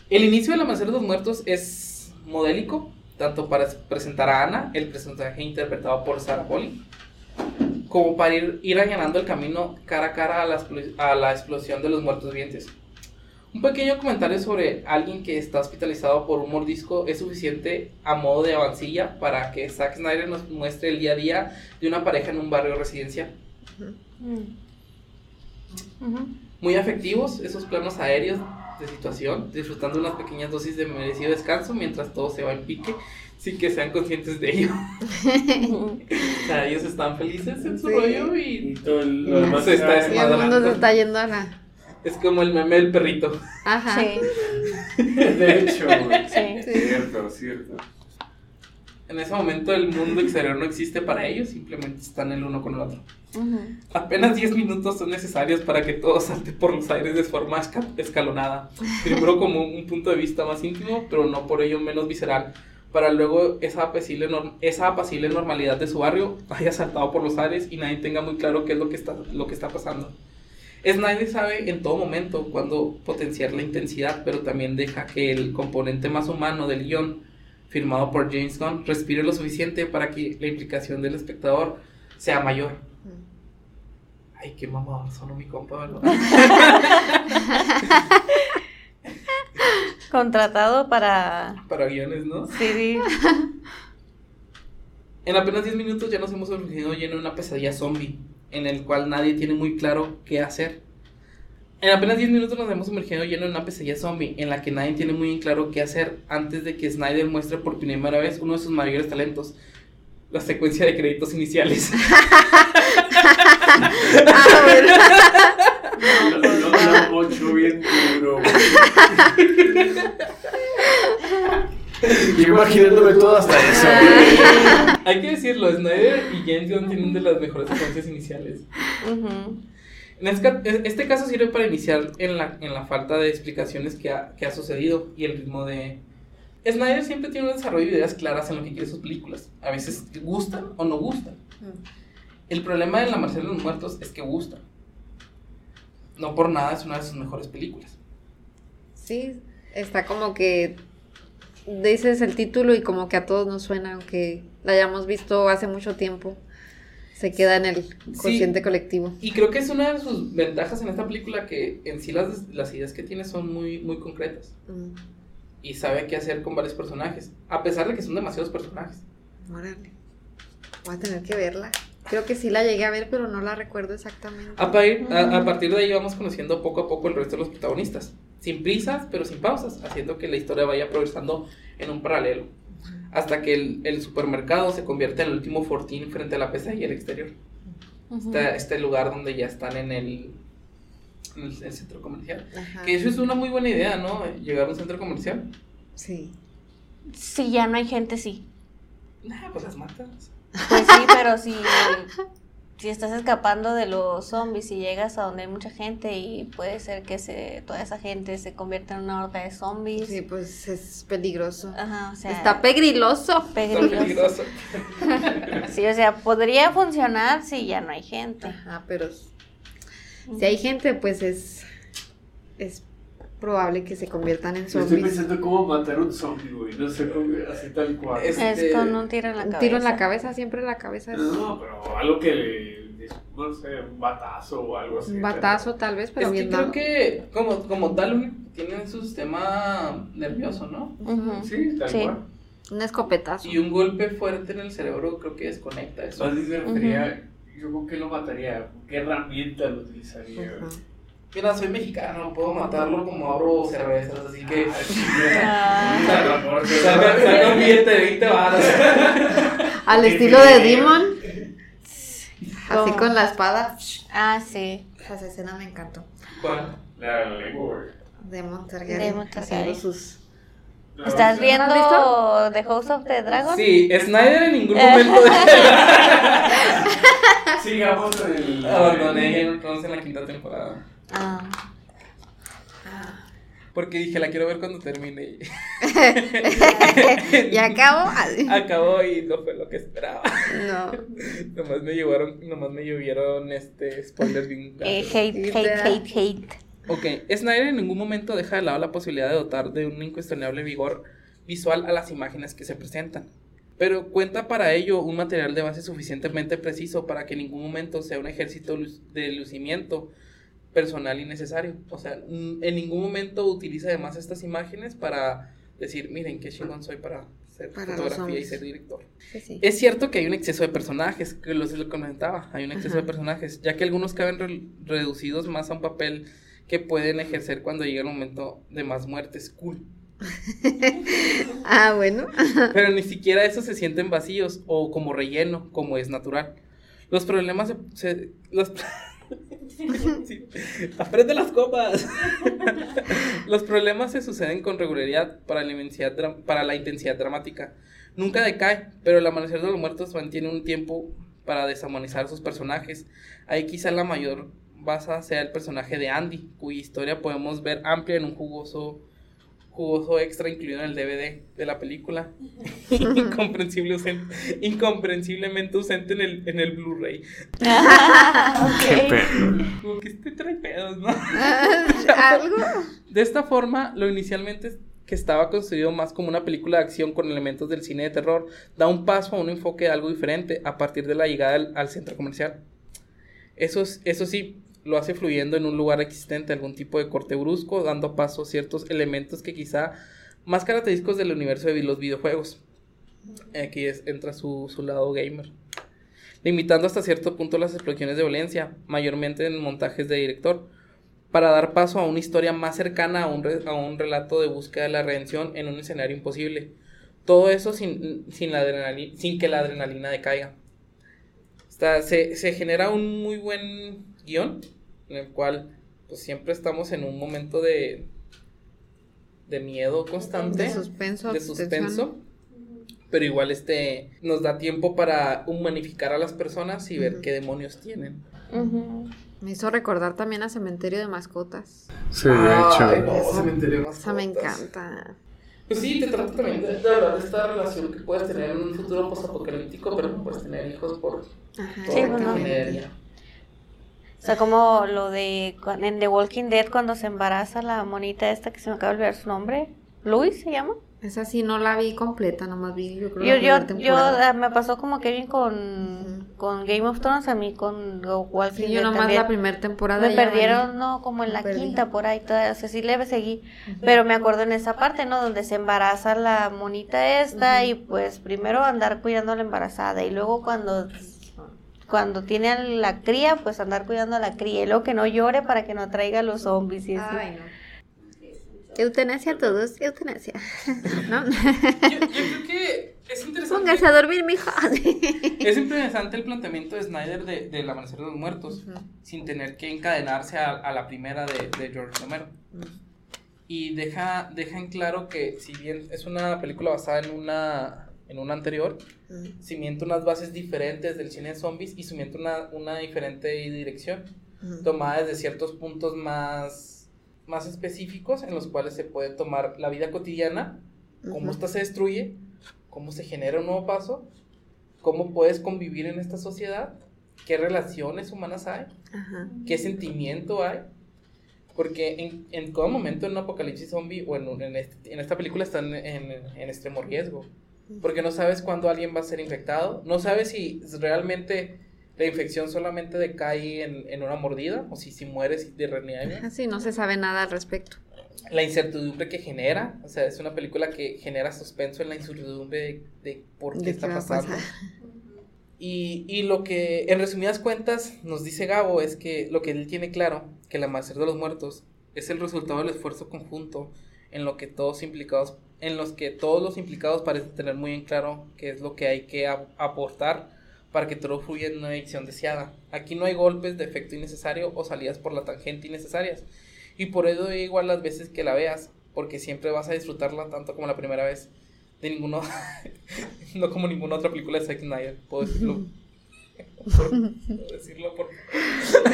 El inicio del Amanecer de los Muertos es modélico, tanto para presentar a Ana, el personaje interpretado por Sarah Polley, como para ir, ir allanando el camino cara a cara a la, a la explosión de los muertos vivientes. Un pequeño comentario sobre alguien que está hospitalizado por un mordisco es suficiente a modo de avancilla para que Zack Snyder nos muestre el día a día de una pareja en un barrio residencial. Ujú. Muy afectivos esos planos aéreos de situación, disfrutando unas pequeñas dosis de merecido descanso mientras todo se va en pique, sin que sean conscientes de ello. O sea, ellos están felices en su Sí. rollo Y y todo lo demás Se está Y el mundo se está yendo a la. es como el meme del perrito. Ajá. Sí. De hecho. Sí. Cierto, cierto. En ese momento el mundo exterior no existe para ellos, simplemente están el uno con el otro. Ujú. Apenas 10 minutos son necesarios para que todo salte por los aires de forma esca- escalonada. Primero como un punto de vista más íntimo, pero no por ello menos visceral. Para luego esa apacible, norm- esa apacible normalidad de su barrio haya saltado por los aires y nadie tenga muy claro qué es lo que está, lo que está pasando. Snyder sabe en todo momento cuándo potenciar la intensidad, pero también deja que el componente más humano del guion, firmado por James Gunn, respire lo suficiente para que la implicación del espectador sea mayor. Ay, qué mamada, sonó mi compa, ¿verdad? Contratado para. Para guiones, ¿no? Sí, En apenas 10 minutos ya nos hemos sumergido lleno de una pesadilla zombie, en el cual nadie tiene muy claro qué hacer. En apenas 10 minutos nos hemos sumergido lleno de una pesadilla zombie, en la que nadie tiene muy en claro qué hacer antes de que Snyder muestre por primera vez uno de sus mayores talentos, la secuencia de créditos iniciales. Ah, bueno. No, no, mocho bien duro. Yo imaginándome todo hasta eso. Hay que decirlo, Snyder y James Gunn tienen de las mejores secuencias iniciales. Ujú. En este, este caso sirve para iniciar en la, en la falta de explicaciones que ha, que ha sucedido y el ritmo de... Snyder siempre tiene un desarrollo de ideas claras en lo que quiere sus películas. A veces gustan o no gustan. El problema de La Marcela de los Muertos es que gusta. No por nada es una de sus mejores películas. Sí, está como que dices el título y como que a todos nos suena, aunque la hayamos visto hace mucho tiempo. Se queda en el consciente colectivo. Y creo que es una de sus ventajas en esta película que en sí las, las ideas que tiene son muy, muy concretas. Mm, Y sabe qué hacer con varios personajes. A pesar de que son demasiados personajes. órale. Voy a tener que verla. Creo que sí la llegué a ver, pero no la recuerdo exactamente. A, pa- a- a partir de ahí vamos conociendo poco a poco el resto de los protagonistas. Sin prisas, pero sin pausas, haciendo que la historia vaya progresando en un paralelo. Hasta que el, el supermercado se convierte en el último fortín frente a la pesadilla del exterior. Ujú. Este, este lugar donde ya están en el, en el, el centro comercial. Ajá. Que eso es una muy buena idea, ¿no? Llegar a un centro comercial. Sí. Si ya no hay gente, sí. Nah, pues las matas. Pues sí, pero si, si estás escapando de los zombies y llegas a donde hay mucha gente y puede ser que se, toda esa gente se convierta en una horda de zombies. Sí, pues es peligroso. Ajá, o sea, Está pegriloso. Está peligroso. Sí, o sea, podría funcionar si ya no hay gente. Ajá, pero si hay gente, pues es es probable que se conviertan en Estoy zombies. pensando cómo matar un zombie, güey. No sé cómo, así tal cual. Es- Es Este, con un tiro en la Un cabeza. tiro en la cabeza, siempre la cabeza es No, pero algo que le. No sé, un batazo o algo así. un batazo tal vez, pero Es que bien creo que como, como tal lo único que tiene es su sistema nervioso, ¿no? Ujú. Sí, tal Sí. cual. Un escopetazo. Y un golpe fuerte en el cerebro creo que desconecta eso. Más bien se refería. Yo con qué lo mataría, qué herramienta lo utilizaría. Ajá. Mira, soy mexicano, puedo matarlo como abro cervezas, así que... Ah. Saca, saca un billete de 20 baros. Al estilo de. Demon. Así con la espada. Ah, sí. Esa escena me encantó. ¿Cuál? La Targaryen. Demon haciendo sus. ¿Estás viendo ¿Has The House of the Dragon? Sí, Snyder en ningún momento de... Sigamos el. Abandoné Thrones en la quinta temporada. Ah. Porque dije, la quiero ver cuando termine. y acabo. Acabó y no fue lo que esperaba. No. Nomás me llevaron, nomás me llovieron este spoilers bien Eh, hate, hate, hate, hate. Ok, Snyder en ningún momento deja de lado la posibilidad de dotar de un incuestionable vigor visual a las imágenes que se presentan. Pero cuenta para ello un material de base suficientemente preciso para que en ningún momento sea un ejército de lucimiento personal innecesario. O sea, en ningún momento utiliza además estas imágenes para decir, miren qué chingón soy para los fotografía y ser director. Sí, sí. Es cierto que hay un exceso de personajes, que lo, se lo comentaba, hay un exceso Ajá. de personajes, ya que algunos caben re- reducidos más a un papel que pueden ejercer cuando llega el momento de más muertes, cool. Ah, bueno. Pero ni siquiera esos se sienten vacíos o como relleno, como es natural. Los problemas se... se- los, Aprende las copas. los problemas se suceden con regularidad para la, intensidad, dramática. Nunca decae, pero el amanecer de los muertos mantiene un tiempo para deshumanizar sus personajes. Ahí quizá la mayor baza sea el personaje de Andy, cuya historia podemos ver amplia en un jugoso jugoso extra incluido en el DVD de la película. Incomprensible incomprensiblemente ausente en el, en el Blu-ray. Qué pedo. Como que este trae pedos, ¿no? Algo. De esta forma, lo inicialmente que estaba construido más como una película de acción con elementos del cine de terror, da un paso a un enfoque de algo diferente a partir de la llegada al, al centro comercial. Eso, es- eso sí, lo hace fluyendo en un lugar existente, algún tipo de corte brusco, dando paso a ciertos elementos que quizá más característicos del universo de los videojuegos. Aquí entra su, lado gamer. Limitando hasta cierto punto las explosiones de violencia, mayormente en montajes de director, para dar paso a una historia más cercana a un, a un relato de búsqueda de la redención en un escenario imposible. Todo eso sin, sin, la adrenali- sin que la adrenalina decaiga. Está, se, se genera un muy buen guion en el cual pues siempre estamos en un momento de, de miedo constante, De suspenso. de suspenso, pero igual este nos da tiempo para humanificar a las personas y ver qué demonios tienen. Me hizo recordar también a Cementerio de Mascotas. Sí, de hecho. Ay, no, cementerio de Esa me mascotas. encanta. Pues sí, te trata también de, de hablar de esta relación que puedes tener en un futuro postapocalíptico, pero no puedes tener hijos por Ajá, todo Sí, que bueno. O sea, como lo de en The Walking Dead cuando se embaraza la monita esta que se me acaba de olvidar su nombre. ¿Luis se llama? Esa sí no la vi completa, nomás vi yo creo Yo, la yo, primera yo, temporada. ah, me pasó como Kevin con, Ujú. con Game of Thrones, a mí con The Walking Sí, yo Dead nomás también. la primera temporada. Me perdieron, no, como en la perdí. quinta por ahí, todavía, o sea, sí le seguí, pero me acuerdo en esa parte, ¿no? Donde se embaraza la monita esta y pues primero andar cuidando a la embarazada y luego cuando cuando tiene a la cría, pues andar cuidando a la cría y luego que no llore para que no traiga los zombies y. Ay, no. Eutanasia a todos, eutanasia. ¿No? Yo, yo creo que es interesante. Póngase a dormir, mijo. Es interesante el planteamiento de Snyder de, del Amanecer de los Muertos, sin tener que encadenarse a, a la primera de, de George Romero. Y deja, deja en claro que si bien es una película basada en una, en una anterior, cimienta unas bases diferentes del cine de zombies y cimienta una, una diferente dirección, tomada desde ciertos puntos más, más específicos en los cuales se puede tomar la vida cotidiana, cómo Ujú. esta se destruye, cómo se genera un nuevo paso, cómo puedes convivir en esta sociedad, qué relaciones humanas hay, qué sentimiento hay. Porque en, en todo momento en un apocalipsis zombie o en, en, este- en esta película están en, en extremo riesgo. Porque no sabes cuándo alguien va a ser infectado. No sabes si realmente la infección solamente decae en, en una mordida o si, si mueres de reanimación. Así no se sabe nada al respecto. La incertidumbre que genera. O sea, es una película que genera suspenso en la incertidumbre de, de por qué ¿De está qué pasando. Y, y lo que, en resumidas cuentas, nos dice Gabo es que lo que él tiene claro, que el amanecer de los muertos es el resultado del esfuerzo conjunto en lo que todos implicados, en los que todos los implicados parecen tener muy en claro qué es lo que hay que ap- aportar para que todo fluya en una edición deseada. Aquí no hay golpes de efecto innecesario o salidas por la tangente innecesarias. Y por ello da igual las veces que la veas, porque siempre vas a disfrutarla tanto como la primera vez. De ninguno, no como ninguna otra película de Zack Snyder, puedo decirlo. Puedo decirlo por a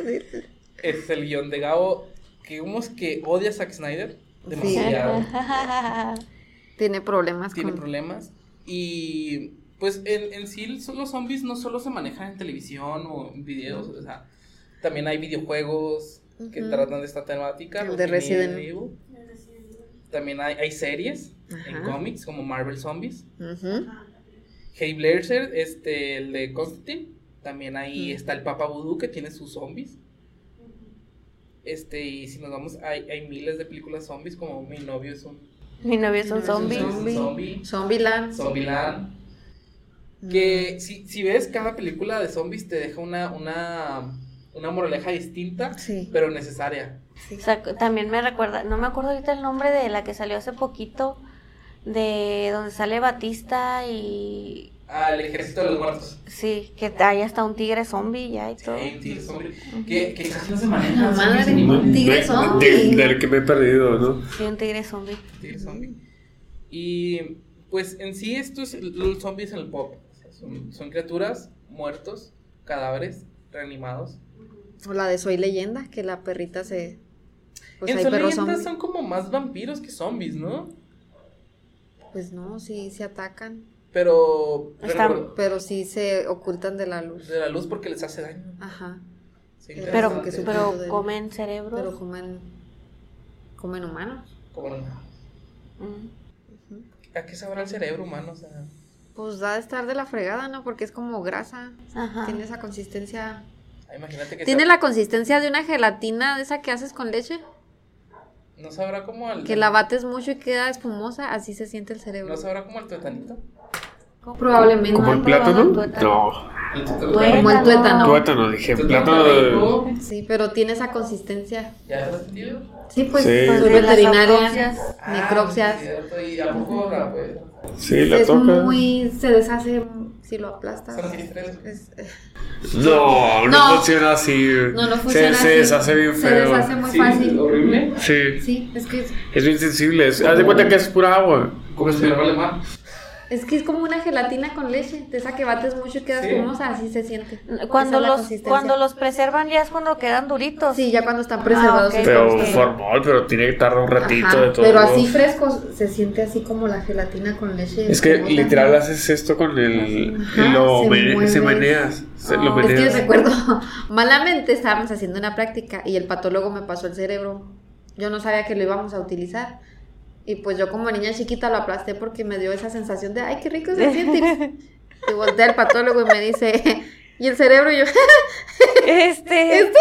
ver, es el guion de Gabo que vemos que odia a Zack Snyder Sí. demasiado. Tiene problemas tiene con... problemas. Y pues en, en sí son- los zombies no solo se manejan en televisión o en videos, o sea, también hay videojuegos que tratan de esta temática. El de Resident. Evil. También hay, hay series en cómics como Marvel Zombies. Ujú. Hey Blazer, este, el de Constantine. También ahí está el Papa Voodoo que tiene sus zombies. Este, y si nos vamos, hay, hay miles de películas zombies, como Mi novio es un, Mi novio es un Mi novio zombie. es un zombie. zombie. Zombieland. Zombieland. Que si, si ves cada película de zombies te deja una, una, una moraleja distinta, Sí. pero necesaria. O sea, también me recuerda, no me acuerdo ahorita el nombre de la que salió hace poquito, de donde sale Batista y Ah, el ejército de los muertos. sí, que hay hasta un tigre zombie ya y todo. Sí, un tigre zombie. Que, que casi no se maneja. Madre. Un tigre zombie. de- del que me he perdido, ¿no? Sí, un tigre zombie. tigre zombie. Y pues en sí esto es los zombies en el pop. O sea, Son, son criaturas, muertos, cadáveres, reanimados. O la de Soy Leyenda, que la perrita se... Pues en hay perros Leyendas zombies. son como más vampiros que zombies, ¿no? Pues no, sí se atacan. Pero... Está- recuerdo- Pero sí se ocultan de la luz. de la luz porque les hace daño. Ajá. Sí, Pero- Pero, interesante. que su- pero de- comen cerebros. Pero comen... Comen humanos. No. Mm. Ujú. ¿A qué sabrá el cerebro humano? O sea, Pues da de estar de la fregada, ¿no? Porque es como grasa. Ajá. Tiene esa consistencia. ah, imagínate que Tiene la consistencia de una gelatina de esa que haces con leche. no sabrá como al Que la bates mucho y queda espumosa. Así se siente el cerebro. no sabrá como el tuetanito. Probablemente. ¿Como el plátano? No. Como el tuétano. Tuétano, dije, plátano de... Sí, pero tiene esa consistencia. ¿Ya has sentido? Sí, pues, Sí. soy Pues de las veterinaria, autopsias. necropsias. Ah, sí. ¿Y a poco pues? Sí, la es toca. muy, se deshace si lo aplastas. Estrés. Es- eh, No, no, No. funciona así. no, no Se- funciona se, así. deshace bien Se feo. deshace muy Sí, fácil. horrible. Sí, Sí, es que, es bien sensible. es- Haz de cuenta que es pura agua. Como si me vale más. Es que es como una gelatina con leche. De esa que bates mucho y quedas Sí. espumosa, así se siente. Cuando los, cuando los preservan ya es cuando quedan duritos. Sí, ya cuando están preservados. Ah, es Pero están- formol, pero tiene que tardar un ratito Ajá, de todo. Pero así frescos se siente así como la gelatina con leche. Es que literal haces esto con el. Ajá, lo se mene- mueve. se meneas. Se, lo Ah, Es que meneas. recuerdo, malamente estábamos haciendo una práctica y el patólogo me pasó el cerebro. Yo no sabía que lo íbamos a utilizar. Y pues yo como niña chiquita lo aplasté porque me dio esa sensación de, ay, qué rico se siente. y volteé al patólogo y me dice, ¿y el cerebro? Y yo, Este.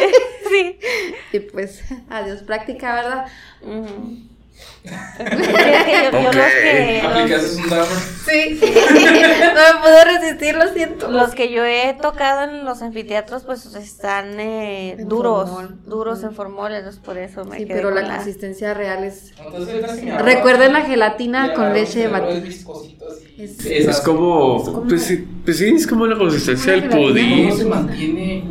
sí. y pues, adiós práctica, ¿verdad? Que yo, yo los que. Un drama. Sí, no me pude resistir, lo siento. Los, que yo he tocado en los anfiteatros, pues están eh, duros, formol. duros en formol, entonces por eso me Sí, quedé pero con la consistencia real es... Entonces, me agarra. Recuerden la gelatina Ya, con leche pero batida. Es como. Es como- Pues, sí, pues sí, es como la consistencia del Una gelatina. ¿Cómo pudín. se mantiene?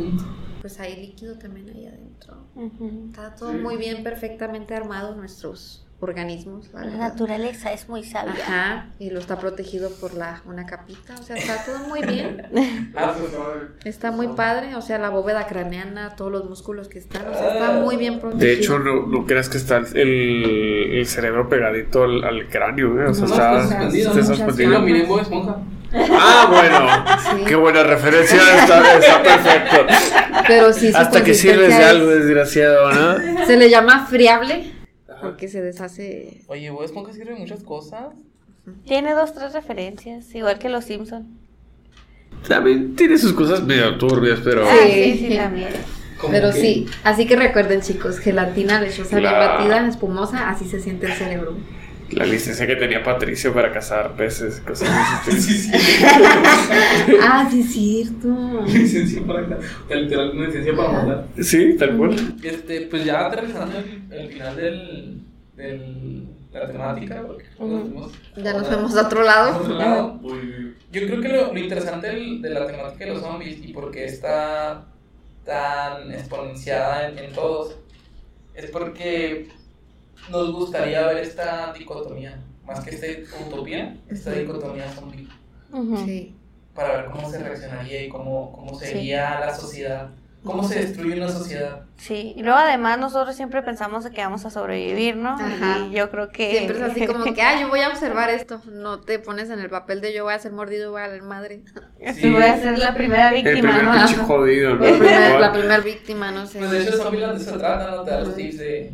Pues hay líquido también ahí adentro. Está todo Sí. muy bien, perfectamente armado nuestros organismos. la naturaleza es muy sabia. Ajá, y lo está protegido por la una capita, o sea, está todo muy bien. Ah. Está muy padre, o sea, la bóveda craneana, todos los músculos que están, o sea, está muy bien protegido. De hecho, no, no creas que está el, el cerebro pegadito al, al cráneo, ¿eh? O sea, No, está, está suspendido, está suspendido. Lo. Ah, bueno. Sí. Qué buena referencia. Está, está perfecto. Pero sí, Hasta que sirves de algo, desgraciado, ¿no? Se le llama friable porque se deshace. Oye, Bob Esponja sirve de muchas cosas. Tiene dos, tres referencias, igual que los Simpson. También tiene sus cosas medio turbias, pero. Ah, Sí. sí, sí, también. Pero que- sí, así que recuerden chicos, gelatina lechosa bien batida, espumosa, así se siente el cerebro. La licencia que tenía Patricio para cazar peces, cosas así. Sí, sí. ah, sí es cierto. Licencia para acá. Literal, una licencia para matar. Sí, tal cual. Este, pues ya aterrizando el, el final del, del, de la temática, porque nos fuimos Ya nos a- otro a lado. otro lado. Yo creo que lo, lo interesante del- de la temática de los zombies y por qué está tan exponenciada en, en todos es porque nos gustaría ver esta dicotomía, más que esta utopía, esta dicotomía zombie, Ujú. Sí. para ver cómo se reaccionaría y cómo, cómo sería la sociedad, cómo se destruye una sociedad. Sí, y luego además nosotros siempre pensamos que vamos a sobrevivir, ¿no? Ajá. Y yo creo que... Siempre es así como que, ah, yo voy a observar esto. No te pones en el papel de yo voy a ser mordido, voy a la madre. Sí, voy a ser la primera El víctima, primer ¿no? pinche jodido, ¿no? La primer, la primer víctima, no sé. Pues de hecho, zombie de eso trata, ¿no? Te da los tips de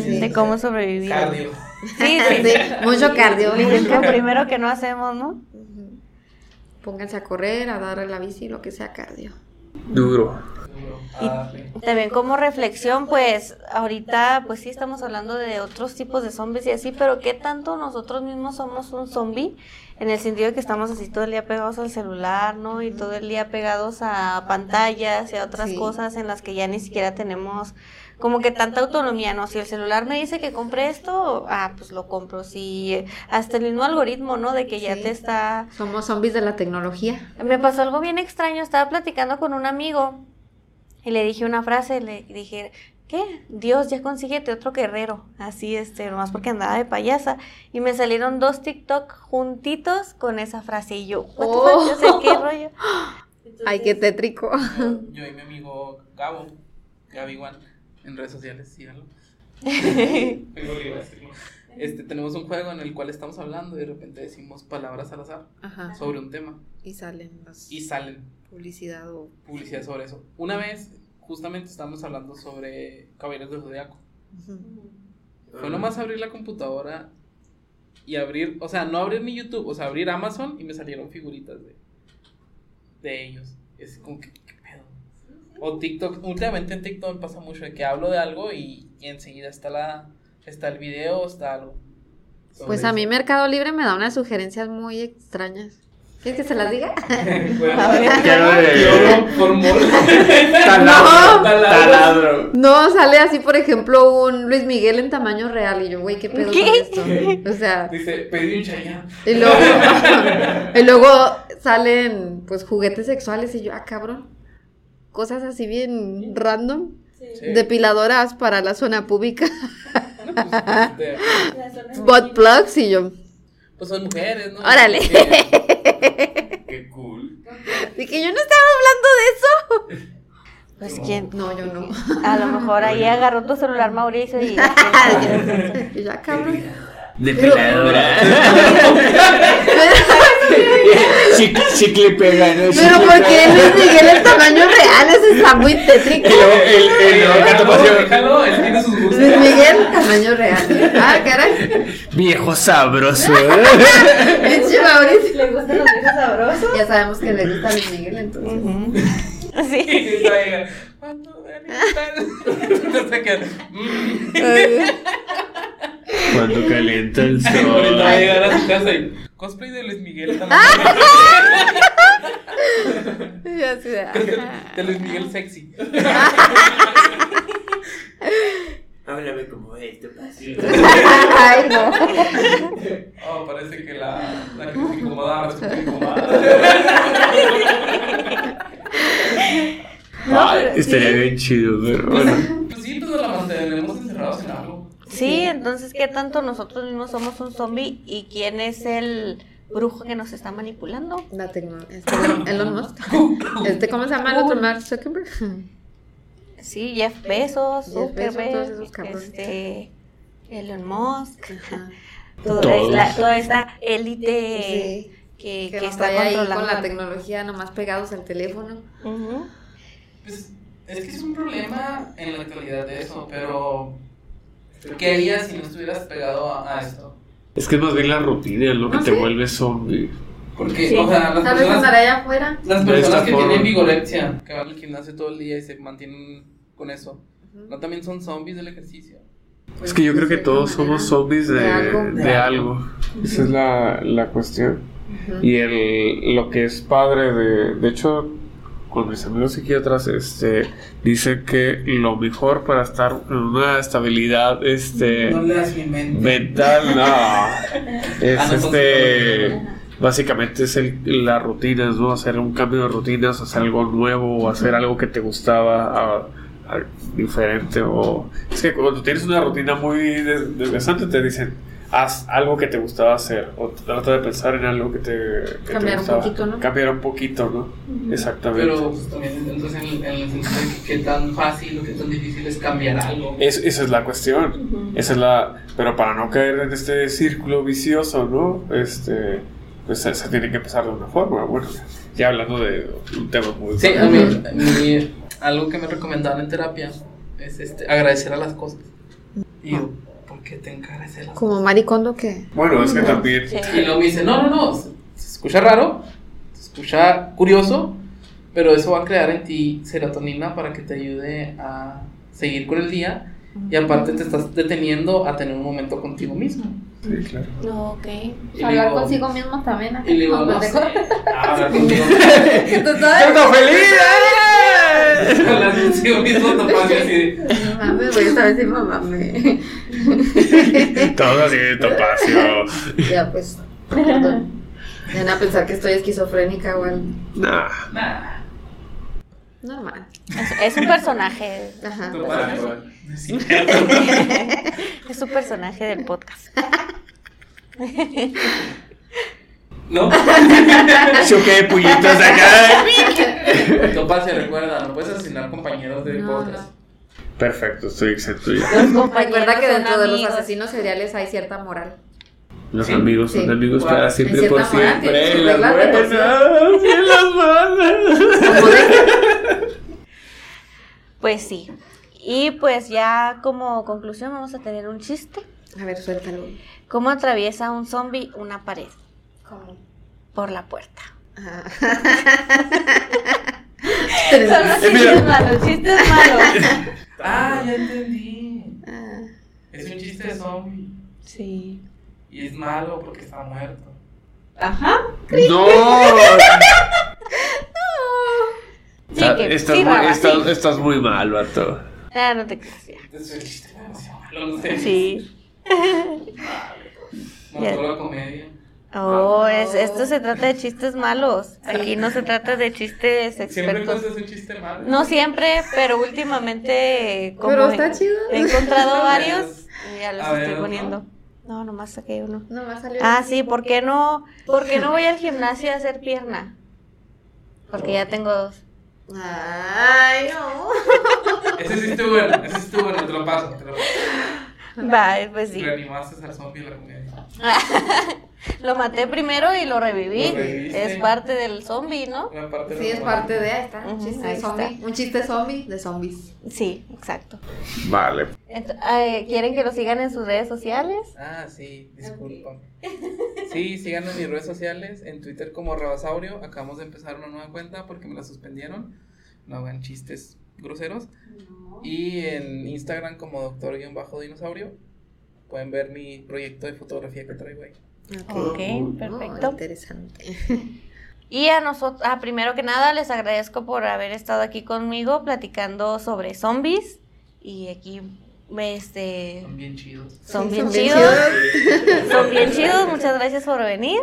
Sí. De cómo sobrevivir. cardio. Sí, sí. Sí, mucho cardio. Es lo primero que no hacemos, ¿no? Pónganse a correr, a dar a la bici, lo que sea cardio. Duro. Darle. También como reflexión, pues ahorita pues sí estamos hablando de otros tipos de zombies y así, pero ¿qué tanto nosotros mismos somos un zombie? En el sentido de que estamos así todo el día pegados al celular, ¿no? Y todo el día pegados a pantallas y a otras Sí. cosas en las que ya ni siquiera tenemos como que tanta autonomía, ¿no? Si el celular me dice que compre esto, ah, pues lo compro. Si hasta el mismo algoritmo, ¿no? De que ya Sí. te está Somos zombies de la tecnología. me pasó algo bien extraño, estaba platicando con un amigo y le dije una frase, le dije, ¿qué? Dios, ya consíguete otro guerrero, así, este, nomás porque andaba de payasa. Y me salieron dos TikTok juntitos con esa frase y yo, Oh. fuck, o sea, ¿qué rollo? Ay, qué tétrico. Yo, yo y mi amigo Gabo, Gaby One, en redes sociales, síganlo. Este, tenemos un juego en el cual estamos hablando y de repente decimos palabras al azar Ajá. sobre un tema Y salen las y salen publicidad o... publicidad sobre eso. Una vez, justamente estábamos hablando sobre Caballeros del Zodiaco. Fue nomás abrir la computadora y abrir, o sea, no abrir mi YouTube, o sea, abrir Amazon y me salieron figuritas de, de ellos. Es como que. O TikTok, últimamente en TikTok me pasa mucho de que hablo de algo y, y enseguida está la está el video, está algo. Pues a mí Mercado Libre me da unas sugerencias muy extrañas. ¿Quieres que se las diga? Taladro. No. Taladro. No, sale así, por ejemplo, un Luis Miguel en tamaño real. Y yo, güey, ¿qué pedo ¿Qué? con esto? O sea, Dice, pedí un chayán. y luego, y luego salen, pues, juguetes sexuales. Y yo, ah, cabrón. Cosas así bien random. Sí. Depiladoras para la zona pública. No, pues, este, Butt plugs. Y yo, pues son mujeres, ¿no? Órale. Qué cool. dije, yo no estaba hablando de eso. Pues quién. No, yo no. A lo mejor ahí agarró tu celular Mauricio y. y ya, cabrón. Depiladora. Chicle, chicle pega, ¿no? pero ¿por qué. Luis Miguel en tamaño real? Eso está muy tétrico. El, el, el, el gato Déjalo, paseo. déjalo, él tiene sus gustos. Luis Miguel, tamaño real. Ah, caray. Viejo sabroso. Pinche Mauricio. ¿Le gustan los viejos sabrosos? Ya sabemos que le gusta a Luis Miguel, entonces. Sí. "Cuando Dani está-". Entonces que, mm. Cuando calienta el Ahorita va a sol. llegar a su casa y cosplay de Luis Miguel también. Y así de. De Luis Miguel sexy. Háblame como esto, pasio. Ay, no. Oh, parece que la, la que se incomoda resulta Ay, estaría bien chido, pero bueno. Pues sí, pues nos la mantenemos encerrados en algo. Sí, entonces, ¿qué tanto nosotros mismos somos un zombie y quién es el brujo que nos está manipulando? La tecnología. Este, Elon Musk. Este, ¿cómo se llama el otro? Mark Zuckerberg. Sí, Jeff Bezos, Jeff Bezos, Zuckerberg, todos esos cabrones. este, Elon Musk, Ajá. toda, Todos. la- toda esta élite Sí. que, Que, que está ahí con la tecnología nomás pegados al teléfono. Ujú. Pues es que es un problema en la actualidad de eso, pero ¿qué harías si no estuvieras pegado a, a esto? Es que es más bien la rutina lo que No te sé. vuelve zombie. Porque, Sí. o sea, las andar personas, allá afuera. las personas que forma. tienen vigorexia, que van al gimnasio todo el día y se mantienen con eso, ¿no también son zombies del ejercicio? Es que yo creo que todos somos zombies de, De algo. de algo. Esa es la, la cuestión. Y el, lo que es padre de... De hecho, con mis amigos psiquiatras, este, dice que lo mejor para estar en una estabilidad este, No mental, no. Es Ah, este... Básicamente es el, las rutinas, ¿no? Hacer un cambio de rutinas, hacer algo nuevo, o hacer algo que te gustaba a- a- diferente. O... Es que cuando tienes una rutina muy des- desgastante, te dicen, haz algo que te gustaba hacer, o trata de pensar en algo que te, que te Cambiar un gustaba. poquito, ¿no? Cambiar un poquito, ¿no? Exactamente. Pero pues, también entonces en, el- en el sentido de que qué tan fácil o qué tan difícil es cambiar algo. Es- esa es la cuestión. Esa es la. Pero para no caer en este círculo vicioso, ¿no? Este. Pues se, se tiene que empezar de una forma. Bueno, ya hablando de un tema muy. Sí, a mí, mi- algo que me recomendaban en terapia es este, agradecer a las cosas. Y yo, ¿por qué te agradecer las? Como maricondo que. Bueno, es que también. Sí. Y luego me dice, no, no, no, se, se escucha raro, se escucha curioso, pero eso va a crear en ti serotonina para que te ayude a seguir con el día y aparte te estás deteniendo a tener un momento contigo mismo. Sí, claro. No, ok. Y Hablar digo- consigo mismo también. Y le digo, no sé, pendejo. hablar contigo. Total. feliz! Hablar contigo mismo topacio así de, No mames, voy a saber si mamá me. Todo así de topacio. Ya, pues. Perdón. Van a pensar que estoy esquizofrénica o algo. Nah. nah, Normal. Es, es un personaje. Ajá. Sí. Es un personaje del podcast. ¿No? Choque de puñitos acá. Topacio, recuerda, no puedes asesinar compañeros de No, podcast. Perfecto, estoy exento ya. Recuerda que dentro de los amigos. asesinos seriales hay cierta moral. Los Sí, amigos son sí. amigos Wow. para siempre En por moral, siempre. sus Las buenas y las malas. Pues sí. Y pues ya como conclusión vamos a tener un chiste. A ver, suéltalo. ¿Cómo atraviesa un zombie una pared? ¿Cómo? Por la puerta. Ah. Son chistes malos, chistes malos. Ah, ya entendí. Ah. Es un chiste de zombie. Sí. Y es malo porque está muerto. Ajá. ¡No! Sí, que- estás, sí, muy, Raba, estás, sí. estás muy mal, vato. Ah, no te creas. Entonces, el chiste malo, no sé. Sí. Mató la comedia. Oh, es, esto se trata de chistes malos. Aquí no se trata de chistes Siempre expertos. cuentas un chiste malo. No siempre, pero últimamente como Pero he- está chido. he encontrado A varios y ya los A estoy poniendo. No, nomás saqué uno. No, más salió. Ah, sí, ¿por qué no? ¿Por qué no voy al gimnasio a hacer pierna? Porque ya tengo dos. Ay, no. Ese sí estuvo bueno, ese sí estuvo bueno, te lo paso. Te lo paso. Va, pues sí. Reanimaste al zombie la comedia. Lo maté primero y lo reviví. Lo. Es parte del zombie, ¿no? Parte Sí, es parte de. Ahí está. Un chiste ahí zombie. está. Un chiste zombie de zombies. Sí, exacto. Vale. Eh, ¿Quieren que lo sigan en sus redes sociales? Ah, sí, disculpa. Sí, síganme en mis redes sociales, en Twitter como Rabasaurio. Acabamos de empezar una nueva cuenta porque me la suspendieron. No hagan chistes groseros. Y en Instagram como doctor-dinosaurio. Pueden ver mi proyecto de fotografía que traigo ahí. Ok, perfecto. Oh, interesante. Y a nosotros, ah, primero que nada, les agradezco por haber estado aquí conmigo platicando sobre zombies. Y aquí, este, Son bien chidos. son bien son bien chidos. Son bien chidos, muchas gracias por venir.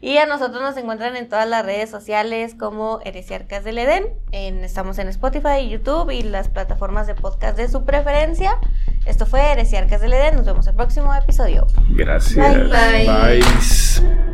Y a nosotros nos encuentran en todas las redes sociales como Heresiarcas del Edén. En, estamos en Spotify, YouTube y las plataformas de podcast de su preferencia. Esto fue Heresiarcas del Edén. Nos vemos el próximo episodio. Gracias. Bye. Bye.